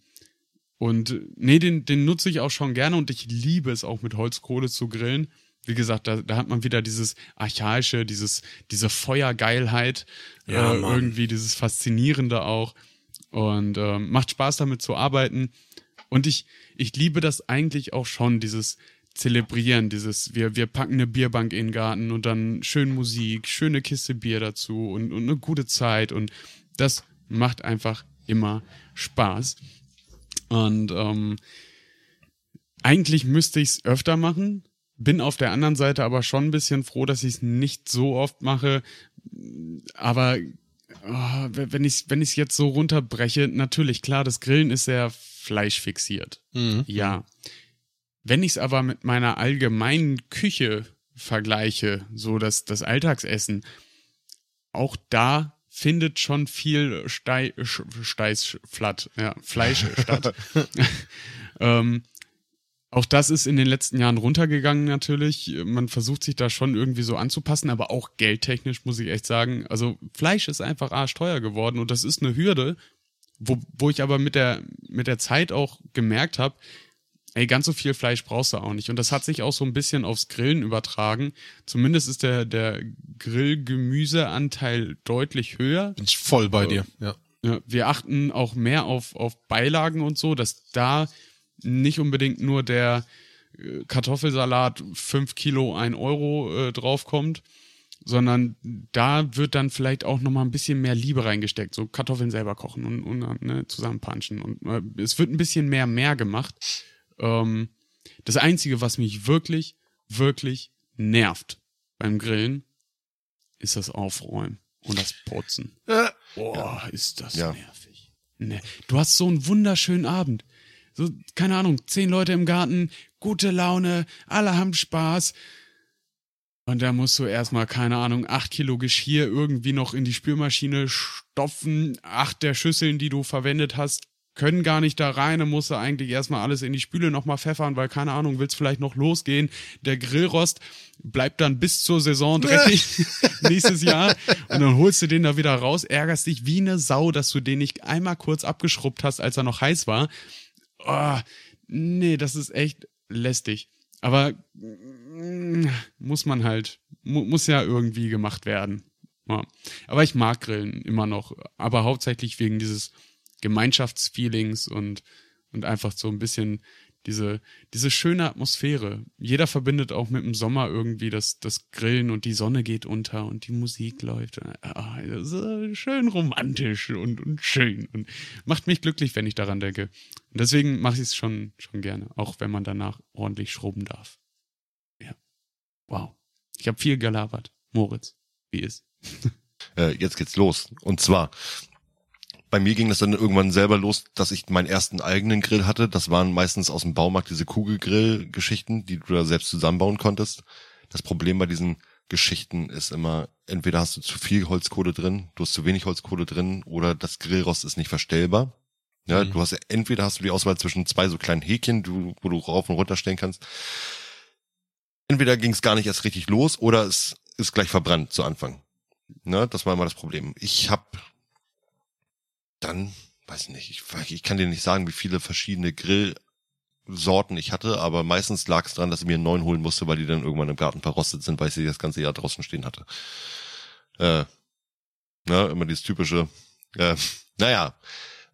und äh, nee, den, den nutze ich auch schon gerne und ich liebe es auch mit Holzkohle zu grillen. Wie gesagt, da, da hat man wieder dieses archaische, dieses, diese Feuergeilheit, Ja, äh, irgendwie dieses Faszinierende auch. Und ähm, macht Spaß damit zu arbeiten. Und ich, ich liebe das eigentlich auch schon, dieses Zelebrieren, dieses, wir, wir packen eine Bierbank in den Garten und dann schön Musik, schöne Kiste Bier dazu und, und eine gute Zeit. Und das macht einfach immer Spaß. Und ähm, eigentlich müsste ich es öfter machen, bin auf der anderen Seite aber schon ein bisschen froh, dass ich es nicht so oft mache. Aber oh, wenn ich wenn ich jetzt so runterbreche, natürlich klar, das Grillen ist sehr fleischfixiert. Mhm. Ja. Wenn ich es aber mit meiner allgemeinen Küche vergleiche, so das, das Alltagsessen, auch da findet schon viel Stei, Steißflatt, ja, Fleisch statt. ähm, auch das ist in den letzten Jahren runtergegangen natürlich. Man versucht sich da schon irgendwie so anzupassen, aber auch geldtechnisch muss ich echt sagen. Also Fleisch ist einfach arschteuer geworden und das ist eine Hürde. wo, wo ich aber mit der, mit der Zeit auch gemerkt habe, ey, ganz so viel Fleisch brauchst du auch nicht. Und das hat sich auch so ein bisschen aufs Grillen übertragen. Zumindest ist der, der Grillgemüseanteil deutlich höher. Bin ich voll bei dir, ja. Ja, wir achten auch mehr auf, auf Beilagen und so, dass da nicht unbedingt nur der äh, Kartoffelsalat fünf Kilo ein Euro äh, draufkommt, sondern da wird dann vielleicht auch nochmal ein bisschen mehr Liebe reingesteckt. So Kartoffeln selber kochen und, und ne, zusammenpanschen. Und äh, es wird ein bisschen mehr mehr gemacht. Ähm, das Einzige, was mich wirklich, wirklich nervt beim Grillen, ist das Aufräumen und das Putzen. Äh, Boah, ist das Ja. nervig. Ne. Du hast so einen wunderschönen Abend. So, keine Ahnung, zehn Leute im Garten, gute Laune, alle haben Spaß. Und da musst du erstmal, keine Ahnung, acht Kilo Geschirr irgendwie noch in die Spülmaschine stopfen. Acht der Schüsseln, die du verwendet hast, können gar nicht da rein. Dann musst du eigentlich erstmal alles in die Spüle nochmal pfeffern, weil, keine Ahnung, willst vielleicht noch losgehen. Der Grillrost bleibt dann bis zur Saison dreckig nächstes Jahr. Und dann holst du den da wieder raus, ärgerst dich wie eine Sau, dass du den nicht einmal kurz abgeschrubbt hast, als er noch heiß war. Oh, nee, das ist echt lästig. Aber mm, muss man halt, mu muss ja irgendwie gemacht werden. Ja. Aber ich mag Grillen immer noch, aber hauptsächlich wegen dieses Gemeinschaftsfeelings und, und einfach so ein bisschen diese, diese schöne Atmosphäre. Jeder verbindet auch mit dem Sommer irgendwie das, das Grillen und die Sonne geht unter und die Musik läuft. Ah, schön romantisch und, und schön und macht mich glücklich, wenn ich daran denke. Und deswegen mache ich es schon, schon gerne, auch wenn man danach ordentlich schrubben darf. Ja. Wow. Ich habe viel gelabert. Moritz, wie ist? Äh, jetzt geht's los. Und zwar, bei mir ging das dann irgendwann selber los, dass ich meinen ersten eigenen Grill hatte. Das waren meistens aus dem Baumarkt diese Kugelgrill-Geschichten, die du da selbst zusammenbauen konntest. Das Problem bei diesen Geschichten ist immer, entweder hast du zu viel Holzkohle drin, du hast zu wenig Holzkohle drin oder das Grillrost ist nicht verstellbar. Ja, Mhm. du hast entweder hast du die Auswahl zwischen zwei so kleinen Häkchen, du, wo du rauf und runter stellen kannst. Entweder ging es gar nicht erst richtig los oder es ist gleich verbrannt zu Anfang. Ne, das war immer das Problem. Ich habe dann, weiß ich nicht, ich, ich kann dir nicht sagen, wie viele verschiedene Grillsorten ich hatte, aber meistens lag es daran, dass ich mir einen neuen holen musste, weil die dann irgendwann im Garten verrostet sind, weil ich sie das ganze Jahr draußen stehen hatte. Äh, ne, immer dieses typische, äh, naja,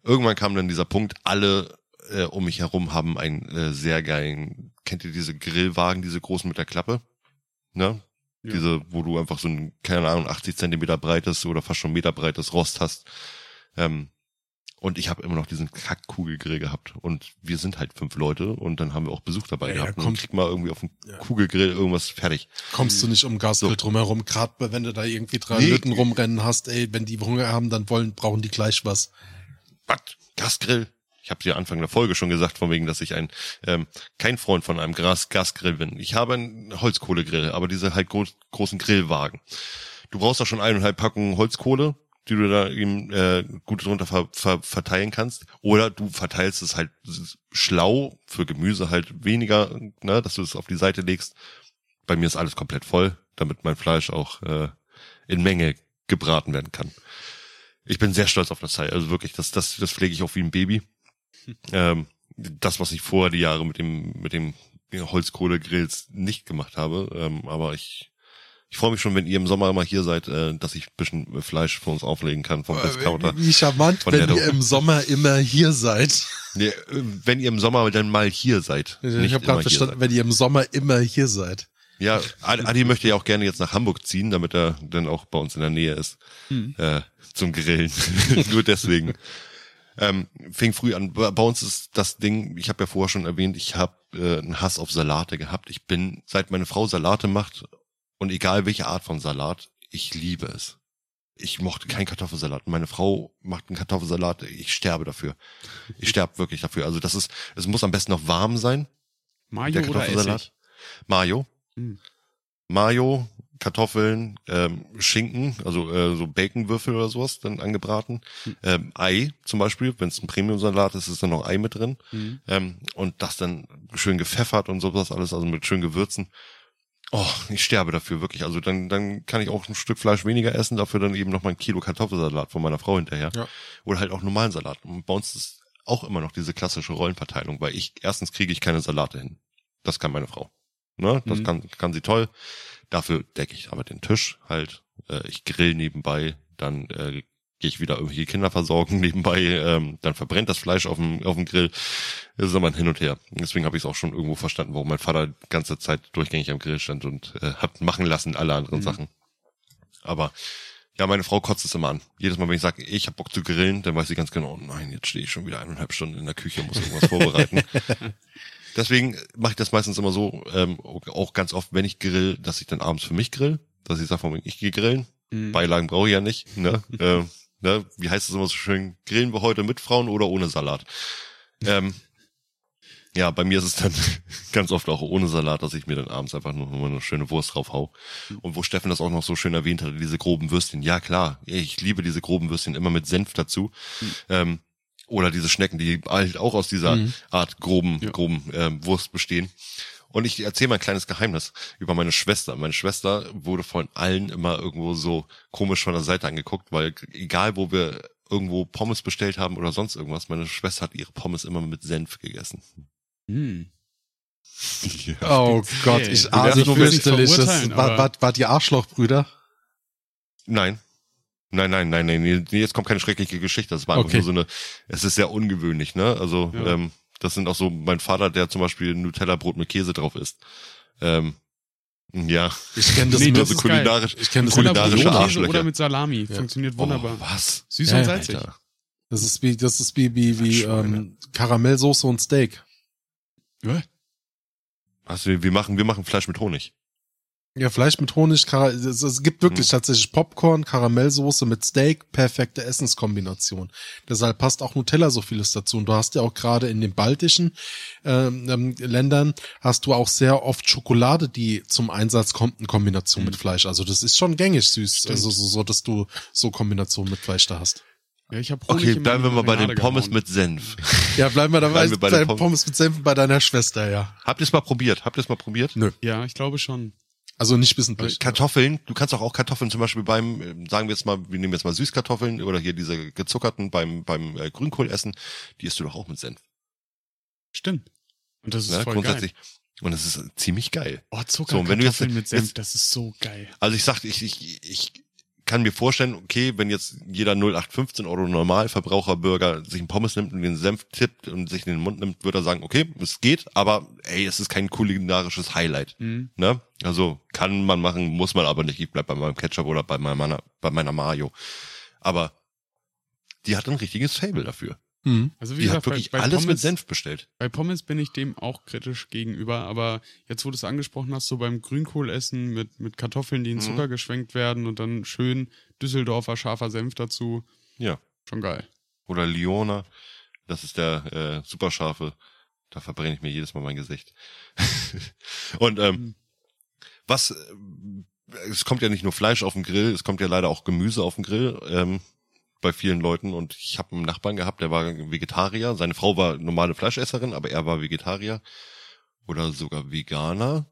irgendwann kam dann dieser Punkt, alle äh, um mich herum haben einen äh, sehr geilen, kennt ihr diese Grillwagen, diese großen mit der Klappe? Ne? Ja. Diese, wo du einfach so ein, keine Ahnung, 80 Zentimeter breites oder fast schon Meter breites Rost hast. Ähm, und ich habe immer noch diesen Kackkugelgrill gehabt. Und wir sind halt fünf Leute und dann haben wir auch Besuch dabei Ja, ja, gehabt. und krieg mal irgendwie auf dem Ja. Kugelgrill irgendwas fertig. Kommst du nicht um Gasgrill drumherum, gerade wenn du da irgendwie drei Nee. Lütten rumrennen hast, ey, wenn die Hunger haben, dann wollen, brauchen die gleich was. Was? Gasgrill? Ich habe dir Anfang der Folge schon gesagt, von wegen, dass ich ein ähm, kein Freund von einem Gas Gasgrill bin. Ich habe einen Holzkohlegrill, aber diese halt groß, großen Grillwagen. Du brauchst da schon eineinhalb Packungen Holzkohle, die du da eben äh, gut drunter ver, ver, verteilen kannst. Oder du verteilst es halt schlau für Gemüse halt weniger, ne, dass du es auf die Seite legst. Bei mir ist alles komplett voll, damit mein Fleisch auch äh, in Menge gebraten werden kann. Ich bin sehr stolz auf das Teil. Also wirklich, das, das, das pflege ich auch wie ein Baby. Ähm, das, was ich vorher die Jahre mit dem, mit dem Holzkohlegrills nicht gemacht habe. Ähm, aber ich, ich freue mich schon, wenn ihr im Sommer mal hier seid, äh, dass ich ein bisschen Fleisch für uns auflegen kann vom Discounter. Wie charmant, wenn ihr im Sommer immer hier seid. Nee, äh, wenn ihr im Sommer dann mal hier seid. Ich habe gerade verstanden, wenn ihr im Sommer immer hier seid. Ja, Adi möchte ja auch gerne jetzt nach Hamburg ziehen, damit er dann auch bei uns in der Nähe ist. Äh, zum Grillen. Nur deswegen. Ähm, fing früh an. Bei bei uns ist das Ding, ich habe ja vorher schon erwähnt, ich habe äh, einen Hass auf Salate gehabt. Ich bin, seit meine Frau Salate macht, und egal welche Art von Salat, ich liebe es. Ich mochte keinen Kartoffelsalat. Meine Frau macht einen Kartoffelsalat, ich sterbe dafür. Ich sterbe wirklich dafür. Also das ist, es muss am besten noch warm sein. Mayo Der oder Kartoffelsalat? Essig? Mayo. Hm. Mayo, Kartoffeln, ähm, Schinken, also äh, so Baconwürfel oder sowas, dann angebraten. Hm. Ähm, Ei zum Beispiel, wenn es ein Premium-Salat ist, ist dann noch Ei mit drin. Mhm. Ähm, und das dann schön gepfeffert und sowas alles, also mit schön Gewürzen. Oh, ich sterbe dafür wirklich. Also dann, dann kann ich auch ein Stück Fleisch weniger essen, dafür dann eben noch mal ein Kilo Kartoffelsalat von meiner Frau hinterher. Ja. Oder halt auch normalen Salat. Und bei uns ist auch immer noch diese klassische Rollenverteilung, weil ich, erstens kriege ich keine Salate hin. Das kann meine Frau. Ne? Das Mhm. kann, kann sie toll. Dafür decke ich aber den Tisch halt. Äh, ich grill nebenbei, dann äh, gehe ich wieder irgendwelche Kinder versorgen nebenbei, ähm, dann verbrennt das Fleisch auf dem, auf dem Grill. Das ist immer ein Hin und Her. Deswegen habe ich es auch schon irgendwo verstanden, warum mein Vater die ganze Zeit durchgängig am Grill stand und äh, hat machen lassen alle anderen Mhm. Sachen. Aber ja, meine Frau kotzt es immer an. Jedes Mal, wenn ich sage, ich hab Bock zu grillen, dann weiß sie ganz genau, nein, jetzt stehe ich schon wieder eineinhalb Stunden in der Küche, muss irgendwas vorbereiten. Deswegen mache ich das meistens immer so, ähm, auch ganz oft, wenn ich grill, dass ich dann abends für mich grill, dass ich sage, ich gehe grillen. Mhm. Beilagen brauche ich ja nicht. Ne? äh, ne? Wie heißt es immer so schön? Grillen wir heute mit Frauen oder ohne Salat? Ähm, ja, bei mir ist es dann ganz oft auch ohne Salat, dass ich mir dann abends einfach nur mal eine schöne Wurst drauf hau. Und wo Steffen das auch noch so schön erwähnt hatte, diese groben Würstchen. Ja, klar, ich liebe diese groben Würstchen immer mit Senf dazu. Ähm, oder diese Schnecken, die halt auch aus dieser Art groben, Ja. groben ähm, Wurst bestehen. Und ich erzähle mal ein kleines Geheimnis über meine Schwester. Meine Schwester wurde von allen immer irgendwo so komisch von der Seite angeguckt, weil egal wo wir irgendwo Pommes bestellt haben oder sonst irgendwas, meine Schwester hat ihre Pommes immer mit Senf gegessen. Hm. Oh Speziell. Gott, ich Du ahne nur fürchterlich. War, war, war die Arschlochbrüder? Nein. Nein, nein, nein, nein, jetzt kommt keine schreckliche Geschichte. Das war einfach Okay. nur so eine, es ist sehr ungewöhnlich, ne? Also, Ja. ähm, das sind auch so mein Vater, der zum Beispiel Nutella-Brot mit Käse drauf isst. Ähm, ja. Ich kenne das Nee, das also ist geil. kulinarisch, Ich kenn das kulinarische Mit Käse Arschlöcher. oder mit Salami. Ja. Funktioniert wunderbar. Oh, was? Süß Ja, und salzig. Alter. Das ist wie, das ist wie, wie, wie ähm, Karamellsoße und Steak. Ja. Was, wir wir machen, wir machen Fleisch mit Honig. Ja, Fleisch mit Honig, Kara es, es gibt wirklich tatsächlich Popcorn, Karamellsoße mit Steak, perfekte Essenskombination. Deshalb passt auch Nutella so vieles dazu. Und du hast ja auch gerade in den baltischen ähm, ähm, Ländern hast du auch sehr oft Schokolade, die zum Einsatz kommt in Kombination mit Fleisch. Also das ist schon gängig süß, also so, so, dass du so Kombination mit Fleisch da hast. Ja, ich habe Okay, bleiben wir mal bei den Pommes mit Senf. Ja, bleiben wir dabei. Bleiben wir bei den Pommes. Pommes mit Senf bei deiner Schwester, ja. Habt ihr es mal probiert? Habt ihr es mal probiert? Nö. Ja, ich glaube schon. Also nicht wissentlich. Kartoffeln, du kannst auch, auch Kartoffeln zum Beispiel beim, äh, sagen wir jetzt mal, wir nehmen jetzt mal Süßkartoffeln oder hier diese gezuckerten beim, beim äh, Grünkohl essen, die isst du doch auch mit Senf. Stimmt. Und das ist Ne? voll Grundsätzlich. Und es ist ziemlich geil. geil. Oh, So, und wenn Zuckerkartoffeln du jetzt- mit Senf, jetzt- das ist so geil. Also ich sag, ich, ich, ich kann mir vorstellen, okay, wenn jetzt jeder 0815 Euro Normalverbraucherbürger sich einen Pommes nimmt und den Senf tippt und sich in den Mund nimmt, würde er sagen, okay, es geht, aber ey, es ist kein kulinarisches Highlight. Mhm. Ne? Also kann man machen, muss man aber nicht. Ich bleib bei meinem Ketchup oder bei meiner, bei meiner Mayo. Aber die hat ein richtiges Fable dafür. Mhm. Also wie Die gesagt, hat wirklich bei, bei, alles mit Pommes, Senf bestellt. bei Pommes bin ich dem auch kritisch gegenüber, aber jetzt, wo du es angesprochen hast, so beim Grünkohlessen mit, mit Kartoffeln, die in Mhm. Zucker geschwenkt werden und dann schön Düsseldorfer scharfer Senf dazu, Ja. schon geil. Oder Liona, das ist der äh, superscharfe. Da verbrenne ich mir jedes Mal mein Gesicht. und ähm, was, äh, es kommt ja nicht nur Fleisch auf den Grill, es kommt ja leider auch Gemüse auf den Grill ähm, bei vielen Leuten. Und ich habe einen Nachbarn gehabt, der war Vegetarier. Seine Frau war normale Fleischesserin, aber er war Vegetarier oder sogar Veganer.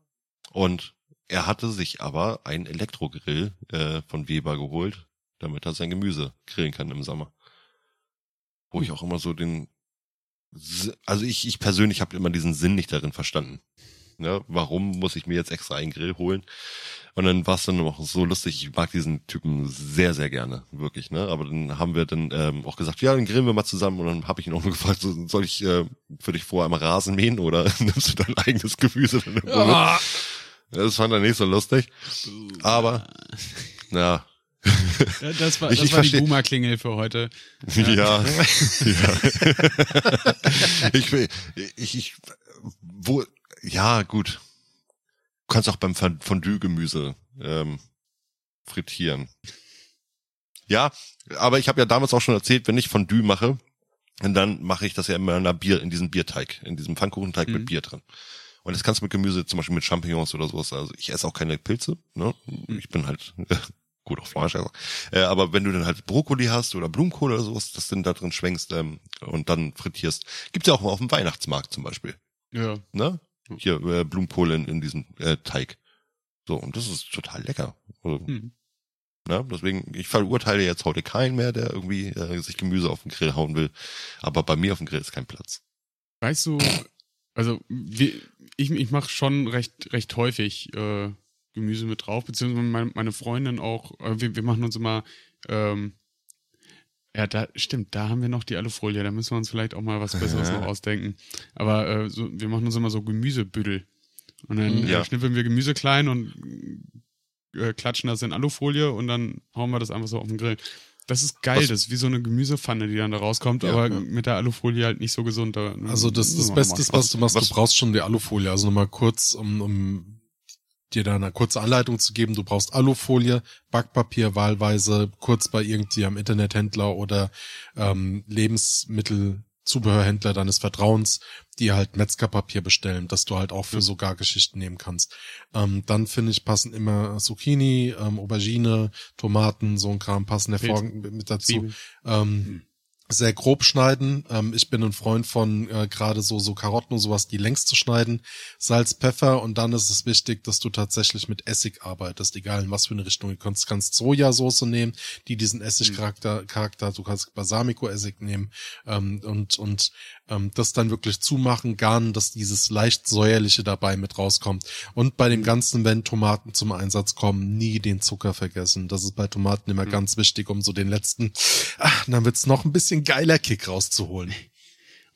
Und er hatte sich aber einen Elektrogrill äh, von Weber geholt, damit er sein Gemüse grillen kann im Sommer. Wo ich auch immer so den, also ich, ich persönlich habe immer diesen Sinn nicht darin verstanden. Ja, warum muss ich mir jetzt extra einen Grill holen? Und dann war es dann auch so lustig. Ich mag diesen Typen sehr, sehr gerne, wirklich. Ne? Aber dann haben wir dann ähm, auch gesagt, ja, dann grillen wir mal zusammen. Und dann habe ich ihn auch nur gefragt, so, soll ich äh, für dich vorher einmal Rasen mähen oder nimmst du dein eigenes Gemüse? Irgendwo mit? Das fand er nicht so lustig. Aber, ja, Ja, Das war, Ich- das ich war die Boomer-Klingel für heute. Ja. ja. ich, will- ich, ich, wo, ja, gut. Du kannst auch beim Fond- Fondue-Gemüse ähm, frittieren. Ja, aber ich habe ja damals auch schon erzählt, wenn ich Fondue mache, dann mache ich das ja immer in, einer Bier, in diesem Bierteig, in diesem Pfannkuchenteig Mhm. mit Bier drin. Und das kannst du mit Gemüse, zum Beispiel mit Champignons oder sowas. Also ich esse auch keine Pilze, ne? Ich bin halt gut auf Fleisch. Also. Äh, aber wenn du dann halt Brokkoli hast oder Blumenkohl oder sowas, das dann da drin schwenkst ähm, und dann frittierst, gibt's ja auch mal auf dem Weihnachtsmarkt zum Beispiel. Ja. Ne? Hier äh, Blumenkohl in, in diesem äh, Teig. So, und das ist total lecker. Also, Hm. ne, deswegen, ich verurteile jetzt heute keinen mehr, der irgendwie äh, sich Gemüse auf den Grill hauen will. Aber bei mir auf dem Grill ist kein Platz. Weißt du, also wie, ich, ich mache schon recht, recht häufig äh, Gemüse mit drauf, beziehungsweise meine, meine Freundin auch. Äh, wir, wir machen uns immer, ähm, ja, da stimmt, da haben wir noch die Alufolie, da müssen wir uns vielleicht auch mal was Besseres Ja. noch ausdenken. Aber äh, so, wir machen uns immer so Gemüsebüdel. Und dann Mhm. Ja. äh, schnippeln wir Gemüse klein und äh, klatschen das in Alufolie und dann hauen wir das einfach so auf den Grill. Das ist geil, Was- das ist wie so eine Gemüsepfanne, die dann da rauskommt, Ja, aber ja. mit der Alufolie halt nicht so gesund. Da, Also das, das Beste ist, was du machst, was- du brauchst schon die Alufolie. Also nochmal kurz, um, um dir da eine kurze Anleitung zu geben. Du brauchst Alufolie, Backpapier wahlweise, kurz bei irgendwie am Internethändler oder ähm, Lebensmittelzubehörhändler deines Vertrauens, die halt Metzgerpapier bestellen, dass du halt auch für so Gargeschichten nehmen kannst. Ähm, dann finde ich passen immer Zucchini, ähm, Aubergine, Tomaten, so ein Kram passen hervorragend mit dazu. Ähm, sehr grob schneiden. Ähm, ich bin ein Freund von äh, gerade so so Karotten und sowas, die längs zu schneiden. Salz, Pfeffer und dann ist es wichtig, dass du tatsächlich mit Essig arbeitest, egal in was für eine Richtung. Du kannst, kannst Sojasauce nehmen, die diesen Essigcharakter Charakter, du kannst Balsamico-Essig nehmen ähm, und und ähm, das dann wirklich zumachen, garnen, dass dieses leicht säuerliche dabei mit rauskommt. Und bei dem Ganzen, wenn Tomaten zum Einsatz kommen, nie den Zucker vergessen. Das ist bei Tomaten immer ganz wichtig, um so den letzten, ach, dann wird's noch ein bisschen geiler Kick rauszuholen.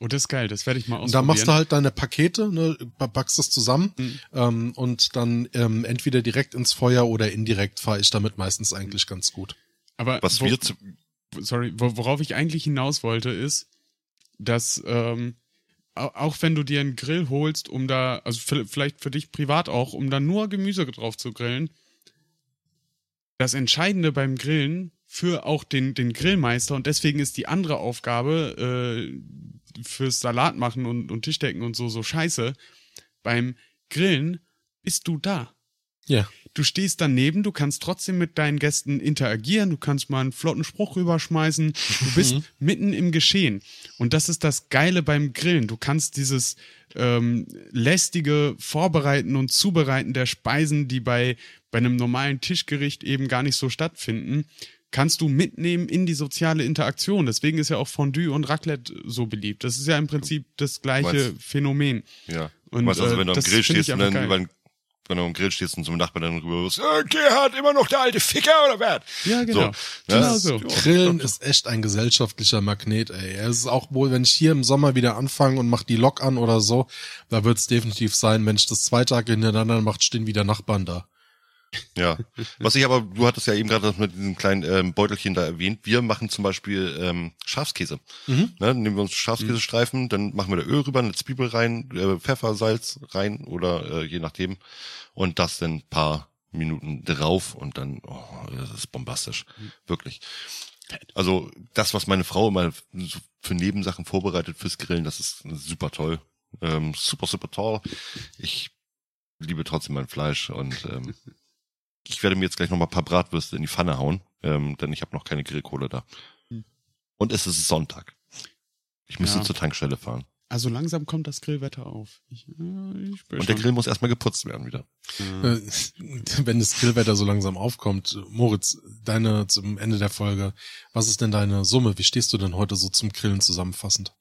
Oh, das ist geil, das werde ich mal Und ausprobieren. da machst du halt deine Pakete, ne, backst es zusammen ähm, und dann ähm, entweder direkt ins Feuer oder indirekt fahre ich damit meistens eigentlich ganz gut. Aber Was wo, wir zu, sorry, wo, worauf ich eigentlich hinaus wollte, ist, dass ähm, au- auch wenn du dir einen Grill holst, um da, also vielleicht für dich privat auch, um da nur Gemüse drauf zu grillen, das Entscheidende beim Grillen für auch den, den Grillmeister und deswegen ist die andere Aufgabe äh, fürs Salat machen und, und Tischdecken und so so scheiße. Beim Grillen bist du da. Ja. Du stehst daneben, du kannst trotzdem mit deinen Gästen interagieren, du kannst mal einen flotten Spruch rüberschmeißen, du bist mitten im Geschehen. Und das ist das Geile beim Grillen. Du kannst dieses ähm, lästige Vorbereiten und Zubereiten der Speisen, die bei, bei einem normalen Tischgericht eben gar nicht so stattfinden, kannst du mitnehmen in die soziale Interaktion. Deswegen ist ja auch Fondue und Raclette so beliebt. Das ist ja im Prinzip das gleiche meinst- Phänomen. ja. Und, weißt, also äh, wenn du am das Grill stehst und dann geil. über den, wenn du am Grill stehst und zum Nachbarn dann rüber äh, Gerhard, immer noch der alte Ficker oder was? Ja, genau. So, genau ne? so. Grillen ist echt ein gesellschaftlicher Magnet, ey. Es ist auch wohl, wenn ich hier im Sommer wieder anfange und mach die Lok an oder so, da wird's definitiv sein, wenn ich das zwei Tage hintereinander macht, stehen wieder Nachbarn da. Ja. Was ich aber, du hattest ja eben gerade das mit diesem kleinen ähm, Beutelchen da erwähnt. Wir machen zum Beispiel ähm, Schafskäse. Mhm. Ne, nehmen wir uns Schafskäsestreifen, dann machen wir da Öl rüber, eine Zwiebel rein, äh, Pfeffer, Salz rein oder äh, je nachdem. Und das dann ein paar Minuten drauf und dann, oh, das ist bombastisch. Wirklich. Also das, was meine Frau immer für Nebensachen vorbereitet fürs Grillen, das ist super toll. Ähm, super, super toll. Ich liebe trotzdem mein Fleisch und ähm, ich werde mir jetzt gleich noch mal ein paar Bratwürste in die Pfanne hauen, ähm, denn ich habe noch keine Grillkohle da. Und es ist Sonntag. Ich müsste Ja. zur Tankstelle fahren. Also langsam kommt das Grillwetter auf. Ich, äh, ich Und der schon. Grill muss erstmal geputzt werden wieder. Äh, Wenn das Grillwetter so langsam aufkommt, Moritz, deine zum Ende der Folge, was ist denn deine Summe? Wie stehst du denn heute so zum Grillen zusammenfassend?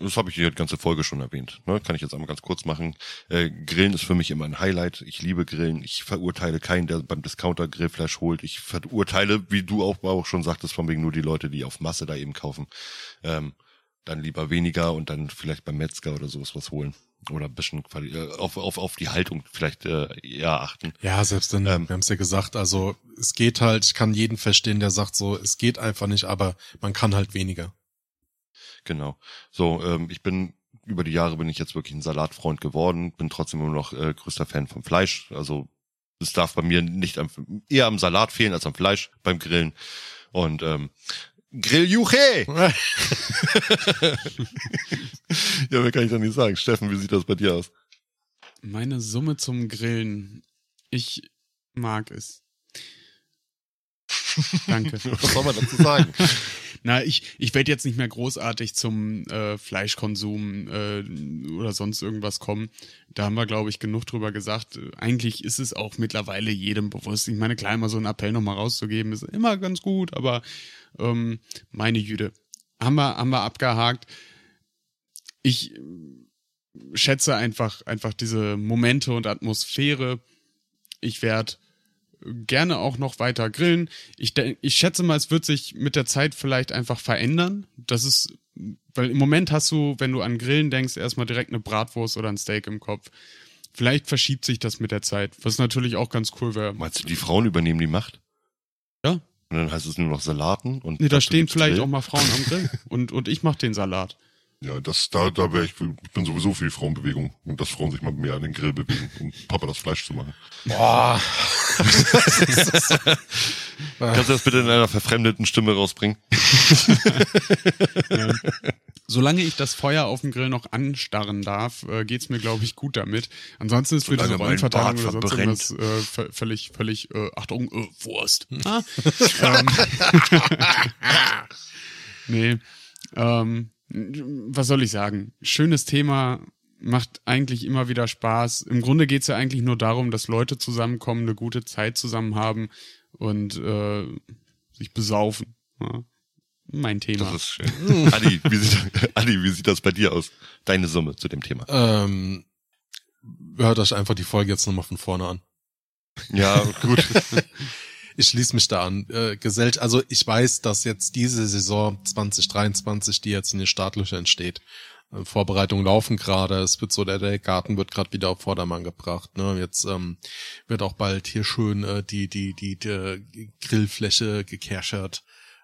Das habe ich die ganze Folge schon erwähnt. Ne? Kann ich jetzt einmal ganz kurz machen. Äh, Grillen ist für mich immer ein Highlight. Ich liebe Grillen. Ich verurteile keinen, der beim Discounter Grillfleisch holt. Ich verurteile, wie du auch, auch schon sagtest, von wegen nur die Leute, die auf Masse da eben kaufen. Ähm, dann lieber weniger und dann vielleicht beim Metzger oder sowas was holen. Oder ein bisschen äh, auf, auf, auf die Haltung vielleicht äh, eher achten. Ja, selbst dann, Ähm. wir haben es ja gesagt, also es geht halt, ich kann jeden verstehen, der sagt so, es geht einfach nicht, aber man kann halt weniger. Genau. So, ähm, ich bin über die Jahre bin ich jetzt wirklich ein Salatfreund geworden, bin trotzdem immer noch äh, größter Fan vom Fleisch. Also es darf bei mir nicht am, eher am Salat fehlen als am Fleisch beim Grillen. Und ähm, Grilljuche! ja, mehr kann ich doch nicht sagen. Steffen, wie sieht das bei dir aus? Meine Summe zum Grillen. Ich mag es. Danke. Was soll man dazu sagen? Na, ich, ich werde jetzt nicht mehr großartig zum äh, Fleischkonsum äh, oder sonst irgendwas kommen. Da haben wir, glaube ich, genug drüber gesagt. Eigentlich ist es auch mittlerweile jedem bewusst. Ich meine, klar, immer so einen Appell nochmal rauszugeben, ist immer ganz gut, aber ähm, meine Jüde. Haben wir, haben wir abgehakt. Ich äh, schätze einfach, einfach diese Momente und Atmosphäre. Ich werde gerne auch noch weiter grillen. Ich, denk, ich schätze mal, es wird sich mit der Zeit vielleicht einfach verändern. Das ist, weil im Moment hast du, wenn du an Grillen denkst, erstmal direkt eine Bratwurst oder ein Steak im Kopf. Vielleicht verschiebt sich das mit der Zeit, was natürlich auch ganz cool wäre. Meinst du, die Frauen übernehmen die Macht? Ja. Und dann heißt es nur noch Salaten und. Nee, da stehen vielleicht Grill? auch mal Frauen am Grill. Und, und ich mach den Salat. Ja, das, da, da wäre ich, ich bin sowieso für die Frauenbewegung und dass Frauen sich mal mehr an den Grill bewegen, um Papa das Fleisch zu machen. Boah. Kannst du das bitte in einer verfremdeten Stimme rausbringen? Solange ich das Feuer auf dem Grill noch anstarren darf, äh, geht's mir, glaube ich, gut damit. Ansonsten ist für diese Solange mein Rollenverteilung oder sonst irgendwas äh, völlig, völlig, äh, Achtung, äh, Wurst. Ah, ähm, nee, ähm, was soll ich sagen? Schönes Thema, macht eigentlich immer wieder Spaß. Im Grunde geht's ja eigentlich nur darum, dass Leute zusammenkommen, eine gute Zeit zusammen haben und äh, sich besaufen. Ja. Mein Thema. Das ist schön. Adi, wie sieht, Adi, wie sieht das bei dir aus? Deine Summe zu dem Thema. Ähm, hört euch einfach die Folge jetzt nochmal von vorne an. Ja, gut. Ich schließe mich da an. Äh, Gesell also ich weiß, dass jetzt diese Saison 2023, die jetzt in den Startlöchern entsteht, äh, Vorbereitungen laufen gerade. Es wird so, der, der Garten wird gerade wieder auf Vordermann gebracht. Ne? Jetzt ähm, wird auch bald hier schön äh, die, die, die, die Grillfläche gekerschert,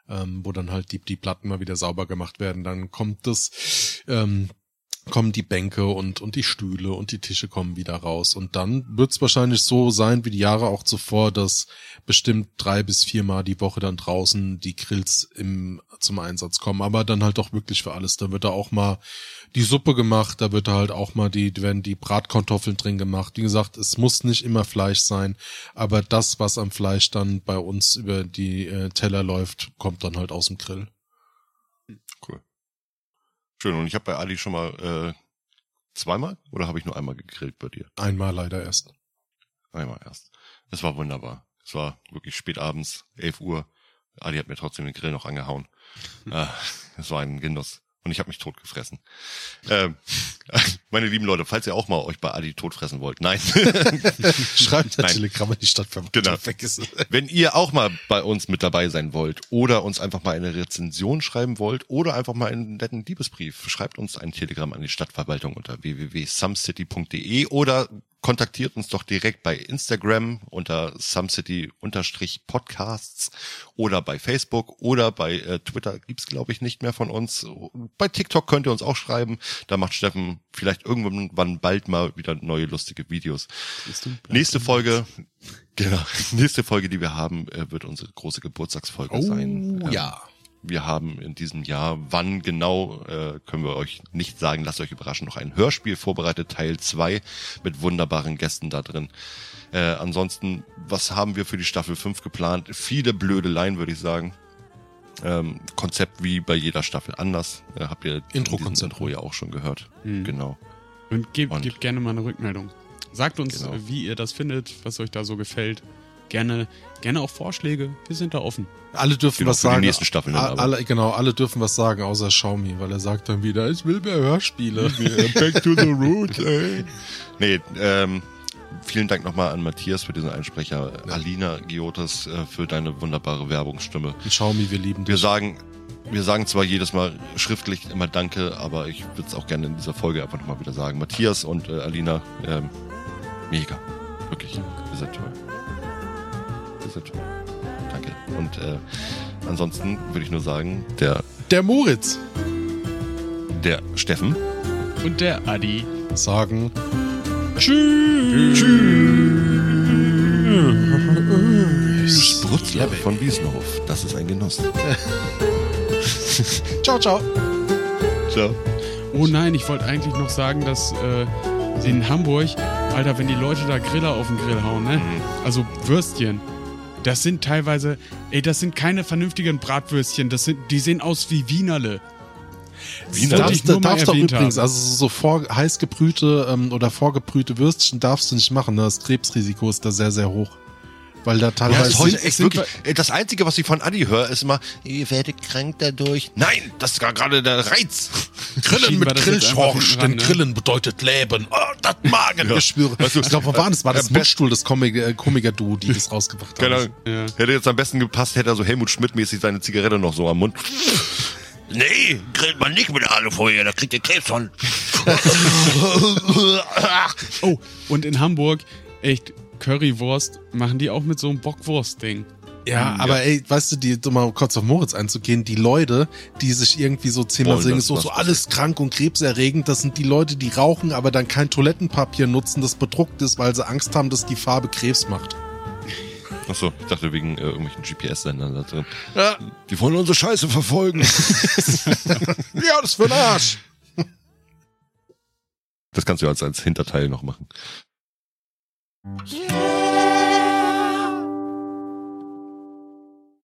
ähm, wo dann halt die, die Platten mal wieder sauber gemacht werden. Dann kommt das, ähm, kommen die Bänke und, und die Stühle und die Tische kommen wieder raus. Und dann wird's wahrscheinlich so sein wie die Jahre auch zuvor, dass bestimmt drei bis viermal die Woche dann draußen die Grills im, zum Einsatz kommen. Aber dann halt auch wirklich für alles. Da wird da auch mal die Suppe gemacht, da wird da halt auch mal die, werden die Bratkartoffeln drin gemacht. Wie gesagt, es muss nicht immer Fleisch sein, aber das, was am Fleisch dann bei uns über die äh, Teller läuft, kommt dann halt aus dem Grill. Schön. Und ich habe bei Adi schon mal äh, zweimal oder habe ich nur einmal gegrillt bei dir? Einmal leider erst. Einmal erst. Es war wunderbar. Es war wirklich spät abends, 11 Uhr. Adi hat mir trotzdem den Grill noch angehauen. äh, es war ein Genuss. Und ich habe mich totgefressen. Ähm, meine lieben Leute, falls ihr auch mal euch bei Adi totfressen wollt, nein. Schreibt Nein. Telegramm in die Stadtverwaltung Genau. Wenn ihr auch mal bei uns mit dabei sein wollt oder uns einfach mal eine Rezension schreiben wollt oder einfach mal einen netten Liebesbrief, schreibt uns ein Telegramm an die Stadtverwaltung unter www.sumcity.de oder kontaktiert uns doch direkt bei Instagram unter sumcity-podcasts oder bei Facebook oder bei äh, Twitter gibt's glaube ich nicht mehr von uns. Bei TikTok könnt ihr uns auch schreiben. Da macht Steffen vielleicht irgendwann bald mal wieder neue lustige Videos. Nächste Folge, genau, nächste Folge, die wir haben, äh, wird unsere große Geburtstagsfolge sein. Ähm, ja. Wir haben in diesem Jahr, wann genau, äh, können wir euch nicht sagen, lasst euch überraschen, noch ein Hörspiel vorbereitet, Teil 2 mit wunderbaren Gästen da drin. Äh, ansonsten, was haben wir für die Staffel 5 geplant? Viele Blödeleien, würde ich sagen. Ähm, Konzept wie bei jeder Staffel anders. Äh, habt ihr Intro-Konzept. Intro ja auch schon gehört. Mhm. Genau. Und gebt, Und- gebt gerne mal eine Rückmeldung. Sagt uns, Genau. wie ihr das findet, was euch da so gefällt. Gerne, gerne auch Vorschläge. Wir sind da offen. Alle dürfen Genau, was für die sagen. nächsten Staffeln dann A- aber. alle, genau, alle dürfen was sagen, außer Xiaomi, weil er sagt dann wieder, ich will mehr Hörspiele. Back to the roots, ey. Nee, ähm, vielen Dank nochmal an Matthias für diesen Einsprecher, Alina Giotas äh, für deine wunderbare Werbungsstimme. Xiaomi, wir lieben Wir dich. sagen, wir sagen zwar jedes Mal schriftlich immer Danke, aber ich würde es auch gerne in dieser Folge einfach nochmal wieder sagen. Matthias und äh, Alina, ähm, mega. Wirklich. Ihr seid toll. Ihr seid toll. Danke. Und äh, ansonsten würde ich nur sagen, der, Der Moritz der Steffen Und der Adi. sagen, Sprutzler von Wiesenhof. Das ist ein Genuss. ciao, ciao. Ciao. Oh nein, ich wollte eigentlich noch sagen, dass äh, in Hamburg, Alter, wenn die Leute da Griller auf den Grill hauen, ne? Also Würstchen. Das sind teilweise, ey, das sind keine vernünftigen Bratwürstchen. Das sind, die sehen aus wie Wienerle. Wiener. Wollte ich Darfst, mal darfst doch übrigens, haben. also so vor, heiß gebrühte ähm, oder vorgebrühte Würstchen darfst du nicht machen. Ne? Das Krebsrisiko ist da sehr, sehr hoch. Weil da Ja, teilweise. ist heute sind- echt wirklich, das Einzige, was ich von Adi höre, ist immer, ihr werdet krank dadurch. Nein, das ist gar gerade der Reiz. Grillen mit Grillschorsch, denn ne? Grillen bedeutet Leben. Oh, das Magengeschwüre. Weißt du, ich glaube, wo war das? War das äh, Mundstuhl, das Komiker- äh, Komiker-Duo, die das rausgebracht haben. Keine Ahnung. Ja. Hätte jetzt am besten gepasst, hätte er so Helmut Schmidt-mäßig seine Zigarette noch so am Mund. Nee, grillt man nicht mit Alufolie, da kriegt ihr Krebs von. Oh, und in Hamburg, echt, Currywurst machen die auch mit so einem Bockwurst-Ding. Ja, aber ey, weißt du, die, um mal kurz auf Moritz einzugehen, die Leute, die sich irgendwie so zehnmal singen, das so, so alles krank und krebserregend, das sind die Leute, die rauchen, aber dann kein Toilettenpapier nutzen, das bedruckt ist, weil sie Angst haben, dass die Farbe Krebs macht. Achso, ich dachte wegen äh, irgendwelchen GPS-Sendern da drin. Ja, Die wollen unsere Scheiße verfolgen. ja das für ein Arsch. Das kannst du als, als Hinterteil noch machen. Yeah.